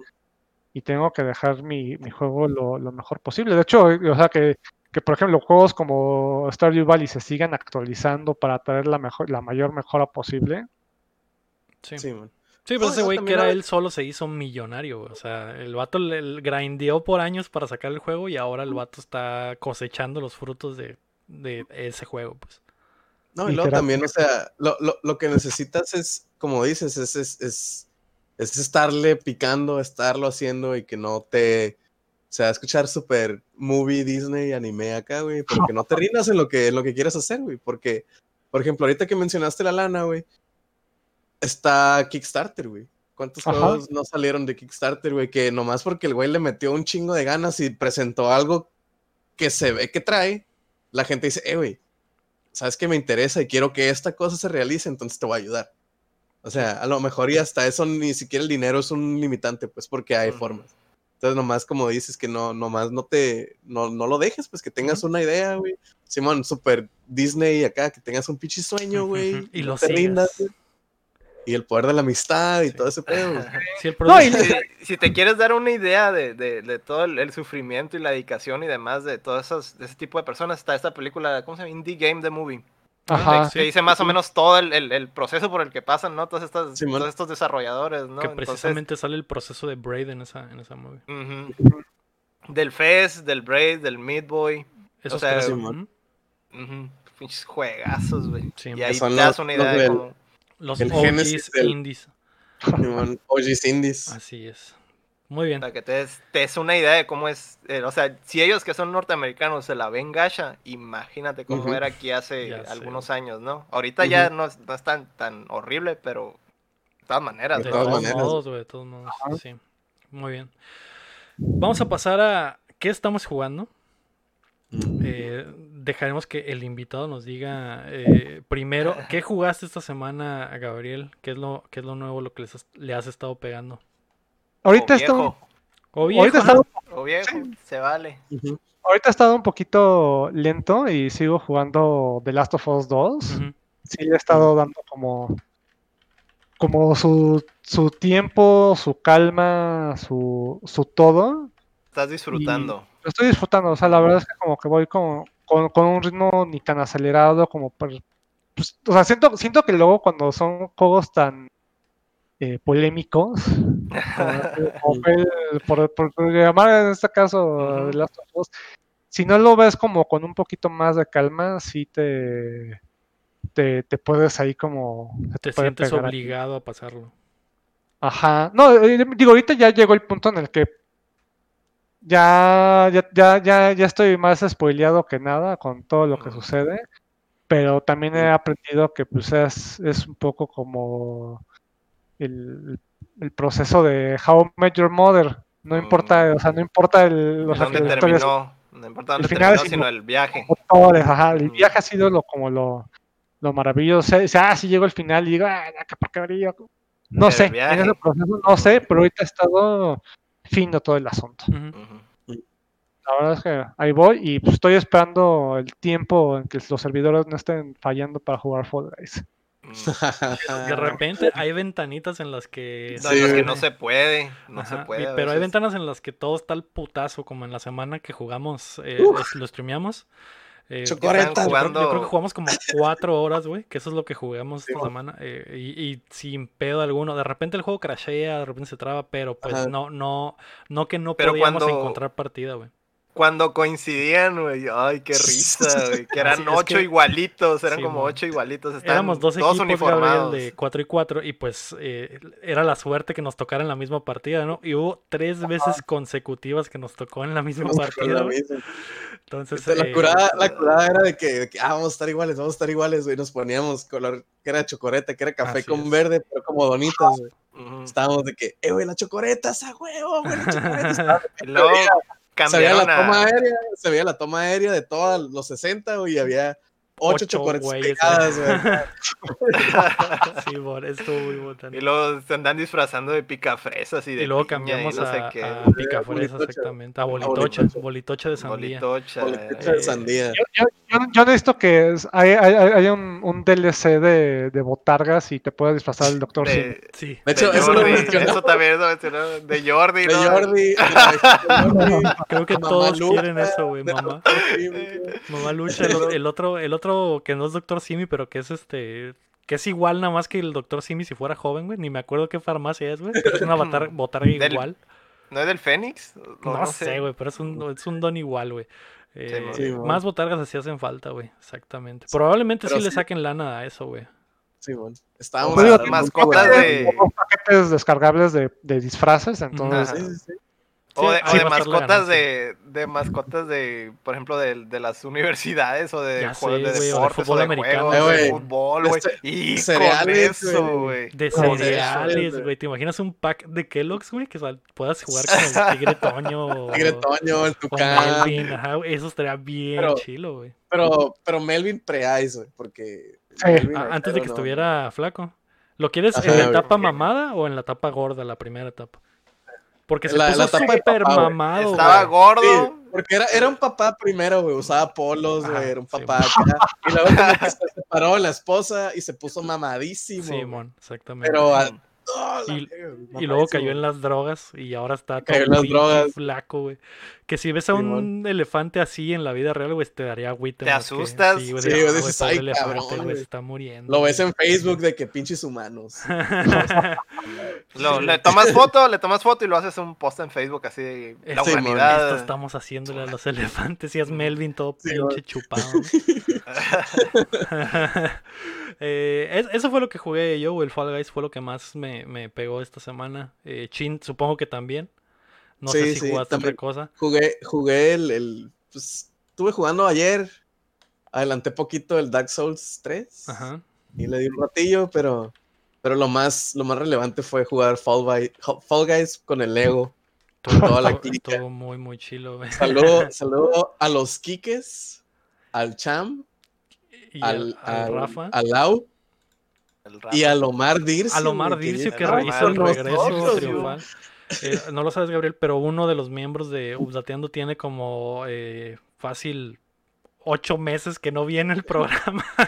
y tengo que dejar mi, mi juego lo, lo, mejor posible. De hecho, o sea que, que por ejemplo juegos como Stardew Valley se sigan actualizando para traer la mejor, la mayor mejora posible. Sí, sí Sí, pues ese güey que era él solo se hizo millonario, O sea, el vato le, grindeó por años para sacar el juego y ahora el vato está cosechando los frutos de, ese juego, pues. No, y luego también, o sea, lo, lo, lo, que necesitas es, como dices, es, es, es, es, estarle picando, estarlo haciendo y que no te... O sea, escuchar super movie, Disney, anime acá, güey, pero que no te rindas en lo que, en lo que quieras hacer, güey, porque, por ejemplo, ahorita que mencionaste la lana, güey, está Kickstarter, güey. ¿Cuántos juegos no salieron de Kickstarter, güey? Que nomás porque el güey le metió un chingo de ganas y presentó algo que se ve que trae, la gente dice, eh, güey, sabes que me interesa y quiero que esta cosa se realice, entonces te voy a ayudar. O sea, a lo mejor y hasta eso ni siquiera el dinero es un limitante, pues porque hay formas. Entonces, nomás como dices que no, nomás no te, no, no lo dejes, pues que tengas una idea, güey. Simón, super Disney acá, que tengas un pinche sueño, güey. Y lo te rindas, y el poder de la amistad y todo ese pedo. si, te quieres dar una idea de, de, de todo el, sufrimiento y la dedicación y demás de todos esos, de ese tipo de personas, está esta película, ¿cómo se llama? Indie Game The Movie. Ajá, que dice más o menos todo el, el, proceso por el que pasan, ¿no? Todos estos, todos estos desarrolladores, ¿no? Que precisamente sale el proceso de Braid en esa, en esa movie. Del Fez, del Braid, del Midboy. Esos o sea, Pinches juegazos, güey. y ahí te das una idea de cómo... Los OGs indies. OGs indies. Así es. Muy bien. Para que te des, una idea de cómo es. Eh, o sea, si ellos que son norteamericanos se la ven gacha, imagínate cómo era aquí hace algunos años, ¿no? Ahorita ya no, es tan, tan horrible, pero de todas maneras. De, todas maneras. modos, de todos modos. Sí. Muy bien. Vamos a pasar a. ¿Qué estamos jugando? Eh, dejaremos que el invitado nos diga eh, primero qué jugaste esta semana a Gabriel, qué es lo, qué es lo nuevo lo que le has estado pegando. Ahorita está o viejo, estado... o viejo se vale. Ahorita he estado un poquito lento y sigo jugando The Last of Us 2. Sí, le he estado dando como como su, su tiempo, su calma, su, su todo. Estás disfrutando. lo estoy disfrutando, o sea, la verdad es que como que voy como con, un ritmo ni tan acelerado como pues, o sea, siento, siento que luego cuando son juegos tan eh, polémicos, por, llamar en este caso de Last of Us, si no lo ves como con un poquito más de calma, sí te, te, puedes ahí como... Te, sientes obligado a pasarlo. Ajá. No, eh, digo, ahorita ya llegó el punto en el que ya, ya, ya, ya, ya estoy más spoileado que nada con todo lo que sucede, pero también he aprendido que pues es, es un poco como el, el, proceso de How Met Your Mother. No importa, o sea, no importa el, los ¿Dónde terminó? No importa dónde final, terminó, sino, el viaje. el viaje ha sido lo, como lo, lo maravilloso. O sea, ah, si llego al final y digo, ah, qué No sé, en ese proceso no sé, pero ahorita he estado fino todo el asunto. La verdad es que ahí voy y pues, estoy esperando el tiempo en que los servidores no estén fallando para jugar Fall Guys. De repente hay ventanitas en las que. No, que no se puede. No se puede. Pero hay ventanas en las que todo está al putazo, como en la semana que jugamos, eh, lo streameamos. Eh, yo, creo, que jugamos como cuatro horas, güey, que eso es lo que jugamos esta semana. Eh, y, sin pedo alguno. De repente el juego crashea, de repente se traba, pero pues no, no, no que no podíamos encontrar partida, güey. Cuando coincidían, güey, ay, qué risa, güey, que eran ocho igualitos, eran como ocho igualitos. Éramos dos equipos, uniformados. de cuatro y cuatro, y pues eh, era la suerte que nos tocara en la misma partida, ¿no? Y hubo tres veces consecutivas que nos tocó en la misma partida, Entonces, la, eh, curada, la curada era de que, ah, vamos a estar iguales, vamos a estar iguales, güey, nos poníamos color, que era chocoreta, que era café con verde, pero como donitas, güey. Estábamos de que, eh, güey, la chocoreta, esa huevo, güey, la chocoreta. se veía la toma aérea, se veía la toma aérea de todos los 60, y había ocho, chocolates pegadas, sí, por estuvo muy botano. Y luego se andan disfrazando de picafresas y de Y luego cambiamos a, a picafresas, exactamente. A bolitocha, bolitocha de sandía. Bolitocha, de sandía. Yo, yo, yo, necesito que haya hay, hay, un, un, DLC de, de botargas y te pueda disfrazar el doctor de, Sí. De hecho, eso, lo eso también lo mencionó. De Jordi, De Jordi. Creo que todos quieren eso, güey, mamá. mamá Lucha, el otro, el otro que no es Doctor Simi, pero que es este. Que es igual nada más que el Doctor Simi si fuera joven, güey. Ni me acuerdo qué farmacia es, güey. es una botarga igual. ¿No es del Fénix? No, sé, güey, pero es un, es un don igual, güey. Eh, más botargas así hacen falta, güey. Exactamente. Probablemente sí, le saquen lana a eso, güey. Sí, bueno. Estábamos mascotas de. paquetes descargables de, de disfraces, entonces. O de, o de mascotas de, de mascotas de, por ejemplo, de, de las universidades o de juegos de deportes o de, americano, juegos, de fútbol, güey. Y cereales, güey. De cereales, güey. ¿Te imaginas un pack de Kellogg's, güey? Que puedas jugar con el Tigre Toño. Tigre Toño, el Tucán. Melvin, ajá, eso estaría bien pero, chilo, güey. Pero, pero Melvin pre-ice, güey, porque... antes de que estuviera flaco. ¿Lo quieres en la etapa mamada o en la etapa gorda, la primera etapa? Porque se la, puso súper mamado. Estaba gordo. porque era, era un papá primero, güey. Usaba polos, güey. Era un papá. y luego se separó la esposa y se puso mamadísimo. Sí, mon, exactamente. Pero y, luego cayó en las drogas y ahora está todo flaco, güey. Que si ves a un elefante así en la vida real, güey, te daría agüite. ¿Te asustas? Sí, güey, güey, está muriendo. Lo ves en Facebook de que pinches humanos. le tomas foto, le tomas foto y lo haces un post en Facebook así de la humanidad. Esto estamos haciéndole a los elefantes y es Melvin todo pinche chupado. Eh, eso fue lo que jugué yo, el Fall Guys fue lo que más me, me pegó esta semana. Eh, Chin, supongo que también. No sé si jugaste otra cosa. Jugué, jugué el, el pues, estuve jugando ayer, adelanté poquito el Dark Souls 3 Ajá. y le di un ratillo, pero, pero lo más, lo más relevante fue jugar Fall, Guys, Fall Guys con el Lego. Toda la Todo muy, muy chilo. Saludo, saludo a los Kikes, al Cham al, Rafa. Al Lau. Y a Lomar Dircio. A Lomar Dircio que, hizo el regreso triunfal. Eh, no lo sabes, Gabriel, pero uno de los miembros de Updateando tiene como eh, fácil ocho meses que no viene el programa.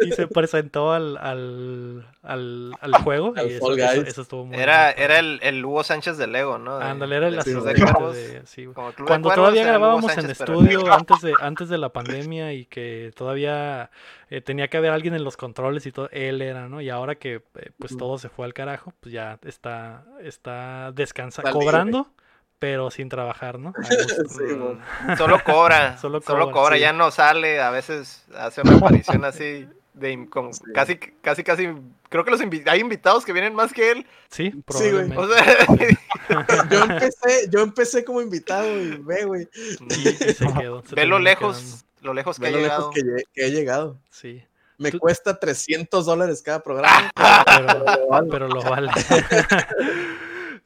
Y se presentó al, al, al, al juego. y eso, eso, estuvo muy Era, era el, el, Hugo Sánchez de Lego, ¿no? Ándale, era el de, sí, Cuando todavía grabábamos en estudio antes, de, antes de la pandemia y que todavía eh, tenía que haber alguien en los controles y todo, él era, ¿no? Y ahora que eh, pues todo se fue al carajo, pues ya está, está descansando, cobrando pero sin trabajar, ¿no? Solo cobra, solo cobra, ya no sale, a veces hace una aparición así de casi casi casi creo que los hay invitados que vienen más que él. Sí, probablemente. yo empecé yo empecé como invitado y ve, güey. Y, se quedó. ve lo lejos, lo lejos que ha llegado. que, que he llegado. Sí. Me cuesta 300 dólares cada programa. pero lo vale.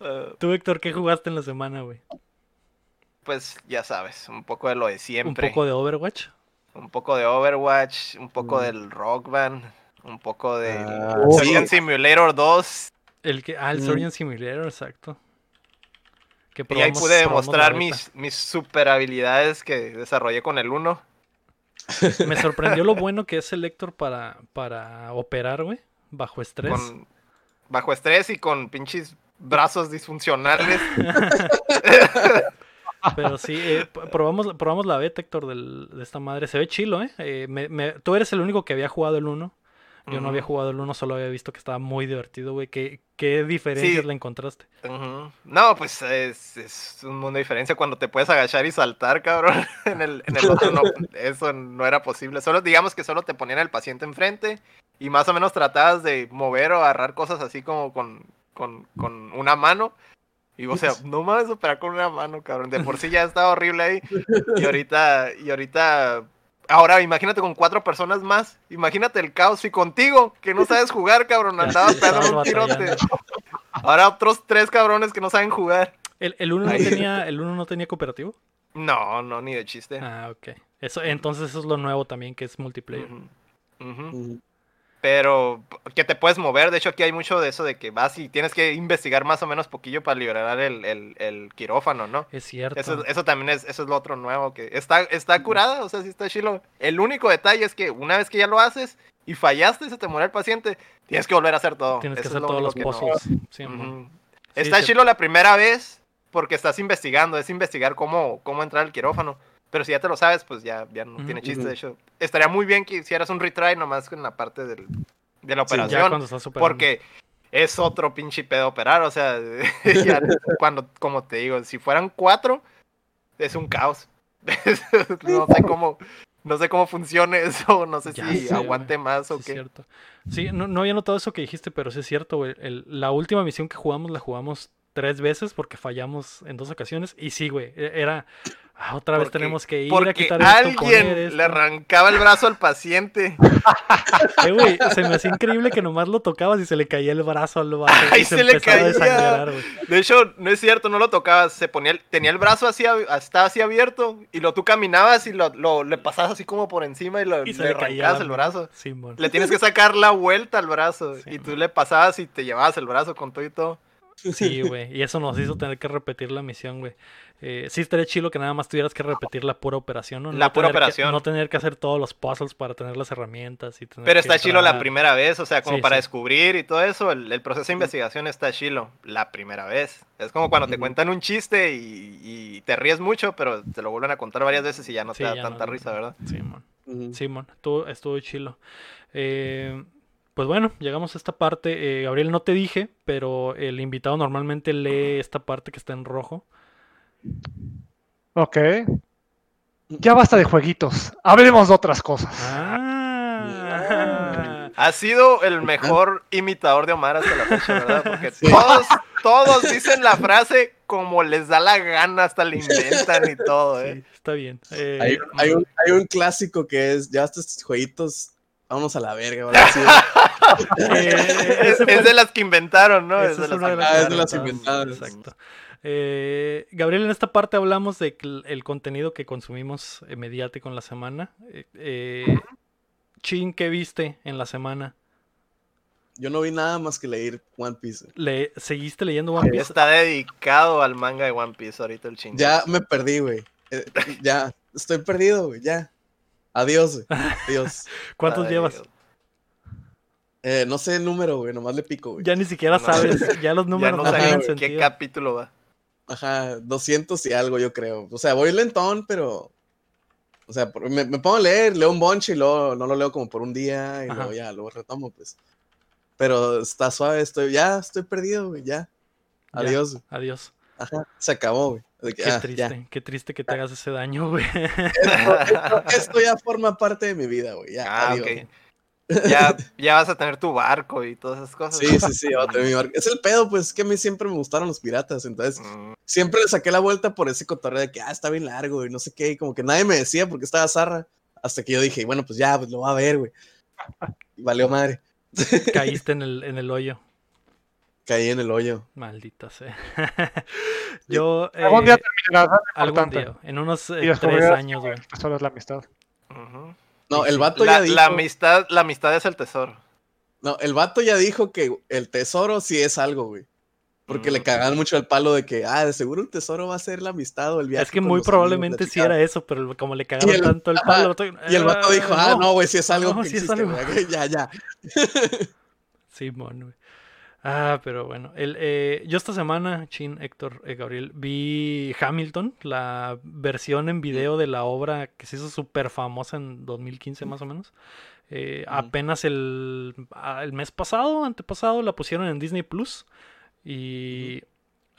Tú, Héctor, ¿qué jugaste en la semana, güey? Pues ya sabes, un poco de lo de siempre. ¿Un poco de Overwatch? Un poco de Overwatch, un poco mm. del Rock Band, un poco de ah, Surgeon Simulator 2. El que, ah, el mm. Surgeon Simulator, exacto. y ahí pude demostrar mis, mis super habilidades que desarrollé con el 1. Me sorprendió lo bueno que es el Héctor para, para operar, güey, bajo estrés. bajo estrés y con pinches brazos disfuncionales. Pero sí, eh, probamos, probamos la beta, Héctor, de esta madre. Se ve chilo, ¿eh? eh tú eres el único que había jugado el 1. Yo no había jugado el 1, solo había visto que estaba muy divertido, güey. ¿Qué, qué diferencias le encontraste? No, pues es, un mundo de diferencia cuando te puedes agachar y saltar, cabrón. en, el, en el otro no, eso no era posible. Solo digamos que solo te ponían el paciente enfrente y más o menos tratabas de mover o agarrar cosas así como con, con, con una mano. Y o sea, no más operar con una mano, cabrón. De por sí ya estaba horrible ahí. Y ahorita, y ahorita. Ahora imagínate con cuatro personas más. Imagínate el caos. Y contigo, que no sabes jugar, cabrón. Andabas pegando un tirote. Ahora otros tres cabrones que no saben jugar. ¿El, el uno no tenía, el uno no tenía cooperativo? No, no, ni de chiste. Ah, ok. Eso, entonces eso es lo nuevo también, que es multiplayer pero que te puedes mover. De hecho, aquí hay mucho de eso de que vas y tienes que investigar más o menos poquillo para liberar el, el, quirófano, ¿no? Es cierto. Eso, eso, también es, eso es lo otro nuevo, que está, está curada, o sea, sí está chilo. El único detalle es que una vez que ya lo haces y fallaste y se te muere el paciente, tienes que volver a hacer todo. Tienes que hacer todos los pozos. está chilo la primera vez porque estás investigando, es investigar cómo, cómo entrar al quirófano. Pero si ya te lo sabes, pues ya, ya no tiene chiste. De hecho, estaría muy bien que hicieras un retry nomás en la parte del, de la operación. porque es otro pinche pedo operar. O sea, cuando, como te digo, si fueran cuatro, es un caos. no sé cómo. No sé cómo funcione eso, no sé si aguante más o qué. Cierto. Sí, no, no, había notado eso que dijiste, pero sí es cierto, güey. la última misión que jugamos la jugamos tres veces porque fallamos en dos ocasiones. Y sí, güey, e-, era Ah, otra vez tenemos que ir a quitar alguien le arrancaba el brazo al paciente. eh, se me hacía increíble que nomás lo tocabas y se le caía el brazo al vato. y se, le caía. de hecho, no es cierto, no lo tocabas. Se ponía, tenía el brazo así, estaba así abierto y lo tú caminabas y lo, le pasabas así como por encima y, lo, le, arrancabas el brazo. le tienes que sacar la vuelta al brazo y tú le pasabas y te llevabas el brazo con todo y todo. Sí, güey. Y eso nos hizo tener que repetir la misión, güey. Eh, sí estaría chido que nada más tuvieras que repetir la pura operación, ¿no? La pura operación. no tener que hacer todos los puzzles para tener las herramientas y Pero está chilo la primera vez, o sea, como para descubrir y todo eso, el, proceso de investigación está chilo la primera vez. Es como cuando te cuentan un chiste y, te ríes mucho, pero te lo vuelven a contar varias veces y ya no te da tanta risa, ¿verdad? Simón. Sí, Simón, estuvo, estuvo chilo. Eh, pues bueno, llegamos a esta parte. Eh, Gabriel, no te dije, pero el invitado normalmente lee esta parte que está en rojo. Ok. Ya basta de jueguitos. Hablemos de otras cosas. Ah. Ha sido el mejor imitador de Omar hasta la fecha, ¿verdad? Porque todos, todos dicen la frase como les da la gana, hasta le inventan y todo, ¿eh? está bien. Eh, hay, un, hay, un, clásico que es, ya estos jueguitos, vámonos a la verga. Eh, es, de las que inventaron, ¿no? Es, de las, ah, es de las inventadas. Exacto. Eh, Gabriel, en esta parte hablamos de el contenido que consumimos mediático en la semana. Eh, eh, Chin, ¿qué viste en la semana? Yo no vi nada más que leer One Piece. Le, ¿Seguiste leyendo One Piece? Está dedicado al manga de One Piece ahorita el Chin. Ya me perdí, güey. Eh, ya, estoy perdido, güey, ya. Adiós, güey. Adiós. ¿Cuántos llevas? no sé el número, güey, nomás le pico, güey. Ya ni siquiera sabes, ya los números no saben qué capítulo va. Ajá, 200 y algo, yo creo. O sea, voy lentón, pero. O sea, me, pongo a leer, leo un bonche y luego no lo leo como por un día y luego ya, luego retomo, pues. Pero está suave, estoy, ya estoy perdido, güey, ya. Adiós. adiós. Ajá, se acabó, güey. Qué triste, qué triste que te hagas ese daño, güey. Esto, ya forma parte de mi vida, güey. Ya, ah, adiós ya, ya vas a tener tu barco y todas esas cosas. Sí, sí, sí, mi barco. Es el pedo, pues, que a mí siempre me gustaron los piratas, entonces mm. siempre le saqué la vuelta por ese cotorreo de que, ah, está bien largo y no sé qué, y como que nadie me decía porque estaba zarra, hasta que yo dije, bueno, pues ya, pues lo va a ver, güey. Y valió madre. Caíste en el, en el hoyo. Caí en el hoyo. Maldita sea. yo. Eh, algún día terminarás. Algún día. En unos eh, tres años, güey. Solo es la amistad. No, el vato la, ya dijo. La amistad, la amistad es el tesoro. No, el vato ya dijo que el tesoro sí es algo, güey. Porque le cagan mucho el palo de que, ah, de seguro el tesoro va a ser la amistad o el viaje. Es que muy probablemente sí era eso, pero como le cagaron tanto el palo. y el vato dijo, ah, no, güey, sí es algo que existe, ya, ya. Sí, güey. Ah, pero bueno. El, eh, yo esta semana, Chin, Héctor, eh, Gabriel, vi Hamilton, la versión en video de la obra que se hizo súper famosa en 2015 más o menos. Eh, apenas el, ah, el, mes pasado, antepasado, la pusieron en Disney Plus y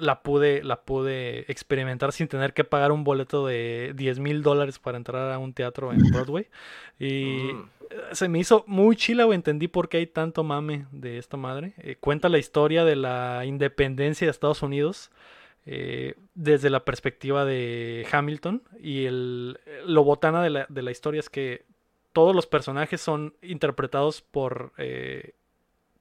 la, pude, la pude experimentar sin tener que pagar un boleto de 10 mil dólares para entrar a un teatro en Broadway. Y mm se me hizo muy chila, güey. Entendí por qué hay tanto mame de esta madre. Eh, cuenta la historia de la independencia de Estados Unidos eh, desde la perspectiva de Hamilton. Y el, lo botana de la, de la historia es que todos los personajes son interpretados por eh,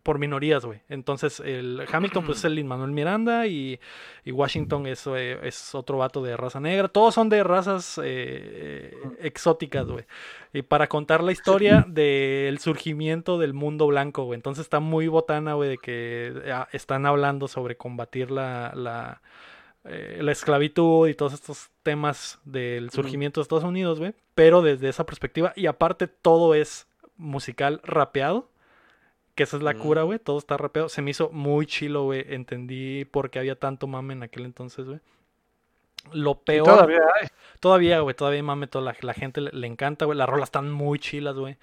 por minorías, güey. Entonces, el Hamilton, pues es el Lin-Manuel Miranda y, Washington es, eh, es, otro vato de raza negra. Todos son de razas eh, exóticas, güey. Y para contar la historia del surgimiento del mundo blanco, güey. Entonces está muy botana, güey, de que ah, están hablando sobre combatir la, la, eh, la esclavitud y todos estos temas del surgimiento de Estados Unidos, güey. Pero desde esa perspectiva. Y aparte, todo es musical rapeado que esa es la cura, mm. güey. Todo está rapeado. Se me hizo muy chilo, güey. Entendí por qué había tanto mame en aquel entonces, güey. Lo peor. todavía hay. Todavía, güey. Todavía mame. Toda la, gente le, encanta, güey. Las rolas están muy chilas, güey.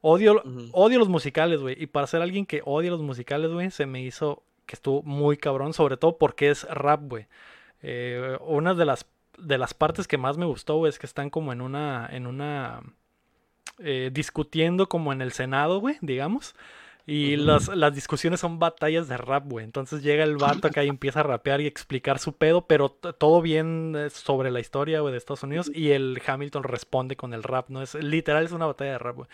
Odio, odio los musicales, güey. Y para ser alguien que odia los musicales, güey, se me hizo que estuvo muy cabrón. Sobre todo porque es rap, güey. Eh, una de las, de las partes que más me gustó, güey, es que están como en una. En una. Eh, discutiendo como en el Senado, güey, digamos. Y las, las discusiones son batallas de rap, güey. Entonces llega el vato acá y empieza a rapear y explicar su pedo, pero todo bien eh, sobre la historia, güey, de Estados Unidos. Y el Hamilton responde con el rap, ¿no? Es literal, es una batalla de rap, güey.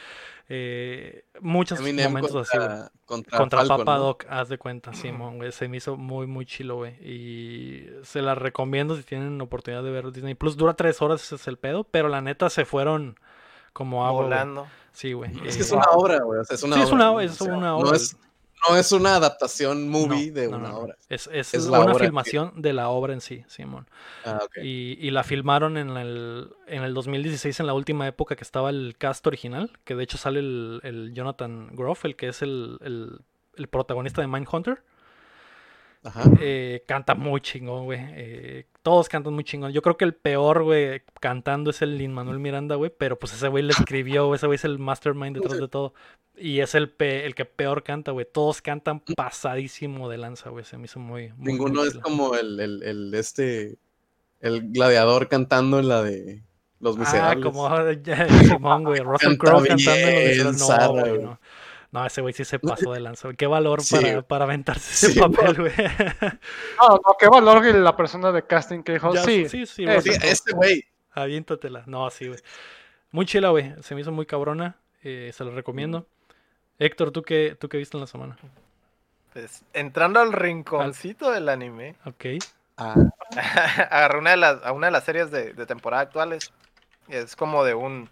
Eh, muchos momentos así, güey. Contra, contra Papa Doc, haz de cuenta, Simón, güey. Se me hizo muy, muy chilo, güey. Y se la recomiendo si tienen oportunidad de ver Disney Plus. Dura tres horas, ese es el pedo, pero la neta se fueron como agua. Volando. Sí, güey. Es que es una obra, güey. es una sí, obra. es una, obra. No es, una adaptación movie de una obra. Es, es, una filmación de la obra en sí, Simón. Ah, okay. y, y, la filmaron en el, en el 2016, en la última época que estaba el cast original, que de hecho sale el, el Jonathan Groff, el que es el, el, el protagonista de Mindhunter. Eh, canta muy chingón, güey. Eh, todos cantan muy chingón. Yo creo que el peor, güey, cantando es el Lin Manuel Miranda, güey. Pero pues ese güey le escribió, ese güey es el mastermind detrás de todo. Y es el, el que peor canta, güey. Todos cantan pasadísimo de lanza, güey. Se me hizo muy. Ninguno es como el, el, el, este. El gladiador cantando en la de Los ah, Miserables. Ah, como Simón, güey. Russell Crowe cantando en Los Miserables. No, no, ese güey sí se pasó de lanza. Qué valor para, para, aventarse ese papel, güey. No, no, qué valor que la persona de casting que dijo, sí. Sí, sí, Este güey. Aviéntatela. No, sí, güey. Muy chila, güey. Se me hizo muy cabrona. Eh, se lo recomiendo. Héctor, ¿tú qué, ¿tú qué viste en la semana? Pues entrando al rinconcito del anime. Ok. Ah. agarré una de las, a una de las series de, de temporada actuales. Es como de un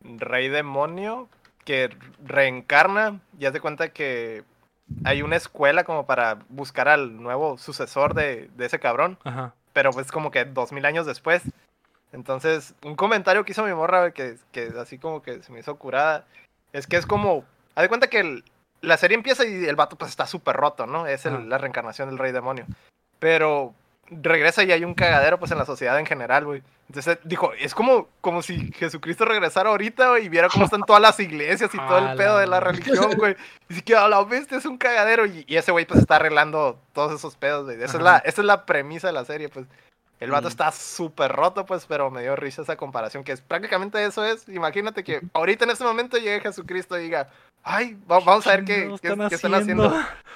rey demonio que reencarna y haz de cuenta que hay una escuela como para buscar al nuevo sucesor de, ese cabrón. Pero pues como que dos mil años después. Entonces, un comentario que hizo mi morra, que, que así como que se me hizo curada, es que es como, haz de cuenta que la serie empieza y el vato pues está súper roto, ¿no? Es la reencarnación del rey demonio. Pero regresa y hay un cagadero pues en la sociedad en general, güey. Entonces dijo, es como, como si Jesucristo regresara ahorita, y viera cómo están todas las iglesias y todo el pedo de la religión, güey. Y que a la bestia es un cagadero. Y, ese güey pues está arreglando todos esos pedos, güey. Esa es, la, esa es la premisa de la serie, pues. El vato está súper roto, pues, pero me dio risa esa comparación, que es prácticamente eso es. Imagínate que ahorita en este momento llegue Jesucristo y diga, ay, vamos a ver qué, qué, están, haciendo.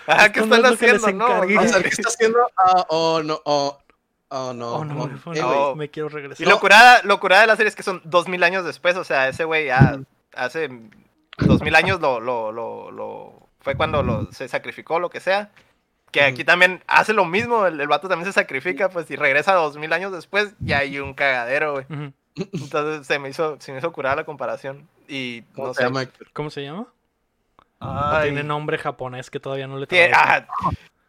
Ah, ¿qué están haciendo? No, vamos a ver qué está haciendo. Oh, no, oh. Oh, no. Oh, no, no, me quiero regresar. Y lo curada, lo curada de la serie es que son dos mil años después. O sea, ese güey ya hace dos mil años lo, lo, lo, lo, fue cuando lo, se sacrificó, lo que sea. Que aquí también hace lo mismo. El, vato también se sacrifica, pues, y regresa dos mil años después y hay un cagadero, güey. Entonces se me hizo, se me hizo curada la comparación. Y ¿Cómo se llama? ¿Cómo se llama? Tiene nombre japonés que todavía no le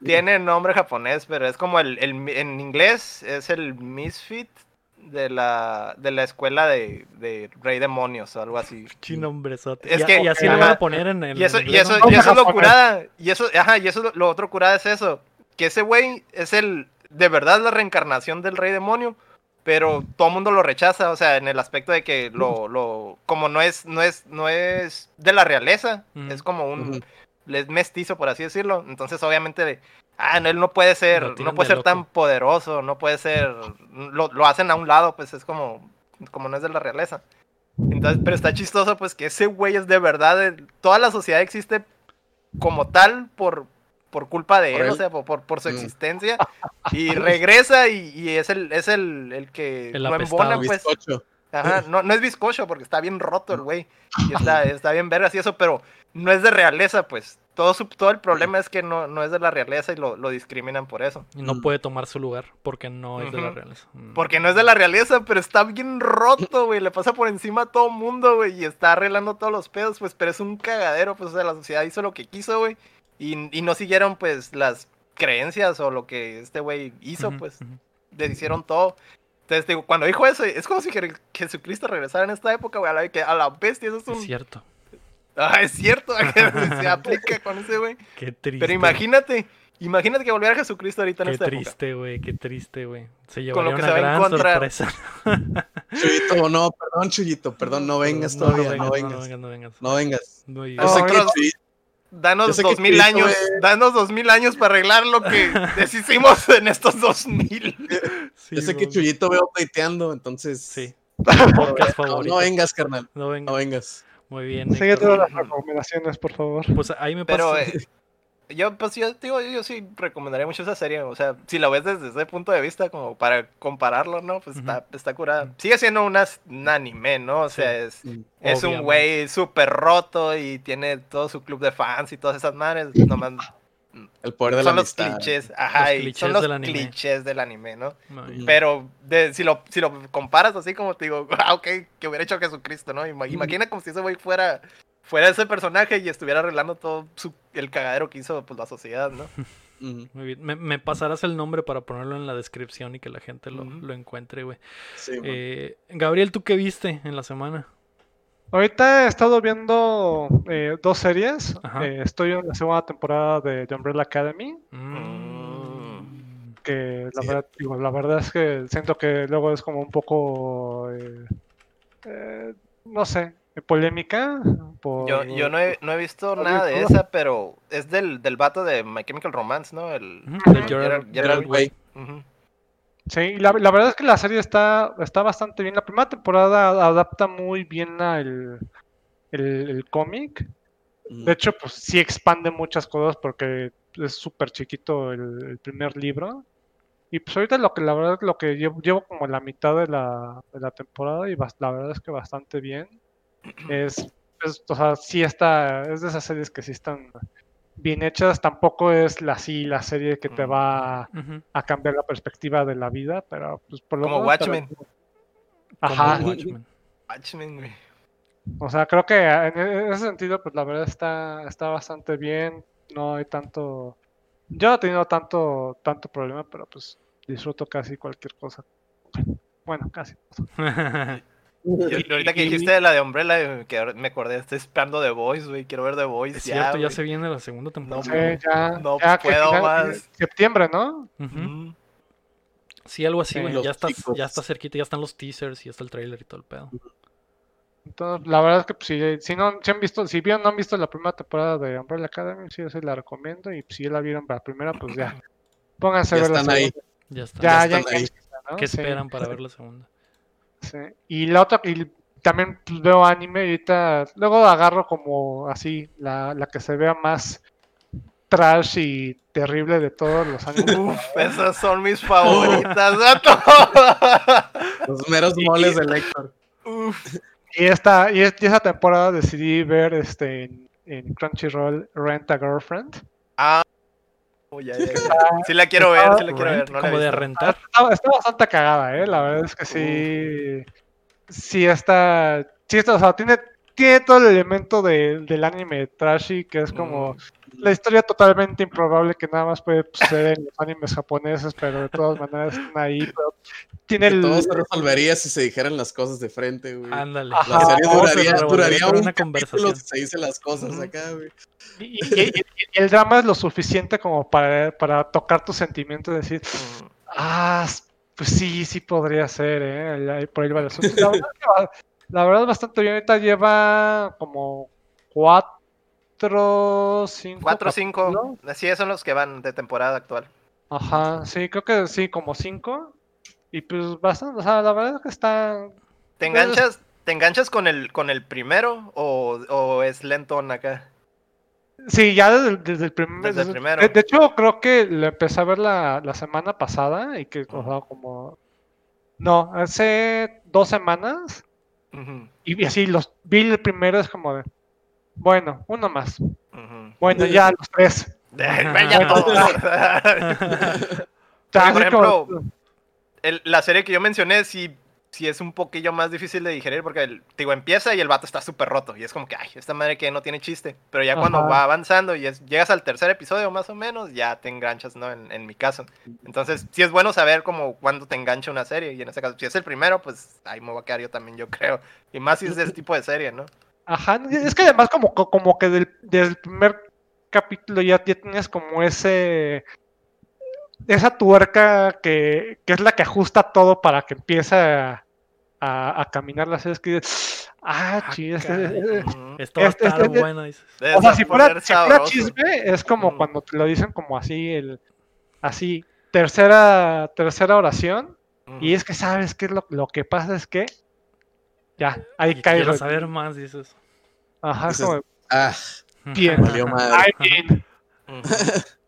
tiene nombre japonés, pero es como el, en inglés es el Misfit de la, de la escuela de, de Rey Demonios o algo así. Chinombre-sote. Es que, y así lo van a poner en el. Y eso, y eso, y eso es lo curada. Y eso, ajá, y eso lo otro curada es eso. Que ese güey es el. De verdad la reencarnación del Rey Demonio. Pero todo el mundo lo rechaza, o sea, en el aspecto de que lo, lo como no es, no es, no es de la realeza, es como un, es mestizo, por así decirlo. Entonces, obviamente, ah, él no puede ser, no puede ser tan poderoso, no puede ser, lo, lo, hacen a un lado, pues es como, como no es de la realeza. Entonces, pero está chistoso, pues que ese güey es de verdad, toda la sociedad existe como tal por, por culpa de él, o sea, por, por, su mm. existencia. Y regresa y, es el, es el, el que el embona, pues. Ajá, no, no es bizcocho porque está bien roto el güey. Y está, está bien vergas y eso, pero no es de realeza, pues. Todo, su, todo el problema es que no, no es de la realeza y lo, lo discriminan por eso. Y no puede tomar su lugar porque no es de la realeza. Mm. Porque no es de la realeza, pero está bien roto, güey. Le pasa por encima a todo mundo, güey. Y está arreglando todos los pedos, pues. Pero es un cagadero, pues. O sea, la sociedad hizo lo que quiso, güey. Y, y no siguieron, pues, las creencias o lo que este güey hizo, pues. Le hicieron todo. Entonces, digo, cuando dijo eso, es como si Jesucristo regresara en esta época, güey. A la, que a la bestia, eso es un. Es cierto. Ah, es cierto, se aplica con ese güey. Qué triste. Pero imagínate, imagínate que volviera Jesucristo ahorita en esta época. Qué triste, güey, qué triste, güey. Se llevaría una gran sorpresa. Chuyito, no, perdón, Chuyito, perdón, no vengas todavía, no, vengas, no vengas. No vengas, no vengas. No vengas. Danos dos mil años, danos dos mil años para arreglar lo que deshicimos en estos dos mil. Yo sé que Chuyito veo pleiteando, entonces. Sí. no, vengas, carnal. No vengas. No vengas. Muy bien. Sigue todas las recomendaciones, por favor. Pues ahí me Pero eh, yo, pues yo digo, yo, sí recomendaría mucho esa serie. O sea, si la ves desde ese punto de vista, como para compararlo, ¿no? Pues está, está curada. Sigue siendo una, un anime, ¿no? O sea, es, es un güey súper roto y tiene todo su club de fans y todas esas madres. Nomás el poder de son la los clichés, ajá, Los clichés son los del anime. clichés del anime, ¿no? Pero de, si, lo, si lo comparas así como te digo, ah, ok, que hubiera hecho Jesucristo, ¿no? Ima- Imagina como si ese güey fuera, fuera ese personaje y estuviera arreglando todo su- el cagadero que hizo pues, la sociedad, ¿no? Muy bien. Me, me pasarás el nombre para ponerlo en la descripción y que la gente lo, lo encuentre, güey. Sí. Eh, Gabriel, ¿tú qué viste en la semana? Ahorita he estado viendo eh, dos series. Eh, estoy en la segunda temporada de The Umbrella Academy. Mm. Que la, Sí. verdad, digo, la verdad es que siento que luego es como un poco. eh, eh, no sé, polémica. Por, Yo, yo no, he, no he visto nada de esa, pero es del, del vato de My Chemical Romance, ¿no? El. Gerard- Gerard- Gerard Way. Sí, la, la verdad es que la serie está, está bastante bien. La primera temporada adapta muy bien al el, el cómic. De hecho, pues sí expande muchas cosas porque es súper chiquito el, primer libro. Y pues ahorita lo que la verdad lo que llevo, llevo como la mitad de la, de la temporada y la verdad es que bastante bien. Es, es, o sea, sí está, es de esas series que sí están bien hechas. Tampoco es la sí la serie que te va a, cambiar la perspectiva de la vida, pero pues por lo Como menos Watchmen. Ajá. Como Watchmen. Watchmen, güey. O sea, creo que en e- en ese sentido, pues la verdad está, está bastante bien. No hay tanto. Yo no he tenido tanto, tanto problema, pero pues disfruto casi cualquier cosa. Bueno, casi. Yo- ahorita que dijiste de la de Umbrella, eh, que me acordé, estoy esperando The Voice, güey. Quiero ver The Voice es ya, cierto, ya se viene la segunda Sí, temporada. ya, no ya puedo final- más. Septiembre, ¿no? Sí, algo así, Sí. güey. Ya está, chicos. ya está cerquita, ya están los teasers y ya está el trailer y todo el pedo. Entonces, la verdad es que pues, si, si no si han visto, si bien no han visto la primera temporada de Umbrella Academy, sí, yo sí la recomiendo. Y si ya la vieron para la primera, pues ya. Pónganse a ver la están ahí. segunda. Ya está. Ya, Ya ya, están ahí. ¿Qué Sí. esperan para ver la segunda? Sí. Y la otra, y también pues, veo anime y ahorita, luego agarro como así, la, la que se vea más trash y terrible de todos los animes. Uf, esas son mis favoritas. Los meros moles de Lector. Uf. y esta, y, es- y esa temporada decidí ver este en, en Crunchyroll Rent a Girlfriend. Oh, ya, ya, ya. Sí la quiero ver, sí la quiero ver. No como de rentar. Está, está bastante cagada, eh. La verdad es que sí. Sí está. Sí está, o sea, tiene, tiene todo el elemento de- del anime trashy, que es como Mm. la historia totalmente improbable que nada más puede suceder en los animes japoneses, pero de todas maneras están ahí. Pero tiene Que el. todo se resolvería si se dijeran las cosas de frente, güey. Ándale. Ajá. La serie Todo se duraría, duraría un una conversación. si se dicen las cosas acá, güey. Y, y- y- y el drama es lo suficiente como para, para tocar tus sentimientos y decir, Mm. ah, pues sí, sí podría ser, ¿eh? Por ahí va el asunto. La verdad, que va- la verdad es bastante bien. Ahorita lleva como cuatro, cinco. 4 o 5. capítulos. Así son los que van de temporada actual. Ajá, sí, creo que sí, como cinco. Y pues bastante, o sea, la verdad es que está. ¿Te enganchas, ¿te enganchas con el con el primero o, o es lentón acá? Sí, ya desde, el- desde el primer. Desde el primero. De, de hecho, creo que lo empecé a ver la, la semana pasada y que, o sea, como. No, hace dos semanas. Y así los vi el primero, es como de. Bueno, uno más. Bueno, ya los tres. Todos. Por ejemplo, El- la serie que yo mencioné sí, sí es un poquillo más difícil de digerir porque, el, digo, empieza y el vato está súper roto. Y es como que, ay, esta madre que no tiene chiste. Pero ya cuando va avanzando y es- llegas al tercer episodio más o menos, ya te enganchas, ¿no? En, en mi caso. Entonces, sí es bueno saber como cuándo te engancha una serie. Y en este caso, si es el primero, pues ahí me voy a quedar yo también, yo creo. Y más si es de ese tipo de serie, ¿no? Ajá, es que además como, co- como que del, desde el primer capítulo ya, ya tienes como ese esa tuerca que, que es la que ajusta todo para que empiece a, a, a caminar las series que dices, ah, Ah, sí, este- a Este- estar este- bueno, dices. O sea, si fuera, si fuera chisme, es como Ujú. cuando te lo dicen como así, el así, tercera, tercera oración, Ujú. y es que sabes que lo, lo que pasa es que ya, ahí Y cae quiero lo- saber más, dices. Ajá, Dices, como, Ah, bien. valió madre. Ay, bien.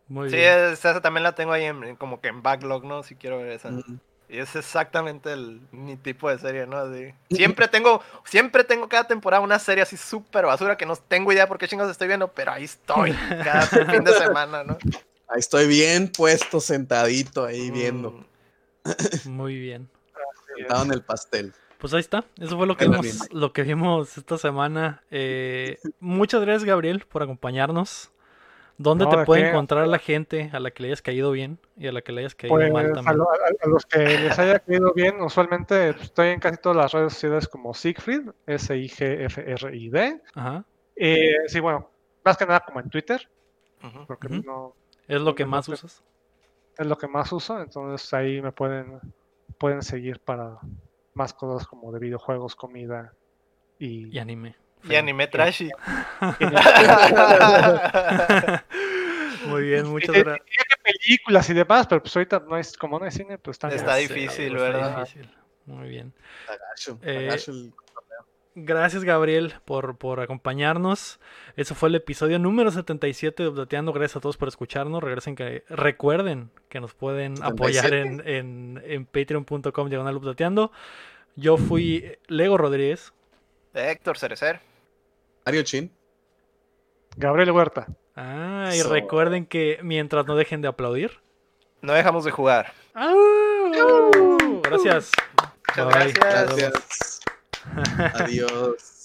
Muy Sí, bien. esa también la tengo ahí en, en como que en backlog, ¿no? Si quiero ver esa. Mm. Y es exactamente el, mi tipo de serie, ¿no? Así. Siempre tengo, siempre tengo cada temporada una serie así súper basura que no tengo idea por qué chingos estoy viendo, pero ahí estoy, cada fin de semana, ¿no? Ahí estoy bien puesto, sentadito ahí viendo, Mm, Muy bien. sentado en el pastel. Pues ahí está. Eso fue lo que, vimos, lo que vimos esta semana. Eh, muchas gracias, Gabriel, por acompañarnos. ¿Dónde No, te ¿de puede qué? encontrar la gente a la que le hayas caído bien y a la que le hayas caído mal Pues a, también? lo- a- a los que les haya caído bien, usualmente pues, estoy en casi todas las redes sociales como Siegfried, S-I-G-F-R-I-D. Ajá. Eh, sí, bueno, más que nada como en Twitter, porque no ¿Es lo que no más usas? es lo que más uso, entonces ahí me pueden, pueden seguir para más cosas como de videojuegos, comida y... Y anime. Y anime trashy. Muy bien, muchas gracias. y de películas y demás, pero pues ahorita no es, como no hay cine, pues también. Está Sí, difícil, está ¿verdad? difícil. Muy bien. Agacho, Eh, el- Gracias, Gabriel, por, por acompañarnos. Eso fue el episodio número 77 de Updateando. Gracias a todos por escucharnos. Regresen que, recuerden que nos pueden apoyar en, en, en patreon.com diagonal. Yo fui Lego Rodríguez. Héctor Cerecer. Mario Chin. Gabriel Huerta. Ah, y recuerden que mientras no dejen de aplaudir. No dejamos de jugar. ¡Au! Gracias. Muchas Bye. gracias. Gracias. Adiós.